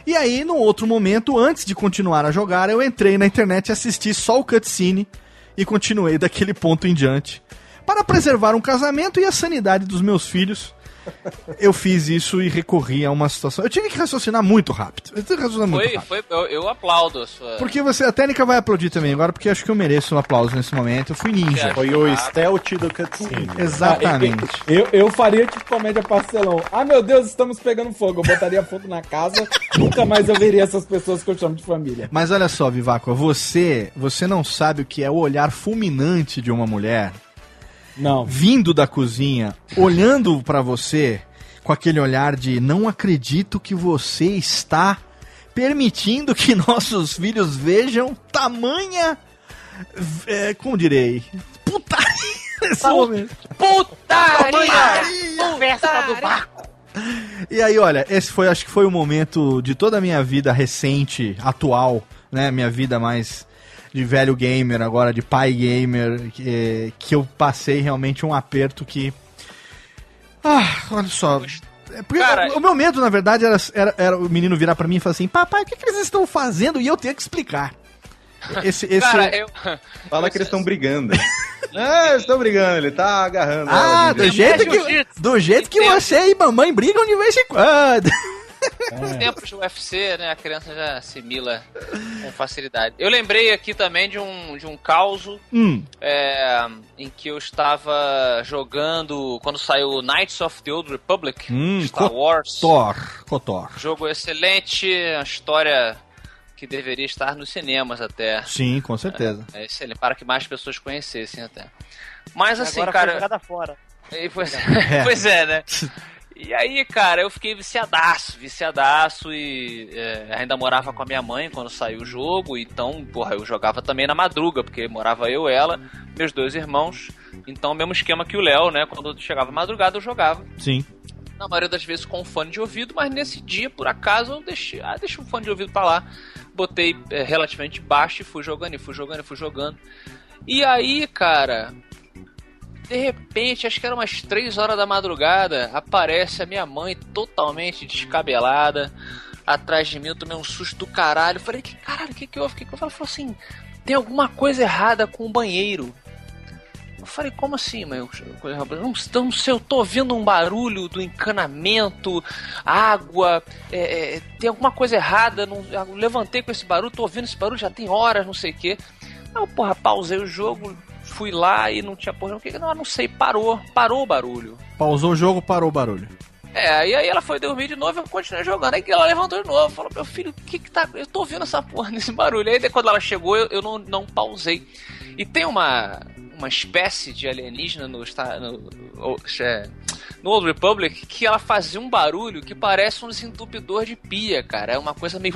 E aí, no outro momento, antes de continuar a jogar, eu entrei na internet e assisti só o cutscene e continuei daquele ponto em diante. Para preservar um casamento e a sanidade dos meus filhos, eu fiz isso e recorri a uma situação. Eu tive que raciocinar muito rápido. Eu tive que raciocinar muito Foi, rápido. foi, eu, eu aplaudo a sua. Porque você, a técnica vai aplaudir também agora, porque acho que eu mereço um aplauso nesse momento. Eu fui ninja. Foi o stealth do cutscene. Exatamente. Eu, eu faria tipo comédia parcelão. Ah, meu Deus, estamos pegando fogo. Eu botaria fogo na casa. Nunca mais eu veria essas pessoas que eu chamo de família. Mas olha só, Vivaco, você, você não sabe o que é o olhar fulminante de uma mulher Não. vindo da cozinha, olhando pra você com aquele olhar de não acredito que você está permitindo que nossos filhos vejam tamanha, é, como direi, putaria nesse momento. Putaria! Festa do barco. E aí, olha, esse foi, acho que foi o momento de toda a minha vida recente, atual, né? Minha vida mais de velho gamer, agora de pai gamer, que, que eu passei realmente um aperto que. Ah, olha só. É Porque Cara, o, meu medo, na verdade, era, era, era o menino virar pra mim e falar assim: Papai, o que, que eles estão fazendo? E eu ter que explicar. Esse, esse... Cara, eu. Fala que eles estão brigando. ah, eles estão brigando, ele tá agarrando. Ah, do jeito, que, do jeito que você e mamãe brigam de vez em quando. Nos tempos de UFC, né, a criança já assimila com facilidade. Eu lembrei aqui também de um, de um caos Hum, é, em que eu estava jogando quando saiu Knights of the Old Republic, Hum, Star Wars. Thor, Cotor. Jogo excelente, uma história que deveria estar nos cinemas até. Sim, com certeza. É excelente, para que mais pessoas conhecessem até. Mas assim, Agora foi cara. jogada fora. E, pois, pois é, né? E aí, cara, eu fiquei viciadaço, viciadaço e é, ainda morava com a minha mãe quando saiu o jogo, então, porra, eu jogava também na madruga, porque morava eu, ela, meus dois irmãos, então mesmo esquema que o Léo, né, quando chegava madrugada eu jogava. Sim. Na maioria das vezes com fone de ouvido, mas nesse dia, por acaso, eu deixei, ah, deixei o fone de ouvido pra lá, botei é, relativamente baixo e fui jogando, e fui jogando, e fui jogando. E aí, cara, de repente, acho que era umas 3 horas da madrugada, aparece a minha mãe totalmente descabelada atrás de mim. Eu tomei um susto do caralho. Falei, que caralho, o que que houve? Que que houve? Ela falou assim: tem alguma coisa errada com o banheiro. Eu falei, como assim, mãe? Não, não sei, eu tô ouvindo um barulho do encanamento, água, é, é, tem alguma coisa errada. Não, levantei com esse barulho, tô ouvindo esse barulho já tem horas, não sei o quê. Aí eu, porra, pausei o jogo, fui lá e não tinha porra, o que? Não, não sei, parou, parou o barulho. Pausou o jogo, parou o barulho. É, e aí ela foi dormir de novo e eu continuei jogando. Aí ela levantou de novo, falou: Meu filho, o que que tá. Eu tô ouvindo essa porra nesse barulho. Aí quando ela chegou, eu, eu não, não pausei. E tem uma, uma espécie de alienígena no, no, no, é, no Old Republic que ela fazia um barulho que parece um desentupidor de pia, cara. É uma coisa meio.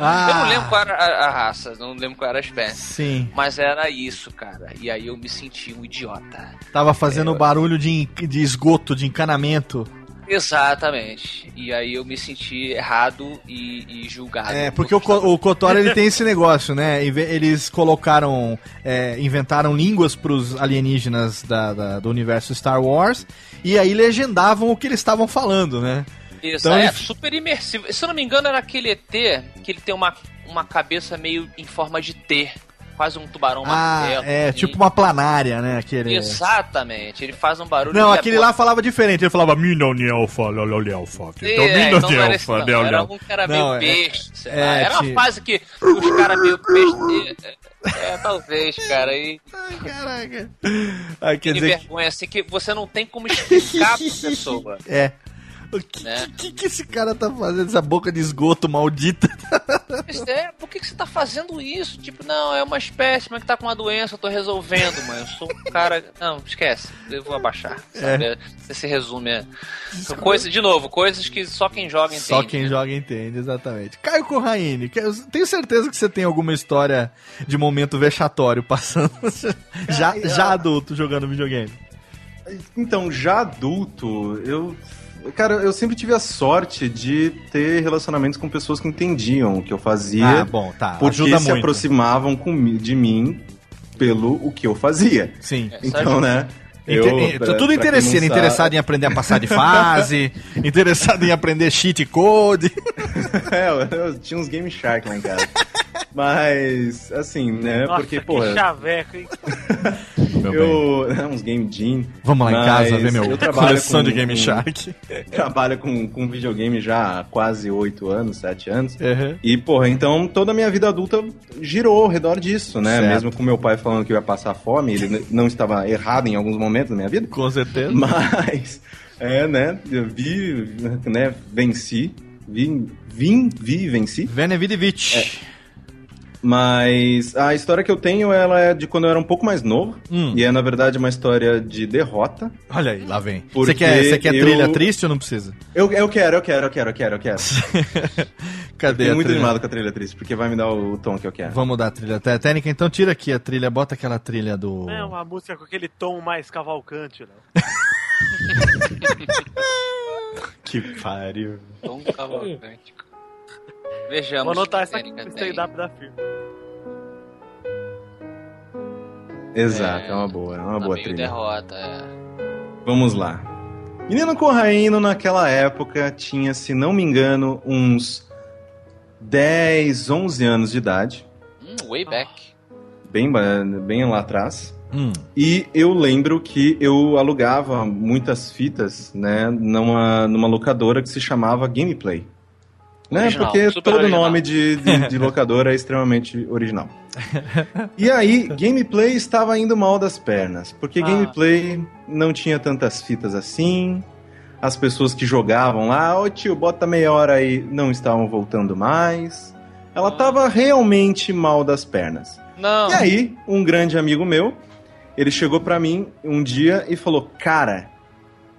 Ah. Eu não lembro qual era a, a raça, não lembro qual era a espécie. Sim. Mas era isso, cara. E aí eu me senti um idiota. Tava fazendo barulho de, de esgoto, de encanamento. Exatamente. E aí eu me senti errado e, e julgado. É, porque o, o Kotor ele tem esse negócio, né? Eles colocaram, é, inventaram línguas pros alienígenas da, da- do universo Star Wars e aí legendavam o que eles estavam falando, né? Isso, Então é ele- super imersivo. Se eu não me engano, era aquele ET que ele tem uma, uma cabeça meio em forma de T. Quase um tubarão Ah, martelo. é assim. tipo uma planária, né? Aquele... Exatamente. Ele faz um barulho. Não, que é aquele lá falava diferente. Ele falava Minonialfa, Lololialfa. É, então esse não. Era um que era meio Não, é- sei lá. Era uma fase que os caras meio besta. É, talvez, cara. E Caraca. Ah, quer que dizer que... vergonha, assim, que você não tem como explicar pra pessoa. É. O que, Né? que, que esse cara tá fazendo? Essa boca de esgoto maldita. É, por que, que você tá fazendo isso? Tipo, não, é uma espécie, mas que tá com uma doença, eu tô resolvendo, mano. Eu sou um cara. Não, esquece, eu vou abaixar. Sabe? Esse resume é. São coisas, de novo, coisas que só quem joga entende. Só quem joga entende, exatamente. Caio Corraine, que- tenho certeza que você tem alguma história de momento vexatório passando. já, já adulto jogando videogame. Então, já adulto, eu. Cara, eu sempre tive a sorte de ter relacionamentos com pessoas que entendiam o que eu fazia. Ah, bom, tá. Porque ajuda se muito. aproximavam comi- de mim pelo o que eu fazia. Sim. Então, né? Eu, eh, pra- tudo não interessado em aprender a passar de fase, interessado em aprender cheat code. é, eu, eu tinha uns Game Shark lá em casa. Mas, assim, né? Nossa, porque, que pô. chaveco, hein? Eu, uns Game Gin. Vamos lá em casa ver meu eu trabalho coleção com- de Game com- Shark. Trabalho com, com videogame já há quase oito anos, sete anos. Uhum. E, porra, então toda a minha vida adulta girou ao redor disso, né? Certo. Mesmo com meu pai falando que eu ia passar fome, ele não estava errado em alguns momentos da minha vida. Com certeza. Mas, é, né? Eu vi, né? Venci. Vim, vim, vi e venci. Venevidevich. Mas a história que eu tenho, ela é de quando eu era um pouco mais novo. Hum. E é, na verdade, uma história de derrota. Olha aí, lá vem. Você quer, você quer eu- trilha triste ou não precisa? Eu, eu quero, eu quero, eu quero, eu quero, eu quero. Cadê Fiquei a muito trilha? animado com a trilha triste, porque vai me dar o, tom que eu quero. Vamos dar a trilha té- técnica, então tira aqui a trilha, bota aquela trilha do. É uma música com aquele tom mais cavalcante, né? Que pariu. Tom Cavalcante. Vejamos. Vou anotar essa aqui tem. stand-up da firma. Exato, é, uma boa, é uma Tá boa meio trilha. derrota, é. Vamos lá. Menino Corraíno, naquela época, tinha, se não me engano, uns 10, 11 anos de idade. Hum, way back. Bem, bem lá atrás. Hum. E eu lembro que eu alugava muitas fitas, né, numa, numa locadora que se chamava Gameplay. Né, Original, porque todo original. nome de, de, de locadora é extremamente original. E aí, Gameplay estava indo mal das pernas, porque Ah. Gameplay não tinha tantas fitas assim, As pessoas que jogavam lá, ô tio, bota meia hora aí, não estavam voltando mais. Ela tava realmente mal das pernas. Não. E aí, um grande amigo meu, ele chegou pra mim um dia e falou: Cara,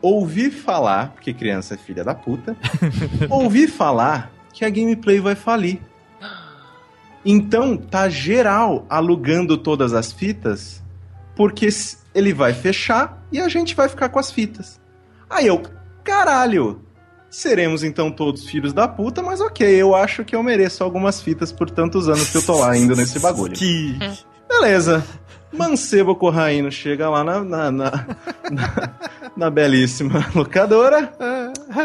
ouvi falar, porque criança é filha da puta, ouvi falar que a gameplay vai falir. Então, tá geral alugando todas as fitas, porque ele vai fechar e a gente vai ficar com as fitas. Aí eu, caralho, seremos então todos filhos da puta, mas ok, eu acho que eu mereço algumas fitas por tantos anos que eu tô lá indo nesse bagulho. Que... Beleza. Mancebo Corraino chega lá na, na, na, na- na belíssima locadora.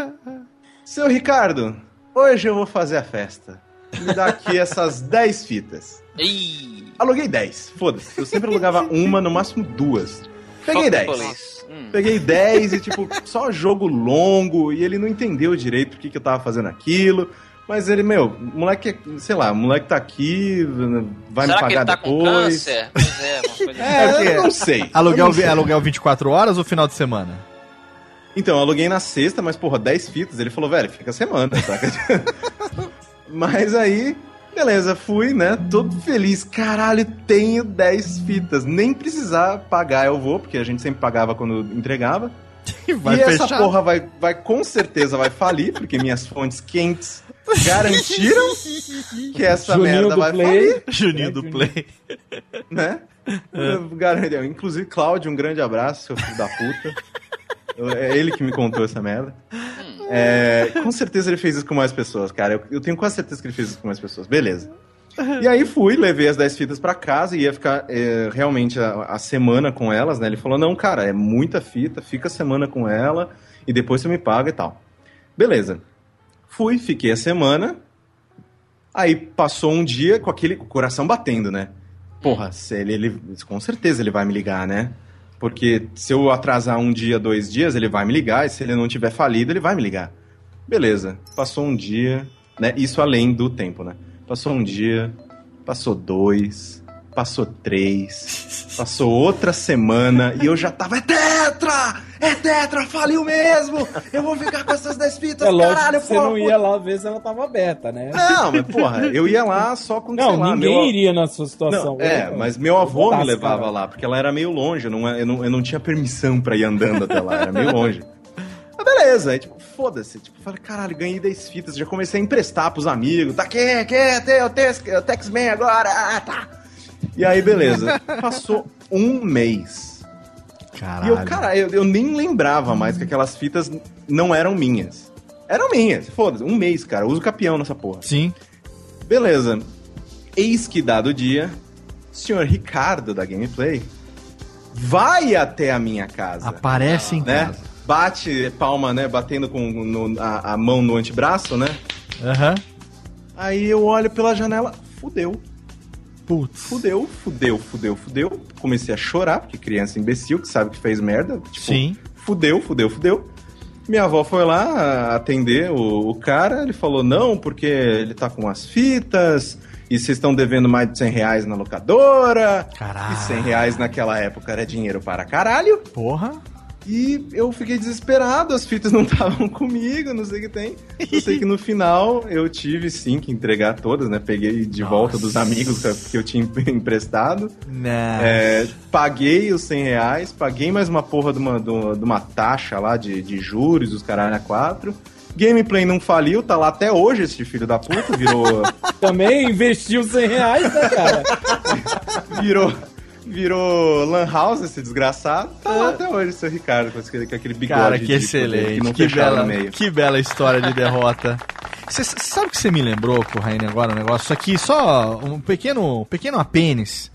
Seu Ricardo, hoje eu vou fazer a festa. Me dá aqui essas 10 fitas. Ih, Aluguei 10, foda-se. Eu sempre alugava uma, no máximo duas. Peguei fuck 10. police. Hum. Peguei 10 e, tipo, só jogo longo. E ele não entendeu direito por que, que eu tava fazendo aquilo. Mas ele, meu, moleque, sei lá, moleque tá aqui, vai Será me que ele pagar tá com depois. câncer? Pois é, uma coisa É, É o eu não sei. Aluguel, Eu não sei. aluguel 24 horas ou final de semana? Então, eu aluguei na sexta, mas, porra, 10 fitas. Ele falou, velho, fica semana, saca? mas aí, beleza, fui, né? Todo feliz. Caralho, tenho 10 fitas. Nem precisar pagar eu vou, porque a gente sempre pagava quando entregava. Vai e essa fechar? porra vai, vai, com certeza vai falir, porque minhas fontes quentes garantiram que essa Juninho merda do vai Play. falir, Juninho do Play. né? Garanto- Inclusive, Cláudio, um grande abraço, seu filho da puta. É ele que me contou essa merda. É, com certeza ele fez isso com mais pessoas, cara. Eu, eu tenho quase certeza que ele fez isso com mais pessoas. Beleza. E aí fui, levei as 10 fitas pra casa e ia ficar é, realmente a, a semana com elas, né? Ele falou: não, cara, é muita fita, fica a semana com ela e depois você me paga e tal. Beleza. Fui, fiquei a semana. Aí passou um dia com aquele coração batendo, né? Porra, se ele, ele- com certeza ele vai me ligar, né? Porque se eu atrasar um dia, dois dias, ele vai me ligar, e se ele não tiver falido, ele vai me ligar. Beleza, passou um dia, né? Isso além do tempo, né? Passou um dia, passou dois, passou três, passou outra semana e eu já tava, é tetra! É tetra, faliu mesmo! Eu vou ficar com essas 10 fitas, É lógico caralho, que você porra, não ia lá ver se ela tava aberta, né? Não, mas porra, eu ia lá só com, Não, lá, ninguém meu- iria na sua situação. não, é, Eu- mas meu avô me levava cara. lá, porque ela era meio longe, eu não, eu não, eu não tinha permissão pra ir andando até lá, era meio longe. Mas beleza, aí tipo, foda-se, tipo, falei, caralho, ganhei 10 fitas, já comecei a emprestar pros amigos, tá aqui, aqui, tem o Tex- o Tex-Man agora, ah, tá. E aí, beleza, passou um mês. Caralho. E eu, cara, eu, eu nem lembrava mais que aquelas fitas não eram minhas. Eram minhas, foda-se, um mês, cara, eu uso capião nessa porra. Sim. Beleza. Eis que dado dia, o senhor Ricardo da Gameplay vai até a minha casa, Aparece em né? casa. Bate palma, né? Batendo com no- a, a mão no antebraço, né? Aham. Aí eu olho pela janela, fudeu. Putz. Fudeu, fudeu, fudeu, fudeu. Comecei a chorar, porque criança imbecil que sabe que fez merda. Tipo, Sim. fudeu, fudeu, fudeu. Minha avó foi lá atender o, o cara, ele falou, não, porque ele tá com as fitas, e vocês estão devendo mais de 100 reais na locadora. Caralho. E 100 reais naquela época era dinheiro para caralho. Porra. E eu fiquei desesperado, as fitas não estavam comigo, não sei o que tem. Eu sei que no final eu tive sim que entregar todas, né? Peguei de volta dos amigos que eu tinha emprestado. É, paguei os 100 reais, paguei mais uma porra de uma, de uma, de uma taxa lá de, de juros, os caralho a quatro. Gameplay não faliu, tá lá até hoje esse filho da puta, virou. Também investiu 100 reais, né, cara? virou. Virou Lan House esse desgraçado. Tá lá até hoje, seu Ricardo, com aquele, com aquele bigode. Cara, que de- excelente. Que não que, bela, que bela história de derrota. Você sabe o que você me lembrou, Corraine, agora, um negócio? Isso aqui, só um pequeno, um pequeno apênis,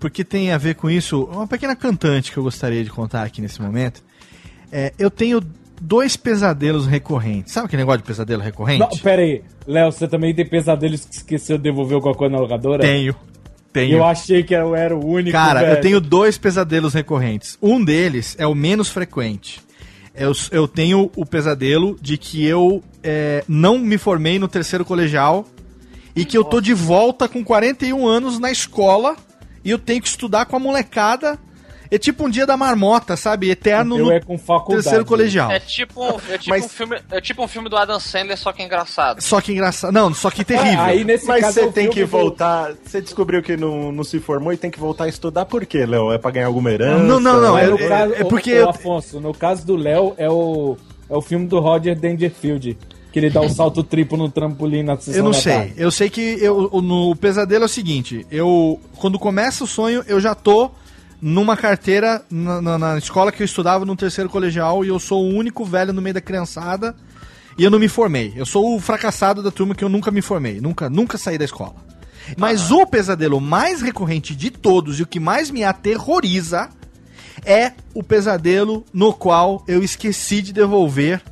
porque tem a ver com isso, uma pequena cantante que eu gostaria de contar aqui nesse momento. É, eu tenho dois pesadelos recorrentes. Sabe aquele negócio de pesadelo recorrente? Não, pera aí. Léo, você também tem pesadelos que esqueceu de devolver alguma coisa na locadora? Tenho. Tenho. Eu achei que eu era o único, Cara, velho. eu tenho dois pesadelos recorrentes. Um deles é o menos frequente. Eu, eu tenho o pesadelo de que eu é, não me formei no terceiro colegial e que eu tô de volta com 41 anos na escola e eu tenho que estudar com a molecada. É tipo um dia da marmota, sabe? Eterno no é com faculdade. terceiro colegial. É tipo, um- é, tipo Mas- um filme, é tipo um filme do Adam Sandler, só que engraçado. Só que engraçado. Não, só que terrível. Aí nesse Mas caso você o tem que do- voltar. Você descobriu que não, não se formou e tem que voltar a estudar por quê, Léo? É pra ganhar alguma herança? Não, não, não, é- é- caso, é porque o, eu- Afonso, no caso do Léo, é o, é o filme do Roger Dangerfield. Que ele dá um salto triplo no trampolim na sessão Eu não da sei. tarde. Eu sei que eu, o- no pesadelo é o seguinte: eu quando começa o sonho, eu já tô numa carteira na, na- na escola que eu estudava no terceiro colegial e eu sou o único velho no meio da criançada e eu não me formei. Eu sou o fracassado da turma que eu nunca me formei, nunca, nunca saí da escola. Mas o pesadelo mais recorrente de todos e o que mais me aterroriza é o pesadelo no qual eu esqueci de devolver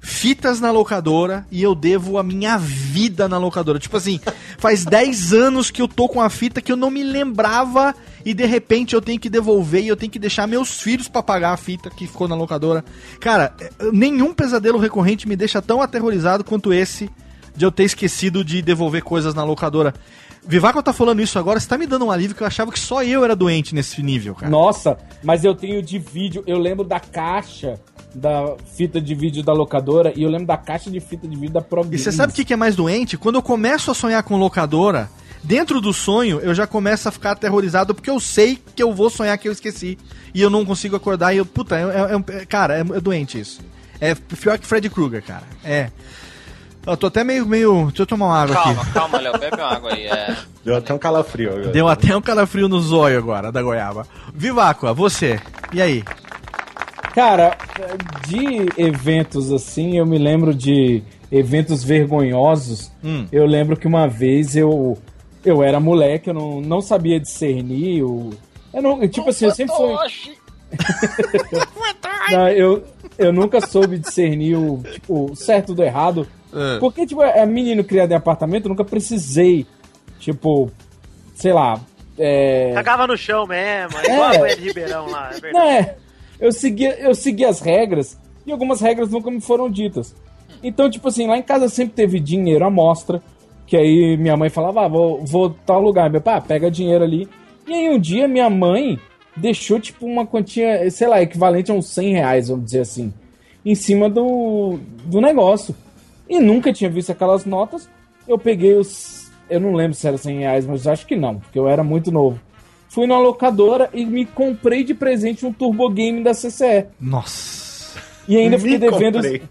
fitas na locadora e eu devo a minha vida na locadora. Tipo assim, faz 10 anos que eu tô com a fita que eu não me lembrava e de repente eu tenho que devolver e eu tenho que deixar meus filhos pra pagar a fita que ficou na locadora. Cara, eh, nenhum pesadelo recorrente me deixa tão aterrorizado quanto esse de eu ter esquecido de devolver coisas na locadora. Vivaco tá falando isso agora, você tá me dando um alívio que eu achava que só eu era doente nesse nível, cara. Nossa, mas eu tenho de vídeo, eu lembro da caixa da fita de vídeo da locadora e eu lembro da caixa de fita de vídeo da Pro E você sabe o que, que é mais doente? Quando eu começo a sonhar com locadora, dentro do sonho eu já começo a ficar aterrorizado porque eu sei que eu vou sonhar que eu esqueci. E eu não consigo acordar e eu. Puta, é, é- é- cara, é, é doente isso. É pior que Freddy Krueger, cara. É. Eu tô até meio. meio deixa eu tomar uma água Calma, aqui. calma, Léo, bebe uma água aí. É. Deu até um calafrio agora. Deu até um calafrio no zóio agora, da goiaba. Viváqua, você. E aí? Cara, de eventos assim, eu me lembro de eventos vergonhosos. Hum. Eu lembro que uma vez eu eu era moleque, eu não, não sabia discernir o eu não, tipo assim, eu sempre fui Não, eu, eu nunca soube discernir o, tipo, o certo do errado. É. Porque, tipo, é menino criado em apartamento, eu nunca precisei, tipo, sei lá. É... Cagava no chão mesmo, É. igual a Ribeirão lá, é verdade. Não, é. Eu seguia, eu seguia as regras e algumas regras nunca me foram ditas. Então, tipo assim, lá em casa sempre teve dinheiro à mostra. Que aí minha mãe falava, ah, vou, vou tal lugar. Meu pai, ah, pega dinheiro ali. E aí um dia minha mãe deixou, tipo, uma quantia, sei lá, equivalente a uns 100 reais, vamos dizer assim, em cima do, do negócio. E nunca tinha visto aquelas notas. Eu peguei os. Eu não lembro se era 100 reais, mas acho que não, porque eu era muito novo. Fui numa locadora e me comprei de presente um Turbo Game da CCE. Nossa. E ainda Me fiquei devendo. comprei.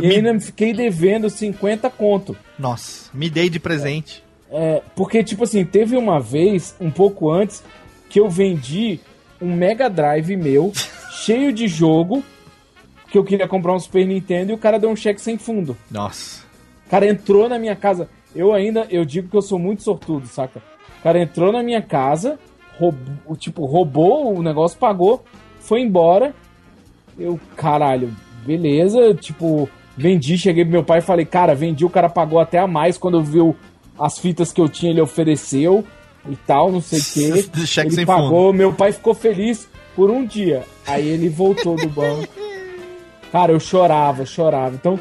E ainda fiquei devendo 50 conto. Nossa. Me dei de presente. É, porque, tipo assim, teve uma vez, um pouco antes, que eu vendi um Mega Drive meu, cheio de jogo, que eu queria comprar um Super Nintendo e o cara deu um cheque sem fundo. Nossa. O cara entrou na minha casa. Eu ainda, eu digo que eu sou muito sortudo, saca? O cara entrou na minha casa, roubou, tipo, roubou o negócio, pagou, foi embora. Eu, caralho, beleza, tipo, vendi, cheguei pro meu pai e falei, cara, vendi, o cara pagou até a mais quando viu as fitas que eu tinha, ele ofereceu e tal, não sei o quê. Cheque ele sem pagou, meu pai ficou feliz por um dia. Aí ele voltou do banco. Cara, eu chorava, chorava. Então,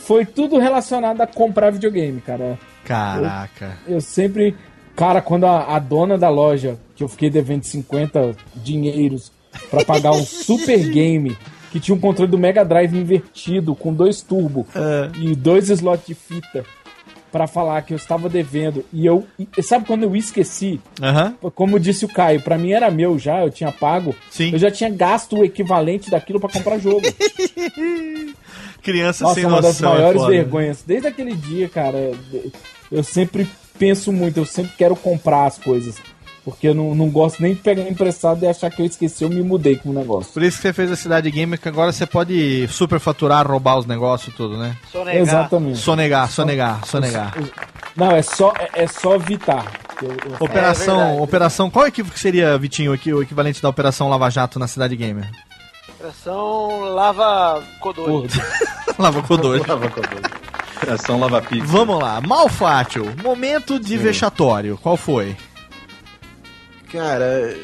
foi tudo relacionado a comprar videogame, cara. Caraca. Eu sempre. Cara, quando a, a dona da loja, que eu fiquei devendo 50 dinheiros pra pagar um super game que tinha um controle do Mega Drive invertido com dois turbo e dois slots de fita pra falar que eu estava devendo e eu e sabe quando eu esqueci Aham. como disse o Caio pra mim era meu já eu tinha pago Sim. eu já tinha gasto o equivalente daquilo pra comprar jogo Criança nossa sem é uma das noção. é maiores foda. vergonhas desde aquele dia cara eu sempre penso muito eu sempre quero comprar as coisas porque eu não, não gosto nem de pegar emprestado e achar que eu esqueci eu me mudei com o negócio Por isso que você fez a cidade gamer, que agora você pode superfaturar, roubar os negócios tudo, né? Sonegar. exatamente Sonegar, sonegar, sonegar. não é só é, é só evitar Eu- eu- Operação, É operação, qual equipe que seria, Vitinho, aqui, o equivalente da Operação Lava Jato na cidade gamer? Operação Lava Codori. Gordo. Lava Codori. Operação Lava Pizza. Vamos lá, Malfátio, momento de vexatório, qual foi? Cara.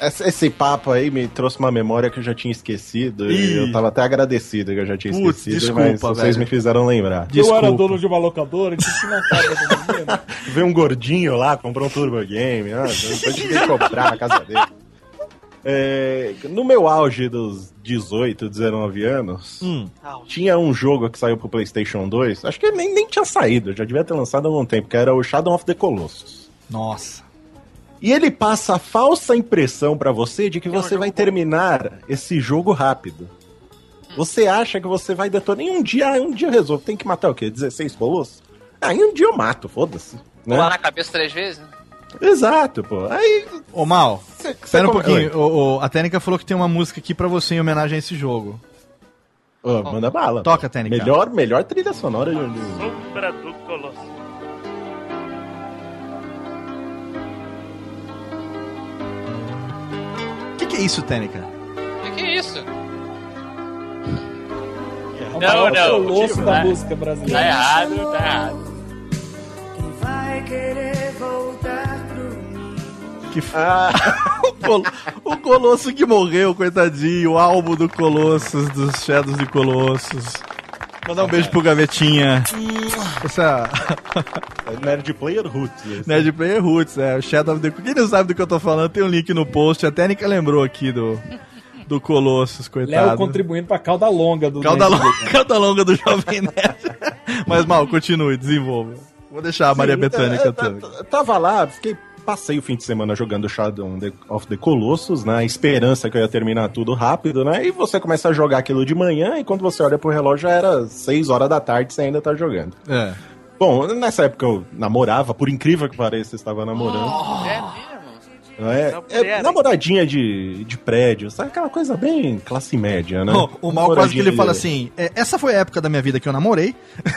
Esse, esse papo aí me trouxe uma memória que eu já tinha esquecido. Ih. E eu tava até agradecido que eu já tinha Putz, esquecido, desculpa, mas vocês velho. me fizeram lembrar. Desculpa. de uma locadora que tinha do menino. Veio um gordinho lá, comprou um Turbo Game. Ah, depois tive que comprar na casa dele. É, no meu auge dos 18, 19 anos, Hum. tinha um jogo que saiu pro PlayStation 2. Acho que nem, nem tinha saído, já devia ter lançado há algum tempo, que era o Shadow of the Colossus. Nossa. E ele passa a falsa impressão pra você de que você vai terminar esse jogo rápido. Você acha que você vai detonar. Em um dia, ah, um dia eu resolvo. Tem que matar o quê? 16 colossos? Ah, em um dia eu mato, foda-se. né? Pular na cabeça três vezes? né? Exato, pô. Aí. Ô, Mal, cê espera um come- pouquinho. O, o- a Técnica falou que tem uma música aqui pra você em homenagem a esse jogo. Ô, manda bala. Toca, Técnica. Melhor, melhor trilha sonora de um Sombra do isso, Técnica? Que que é isso? É o Não, maior não. colosso da Tá- música Tá brasileira. errado, tá errado. Vai querer voltar pro Que f... o, Col- o Colosso que morreu, coitadinho. O álbum do Colossus, dos Shadows de Colossus. Mandar um beijo pro Gavetinha. Essa Nerd Player Roots. esse. Nerd Player Roots, é. O Shadow of the Quem não sabe do que eu tô falando, tem um link no post. A Técnica lembrou aqui do, do Colossus, coitado. Léo contribuindo pra cauda longa do Cauda Nerd longa, cauda longa do Jovem Nerd. Mas mal, continue, desenvolva. Vou deixar a Maria Sim, é, tá- tá- Tava lá, fiquei. Passei o fim de semana jogando Shadow of the Colossus, na esperança que eu ia terminar tudo rápido, né? E você começa a jogar aquilo de manhã, e quando você olha pro relógio já era 6 horas da tarde e você ainda tá jogando. É. Bom, nessa época eu namorava, por incrível que pareça, eu estava namorando. É mesmo? Não é, é namoradinha de, de prédio, sabe? Aquela coisa bem classe média, né? Ó, o mal quase que ele Namoradinha fala de- assim: "É, essa foi a época da minha vida que eu namorei.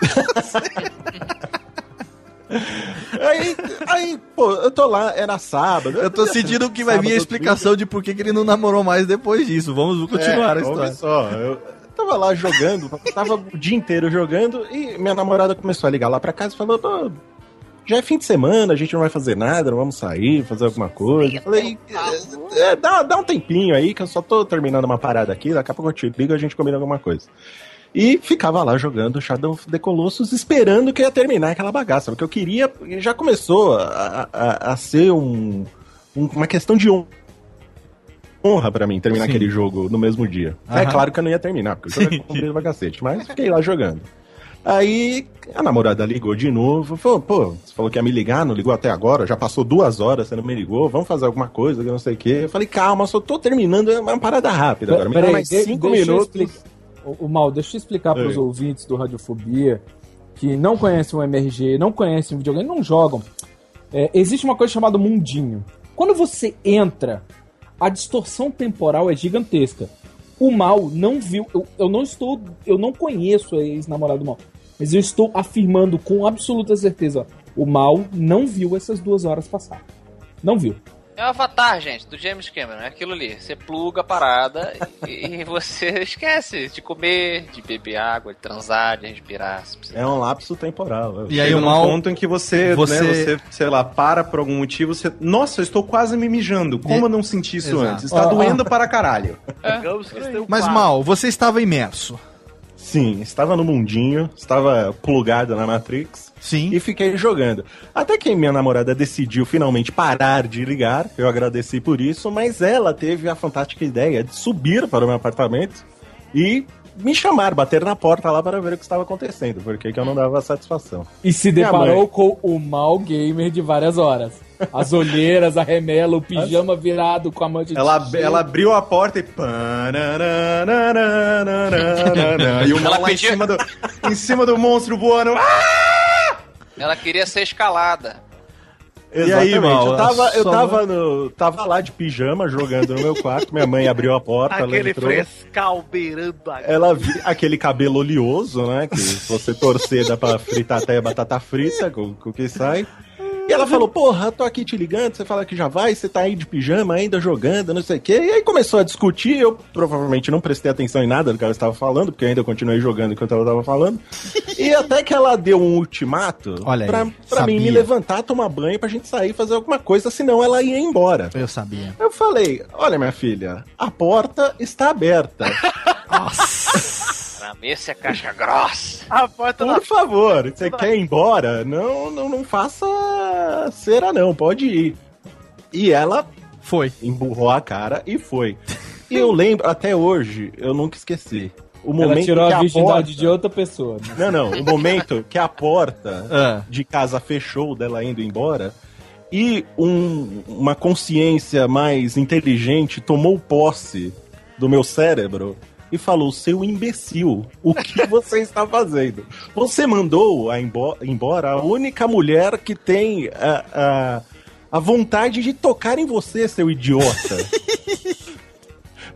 Aí, aí, pô, eu tô lá, era sábado. Eu tô sentindo que vai vir a explicação de por que, que ele não namorou mais depois disso. Vamos continuar É, a história. ouve só, eu tava lá jogando, tava o dia inteiro jogando e minha namorada começou a ligar lá pra casa e falou: "Pô, já é fim de semana, a gente não vai fazer nada, não vamos sair, fazer alguma coisa. Eu Falei, é, é, dá, dá um tempinho aí que eu só tô terminando uma parada aqui, daqui a pouco eu te ligo e a gente combina alguma coisa. E ficava lá jogando Shadow of the Colossus, esperando que ia terminar aquela bagaça, porque eu queria. Já começou a, a, a ser um, um- uma questão de honra honra pra mim terminar Sim. aquele jogo no mesmo dia. É Aham. claro que eu não ia terminar, porque o jogo é comprido pra cacete, mas fiquei lá jogando. Aí a namorada ligou de novo, falou, pô, você falou que ia me ligar, não ligou até agora, já passou duas horas, você não me ligou, vamos fazer alguma coisa, que eu não sei o quê. Eu falei, calma, só tô terminando, é uma parada rápida agora, me dá mais de- cinco eu minutos. explicar. O, o Mal, deixa eu explicar para os ouvintes do Radiofobia que não conhecem o MRG, não conhecem o videogame, não jogam. É, existe uma coisa chamada mundinho. Quando você entra, a distorção temporal é gigantesca. O Mal não viu. Eu, eu não estou. Eu não conheço a ex-namorado do Mal. Mas eu estou afirmando com absoluta certeza: o Mal não viu essas duas horas passar. Não viu. É o Avatar, gente, do James Cameron. É aquilo ali. Você pluga a parada e, e você esquece de comer, de beber água, de transar, de respirar. É um lapso temporal. E aí Chega mal- ponto em que você, você- né, você, sei lá, para por algum motivo, você. Nossa, eu estou quase me mijando. Como eu não senti isso Exato. antes? Está ó. doendo para caralho. Um Mas mal, você estava imerso. Sim, estava no mundinho, estava plugado na Matrix. Sim. E fiquei jogando. Até que minha namorada decidiu finalmente parar de ligar, eu agradeci por isso, mas ela teve a fantástica ideia de subir para o meu apartamento e me chamar, bater na porta lá para ver o que estava acontecendo, porque que eu não dava satisfação. E se Minha deparou mãe. com o mal gamer de várias horas. As olheiras, a remela, o pijama virado com a mancha de Ela, abriu a porta e. E o mal lá em cima, do, em cima do monstro voando. Ah! Ela queria ser escalada. E aí, Exatamente. Mal, eu tava, eu tava, no, tava lá de pijama jogando no meu quarto, minha mãe abriu a porta, ela Aquele entrou. frescal beirando a Ela viu aquele cabelo oleoso, né? Que se você torcer dá pra fritar até batata frita com, com o que sai. E ela falou, porra, tô aqui te ligando, você fala que já vai, você tá aí de pijama ainda jogando, não sei o quê. E aí começou a discutir, eu provavelmente não prestei atenção em nada do que ela estava falando, porque eu ainda continuei jogando enquanto ela tava falando. E até que ela deu um ultimato Olha aí, pra, pra mim me levantar, tomar banho pra gente sair e fazer alguma coisa, senão ela ia embora. Eu sabia. Eu falei, olha minha filha, a porta está aberta. Pra mim, esse é caixa grossa. A porta da Por favor, você quer ir embora? Não, não, não faça cera não, pode ir. E ela Foi. Emburrou a cara e foi. E eu lembro, até hoje, eu nunca esqueci. O Ela momento tirou que a virgindade porta- de outra pessoa. né? Não, não. O momento que a porta Ah. de casa fechou dela indo embora e um- uma consciência mais inteligente tomou posse do meu cérebro e falou: seu imbecil, o que você está fazendo? Você mandou a embo- embora a única mulher que tem a, a, a vontade de tocar em você, seu idiota.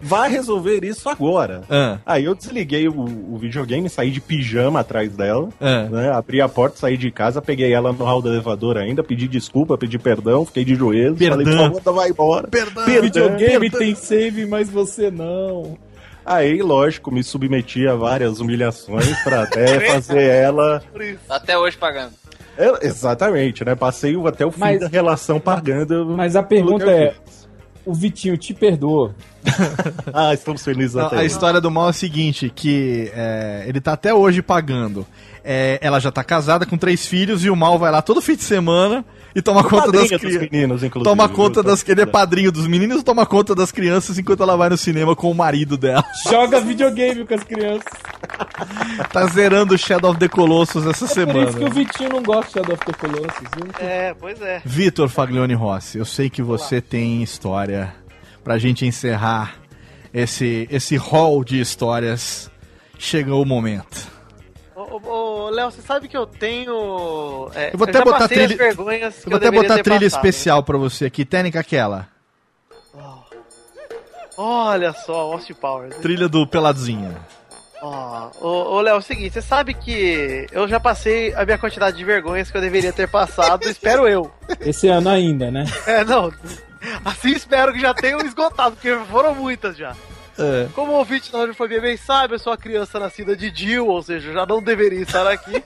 Vai resolver isso agora. Ah. Aí eu desliguei o, o videogame, saí de pijama atrás dela, Ah. né? Abri a porta, saí de casa, peguei ela no hall do elevador ainda, pedi desculpa, pedi perdão, fiquei de joelhos, falei, por Perdão. favor, vai embora. Perdão. Videogame tem save, mas você não. Aí, lógico, me submeti a várias humilhações pra até fazer ela. Até hoje pagando. É, exatamente, né? Passei o- até o fim Mas- da relação pagando. Mas a pergunta é: o Vitinho te perdoa? Ah, estamos felizes Não, até a hoje. história do mal é a seguinte, que é, ele tá até hoje pagando. É, ela já tá casada com três filhos e o mal vai lá todo fim de semana e toma conta das crianças. meninos, inclusive. Toma conta viu? das. Ele é padrinho dos meninos, toma conta das crianças enquanto ela vai no cinema com o marido dela. Joga videogame com as crianças. Tá zerando Shadow of the Colossus essa É por isso que o semana. Vitinho não gosta de Shadow of the Colossus. viu? É, pois é. Vitor Faglione Rossi, eu sei que você tem história pra gente encerrar esse, esse hall de histórias. Chegou o momento. Ô, Léo, você sabe que eu tenho. é, Eu vou até já botar trilha. Eu vou até botar trilha passado. especial pra você aqui. Técnica aquela. Olha só, Austin Powers. Trilha do Peladinha. Ó, ô, ô, Léo, é o seguinte, você sabe que eu já passei a minha quantidade de vergonhas que eu deveria ter passado, espero eu. Esse ano ainda, né? É, não. Assim espero que já tenham esgotado, porque foram muitas já. É. Como o ouvinte da Radiofobia bem sabe, eu sou uma criança nascida de Jill, ou seja, eu já não deveria estar aqui.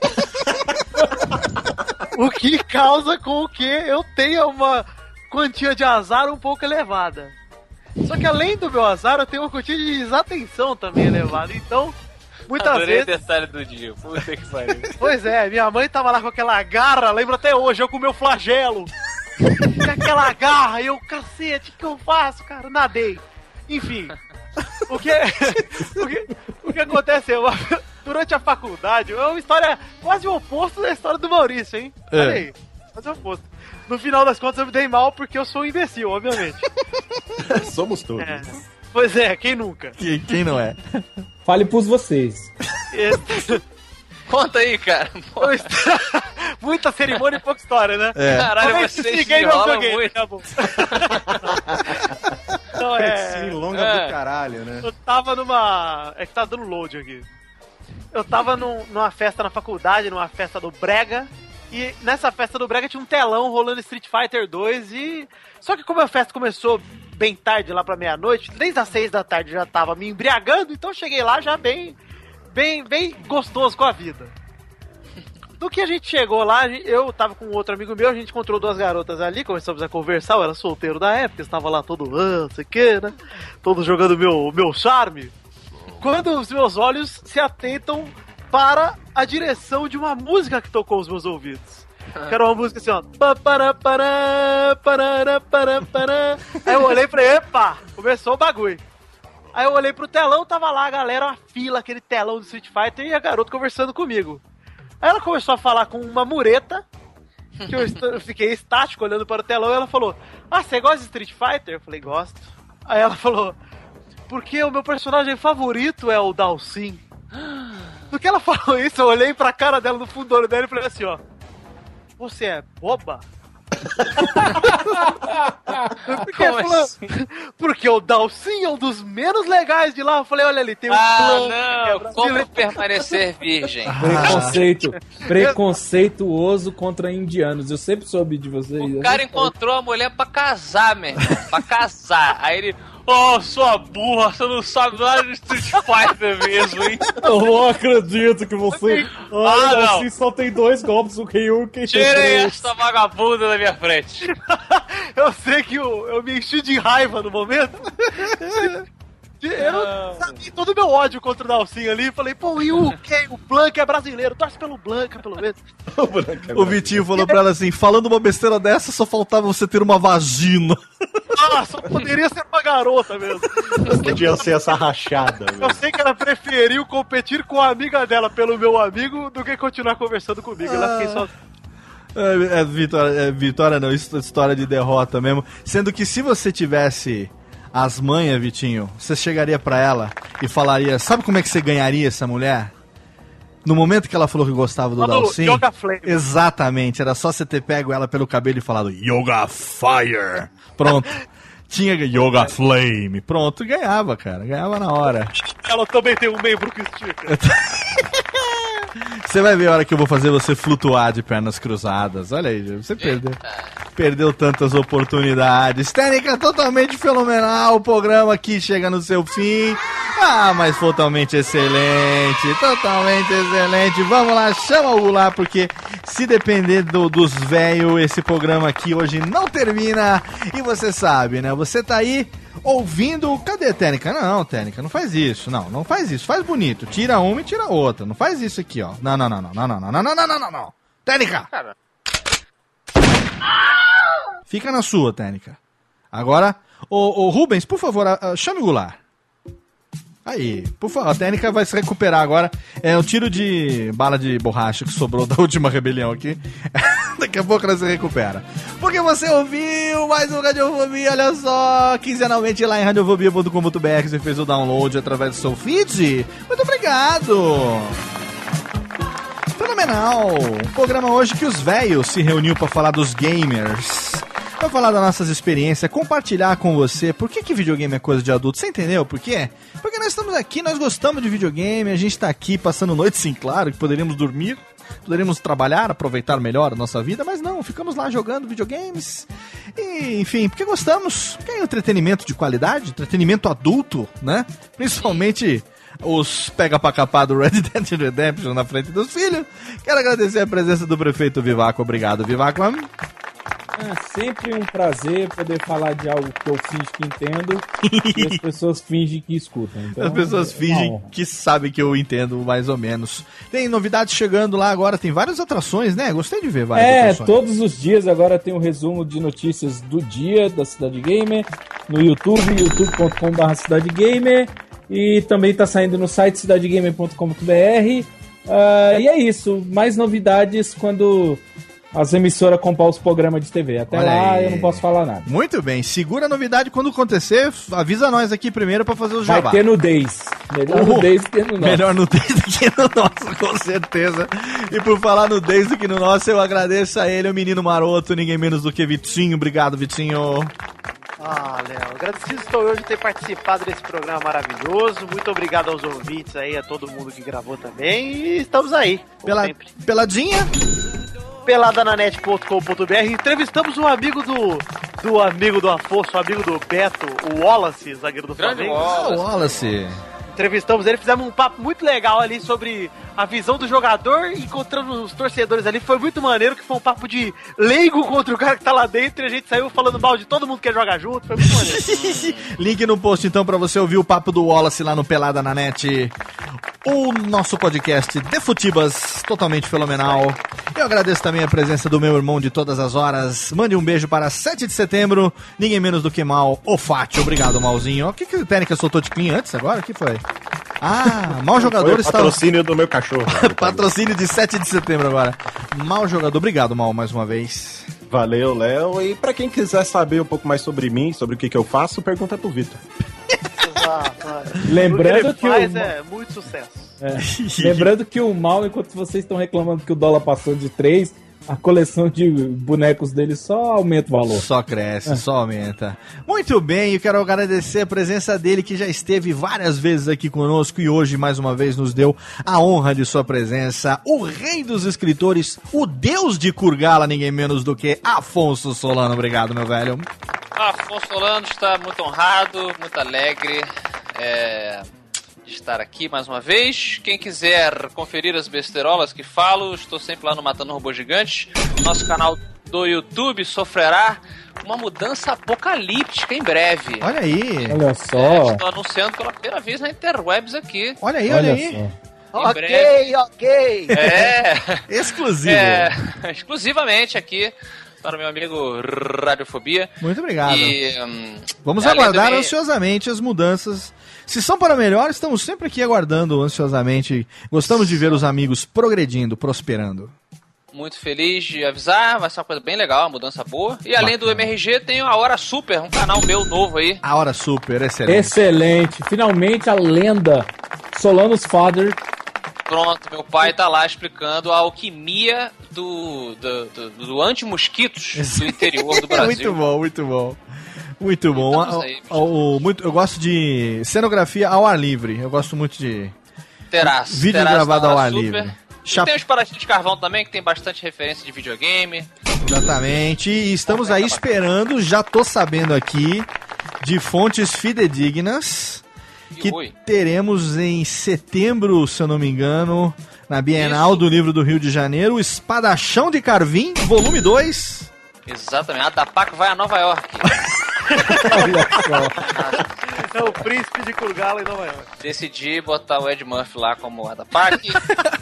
o que causa com que eu tenha uma quantia de azar um pouco elevada. Só que além do meu azar, eu tenho uma quantia de desatenção também elevada. Então, muitas Adorei o vezes. detalhe do dia. Puta que pariu. Pois é, minha mãe tava lá com aquela garra, lembro até hoje, eu com o meu flagelo. Com aquela garra, e eu, cacete, o que eu faço, cara? Nadei. Enfim, o que, o que, o que aconteceu? Durante a faculdade, é uma história quase o oposto da história do Maurício, hein? É. Olha aí, quase o oposto. No final das contas, eu me dei mal porque eu sou um imbecil, obviamente. Somos todos. É. Pois é, quem nunca? Quem, quem não é? Fale pros vocês. Esse- Conta aí, cara. Muita cerimônia e pouca história, né? É. Caralho, Talvez você se se ninguém não joguei, muito. tá bom. Então, é, longa É. do caralho, né? eu tava numa. É que tá dando load aqui. Eu tava num- numa festa na faculdade, numa festa do Brega. E nessa festa do Brega tinha um telão rolando Street Fighter 2 e. Só que como a festa começou bem tarde, lá pra meia-noite, desde as seis da tarde eu já tava me embriagando, então eu cheguei lá já bem. bem, bem gostoso com a vida. Do que a gente chegou lá, a eu tava com outro amigo meu, a gente encontrou duas garotas ali, começamos a conversar, eu era solteiro da época, estava lá todo, ah, não sei que, né? Todo jogando meu, meu charme. Quando os meus olhos se atentam para a direção de uma música que tocou os meus ouvidos. Que era uma música assim, ó. Aí eu olhei e falei, epa, começou o bagulho. Aí eu olhei pro telão, tava lá a galera, uma fila, aquele telão do Street Fighter e a garota conversando comigo. Aí ela começou a falar com uma mureta, que eu, fiquei estático olhando para o telão e ela falou: Ah, você gosta de Street Fighter? Eu falei, gosto. Aí ela falou: Porque o meu personagem favorito é o Dalsin. Do que ela falou isso, eu olhei pra cara dela no fundo do olho dela e falei assim: Ó, você é boba? Porque, Como falou- assim? porque o Dalsin é um dos menos legais de lá. Eu falei, olha ali, tem um Ah, plano. que é não. brasileiro. Como permanecer virgem? Preconceito. Preconceituoso contra indianos. Eu sempre soube de vocês. O cara encontrou a mulher pra casar, meu irmão. Pra casar. Aí ele. Ô, sua burra, você não sabe nada de Street Fighter mesmo, hein? Eu não acredito que você. Ah, não. assim só tem dois golpes, o Ryu que Tirem esta vagabunda da minha frente. Eu sei que eu, eu me enchi de raiva no momento. Eu sabia todo o meu ódio contra o Dalsin ali. Falei, pô, e o quem? O Blanca é brasileiro, torce pelo Blanca, pelo menos. O Vitinho falou pra ela assim: falando uma besteira dessa, só faltava você ter uma vagina. Ah, só poderia ser uma garota mesmo. Podia ser essa rachada. Eu sei que ela preferiu competir com a amiga dela pelo meu amigo do que continuar conversando comigo. Ela fiquei só. É, é vitória, é vitória não, his- história de derrota mesmo. Sendo que se você tivesse as manhas, Vitinho, você chegaria pra ela e falaria: Sabe como é que você ganharia essa mulher? No momento que ela falou que gostava do Dalsin. Yoga Flame. Exatamente, era só você ter pego ela pelo cabelo e falado Yoga Fire. Pronto. Tinha Yoga Flame. Pronto, ganhava, cara. Ganhava na hora. Ela também tem um membro que estica. Você vai ver a hora que eu vou fazer você flutuar de pernas cruzadas. Olha aí, você perdeu. Perdeu tantas oportunidades. Técnica totalmente fenomenal. O programa aqui chega no seu fim. Ah, mas totalmente excelente. Totalmente excelente. Vamos lá, chama o lá, porque se depender do- dos velhos, esse programa aqui hoje não termina. E você sabe, né? Você tá aí ouvindo. Cadê técnica? Não, técnica, não faz isso. Não, não faz isso. Faz bonito. Tira uma e tira outra. Não faz isso aqui, ó. Não, não, não, não, não, não, não, não, não, não, não, não, não. Técnica! Cara. Fica na sua, técnica. Agora, ô, ô Rubens, por favor, a- a- chame o Goulart. Aí, por favor, a técnica vai se recuperar agora. É o tiro de bala de borracha que sobrou da última rebelião aqui. Daqui a pouco ela se recupera. Porque você ouviu mais um Radiofobia, olha só, quinzenalmente lá em radiofobia.com.br, você fez o download através do seu feed. Muito obrigado! Fenomenal! Um programa hoje que os velhos se reuniu pra falar dos gamers. Pra falar das nossas experiências, compartilhar com você por que, que videogame é coisa de adulto. Você entendeu por quê? Porque nós estamos aqui, nós gostamos de videogame, a gente tá aqui passando noite, sim, claro, que poderíamos dormir, poderíamos trabalhar, aproveitar melhor a nossa vida, mas não, ficamos lá jogando videogames. E, enfim, porque gostamos. Porque é entretenimento de qualidade, entretenimento adulto, né? Principalmente os pega pra capar do Red Dead Redemption na frente dos filhos. Quero agradecer a presença do prefeito Vivaco. Obrigado, Vivaco. É sempre um prazer poder falar de algo que eu finge que entendo e as pessoas fingem que escutam. Então, As pessoas é fingem que sabem que eu entendo mais ou menos. Tem novidades chegando lá agora, tem várias atrações, né? Gostei de ver várias É, atrações. todos os dias agora tem um resumo de notícias do dia da Cidade Gamer no YouTube, youtube.com.br Cidade Gamer e também tá saindo no site cidadegamer.com.br. Ah, e é isso, mais novidades quando as emissoras comprar os programas de TV. Até Olha lá aí. eu não posso falar nada. Muito bem, segura a novidade quando acontecer, avisa nós aqui primeiro pra fazer os Vai jabá. ter nudez. Melhor Uh, nudez do que no nosso. Melhor nudez do que no nosso, com certeza. E por falar nudez do que no nosso, eu agradeço a ele, o menino maroto, ninguém menos do que Vitinho. Obrigado, Vitinho. Ah, Léo, agradecido estou eu de ter participado desse programa maravilhoso. Muito obrigado aos ouvintes aí, a todo mundo que gravou também. E estamos aí. Pela, sempre. peladinha? Peladananet.com.br. Entrevistamos um amigo do. Do amigo do Afonso, um amigo do Beto, o Wallace, zagueiro do Grande Flamengo. Ah, Wallace. Wallace. Entrevistamos ele, fizemos um papo muito legal ali sobre a visão do jogador, encontrando os torcedores ali. Foi muito maneiro, que foi um papo de leigo contra o cara que tá lá dentro e a gente saiu falando mal de todo mundo que jogar junto. Foi muito maneiro. Link no post então pra você ouvir o papo do Wallace lá no Pelada na Net. O nosso podcast de Futibas, totalmente fenomenal. Eu agradeço também a presença do meu irmão de todas as horas. Mande um beijo para 7 de setembro, ninguém menos do que Mal Ofati. Obrigado, Malzinho. O que, que a técnica soltou de clean antes agora? O que foi? Ah, Mal Jogador Foi o está. patrocínio do meu cachorro. Patrocínio de 7 de setembro agora. Mal Jogador, obrigado, Mal, mais uma vez. Valeu, Léo. E pra quem quiser saber um pouco mais sobre mim, sobre o que, que eu faço, pergunta pro Vitor. Lembrando o que o- é muito sucesso. É. Lembrando que o mal, enquanto vocês estão reclamando que o dólar passou de 3, a coleção de bonecos dele só aumenta o valor. Só cresce, só aumenta. Muito bem, eu quero agradecer a presença dele, que já esteve várias vezes aqui conosco e hoje, mais uma vez, nos deu a honra de sua presença. O rei dos escritores, o deus de Kurgala, ninguém menos do que Afonso Solano. Obrigado, meu velho. Afonso Solano está muito honrado, muito alegre é, estar aqui mais uma vez. Quem quiser conferir as besteirolas que falo, estou sempre lá no Matando Robô Gigante. Nosso canal do YouTube sofrerá uma mudança apocalíptica em breve. Olha aí. Olha É, só. estou anunciando pela primeira vez na Interwebs aqui. Olha aí, olha, Olha aí. só. Em breve. ok. É, Exclusivo. é, exclusivamente aqui para o meu amigo Radiofobia. Muito obrigado. E, hum, Vamos aguardar também- ansiosamente as mudanças. Se são para melhor, estamos sempre aqui aguardando ansiosamente. Gostamos de ver os amigos progredindo, prosperando. Muito feliz de avisar, vai ser uma coisa bem legal, uma mudança boa. E além do MRG, tem a Hora Super, um canal meu novo aí. A hora super, excelente. Excelente. Finalmente a lenda Solanos Father. Pronto, meu pai tá lá explicando a alquimia do, do, do, do anti-mosquitos do interior do Brasil. muito bom, muito bom. Muito bom. Estamos aí, O- o- muito, eu gosto de cenografia ao ar livre. Eu gosto muito de Terraço. vídeo terraço gravado ao ar Super. livre. E Chap- tem os paratinhos de carvão também, que tem bastante referência de videogame. Exatamente. E estamos aí esperando, já tô sabendo aqui, de fontes fidedignas, que teremos em setembro, se eu não me engano, na Bienal do Livro do Rio de Janeiro, o Espadachão de Carvim, volume 2. Exatamente. A Dapaco vai a Nova York. É o príncipe de Kurgala em Nova York. Decidi botar o Ed Murphy lá como Adapak.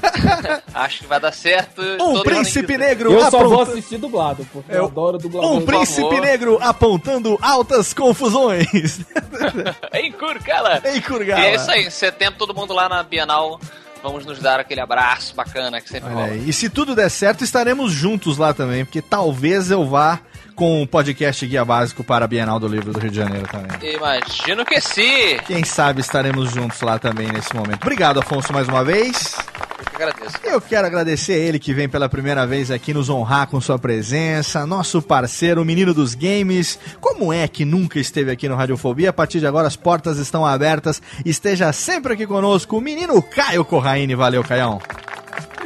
Acho que vai dar certo. Um Todo príncipe negro Eu só vou assistir dublado, porque eu adoro dublador. Um príncipe favor. negro apontando altas confusões. em Kurgala. Em Kurgala. E é isso aí. Em setembro, todo mundo lá na Bienal. Vamos nos dar aquele abraço bacana que sempre rola. E se tudo der certo, estaremos juntos lá também, porque talvez eu vá com o podcast Guia Básico para a Bienal do Livro do Rio de Janeiro também. Imagino que sim. Quem sabe estaremos juntos lá também nesse momento. Obrigado, Afonso, mais uma vez. Eu que agradeço. Eu quero agradecer a ele que vem pela primeira vez aqui nos honrar com sua presença, nosso parceiro, o menino dos games. Como é que nunca esteve aqui no Radiofobia? A partir de agora as portas estão abertas. Esteja sempre aqui conosco, o menino Caio Corraine. Valeu, Caião.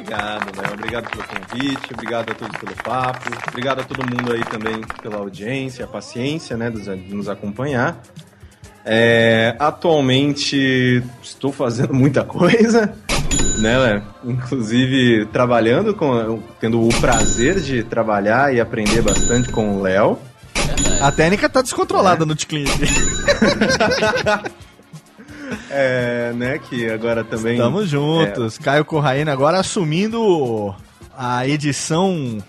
Obrigado, Léo. Obrigado pelo convite, obrigado a todos pelo papo, obrigado a todo mundo aí também pela audiência, a paciência, né, de nos acompanhar. É, atualmente estou fazendo muita coisa, né, Léo? Inclusive trabalhando com, tendo o prazer de trabalhar e aprender bastante com o Léo. A técnica tá descontrolada no Ticlin. É, né, que agora também... Estamos juntos. Caio Corraine agora assumindo a edição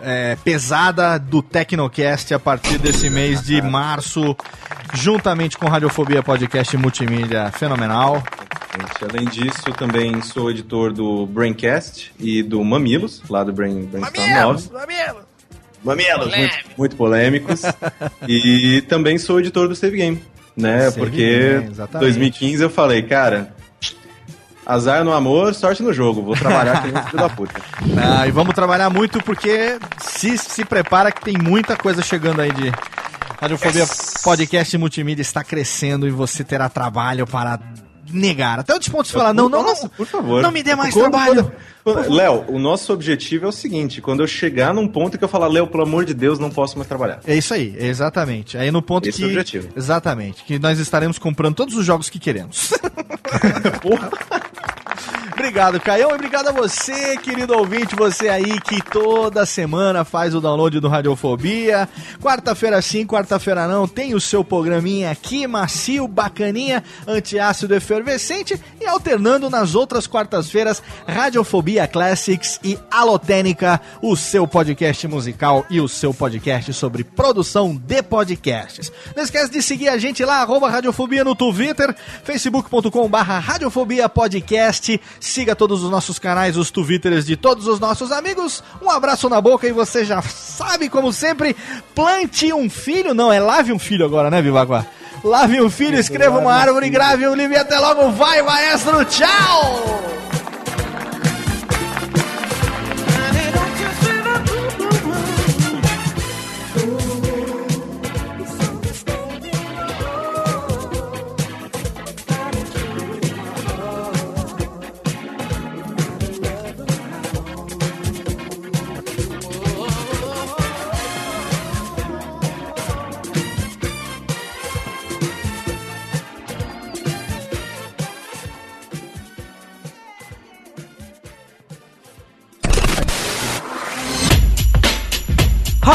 é, pesada do Tecnocast a partir desse mês de março, juntamente com Radiofobia Podcast Multimídia Fenomenal. Além disso, também sou editor do Braincast e do Mamilos, lá do Brain, Brainstorm 9. Mamilos, muito, muito polêmicos. e também sou editor do Save Game, né? Porque Game, exatamente. 2015 eu falei, cara, azar no amor, sorte no jogo. Vou trabalhar com filho da puta. Ah, e vamos trabalhar muito porque se, se prepara que tem muita coisa chegando aí de Radiofobia Podcast Multimídia está crescendo e você terá trabalho para negar. Até o desponto de falar, não, não, não, por favor. não me dê mais Quando- trabalho. Léo, o nosso objetivo é o seguinte: quando eu chegar num ponto que eu falar, Léo, pelo amor de Deus, não posso mais trabalhar. É isso aí, exatamente. Aí no ponto Esse que. é o objetivo. Exatamente. Que nós estaremos comprando todos os jogos que queremos. Obrigado, Caião, e obrigado a você, querido ouvinte, você aí que toda semana faz o download do Radiofobia. Quarta-feira sim, quarta-feira não, tem o seu programinha aqui, macio, bacaninha, antiácido efervescente e alternando nas outras quartas-feiras, Radiofobia Classics e Alotênica, o seu podcast musical e o seu podcast sobre produção de podcasts. Não esquece de seguir a gente lá, arroba Radiofobia no Twitter, facebook.com barra Radiofobia Podcast. Siga todos os nossos canais, os Twitters de todos os nossos amigos. Um abraço na boca e você já sabe, como sempre, plante um filho. Não, é lave um filho agora, né, Vivaguá? Lave um filho, escreva uma árvore, grave um livro e até logo. Vai, maestro, tchau!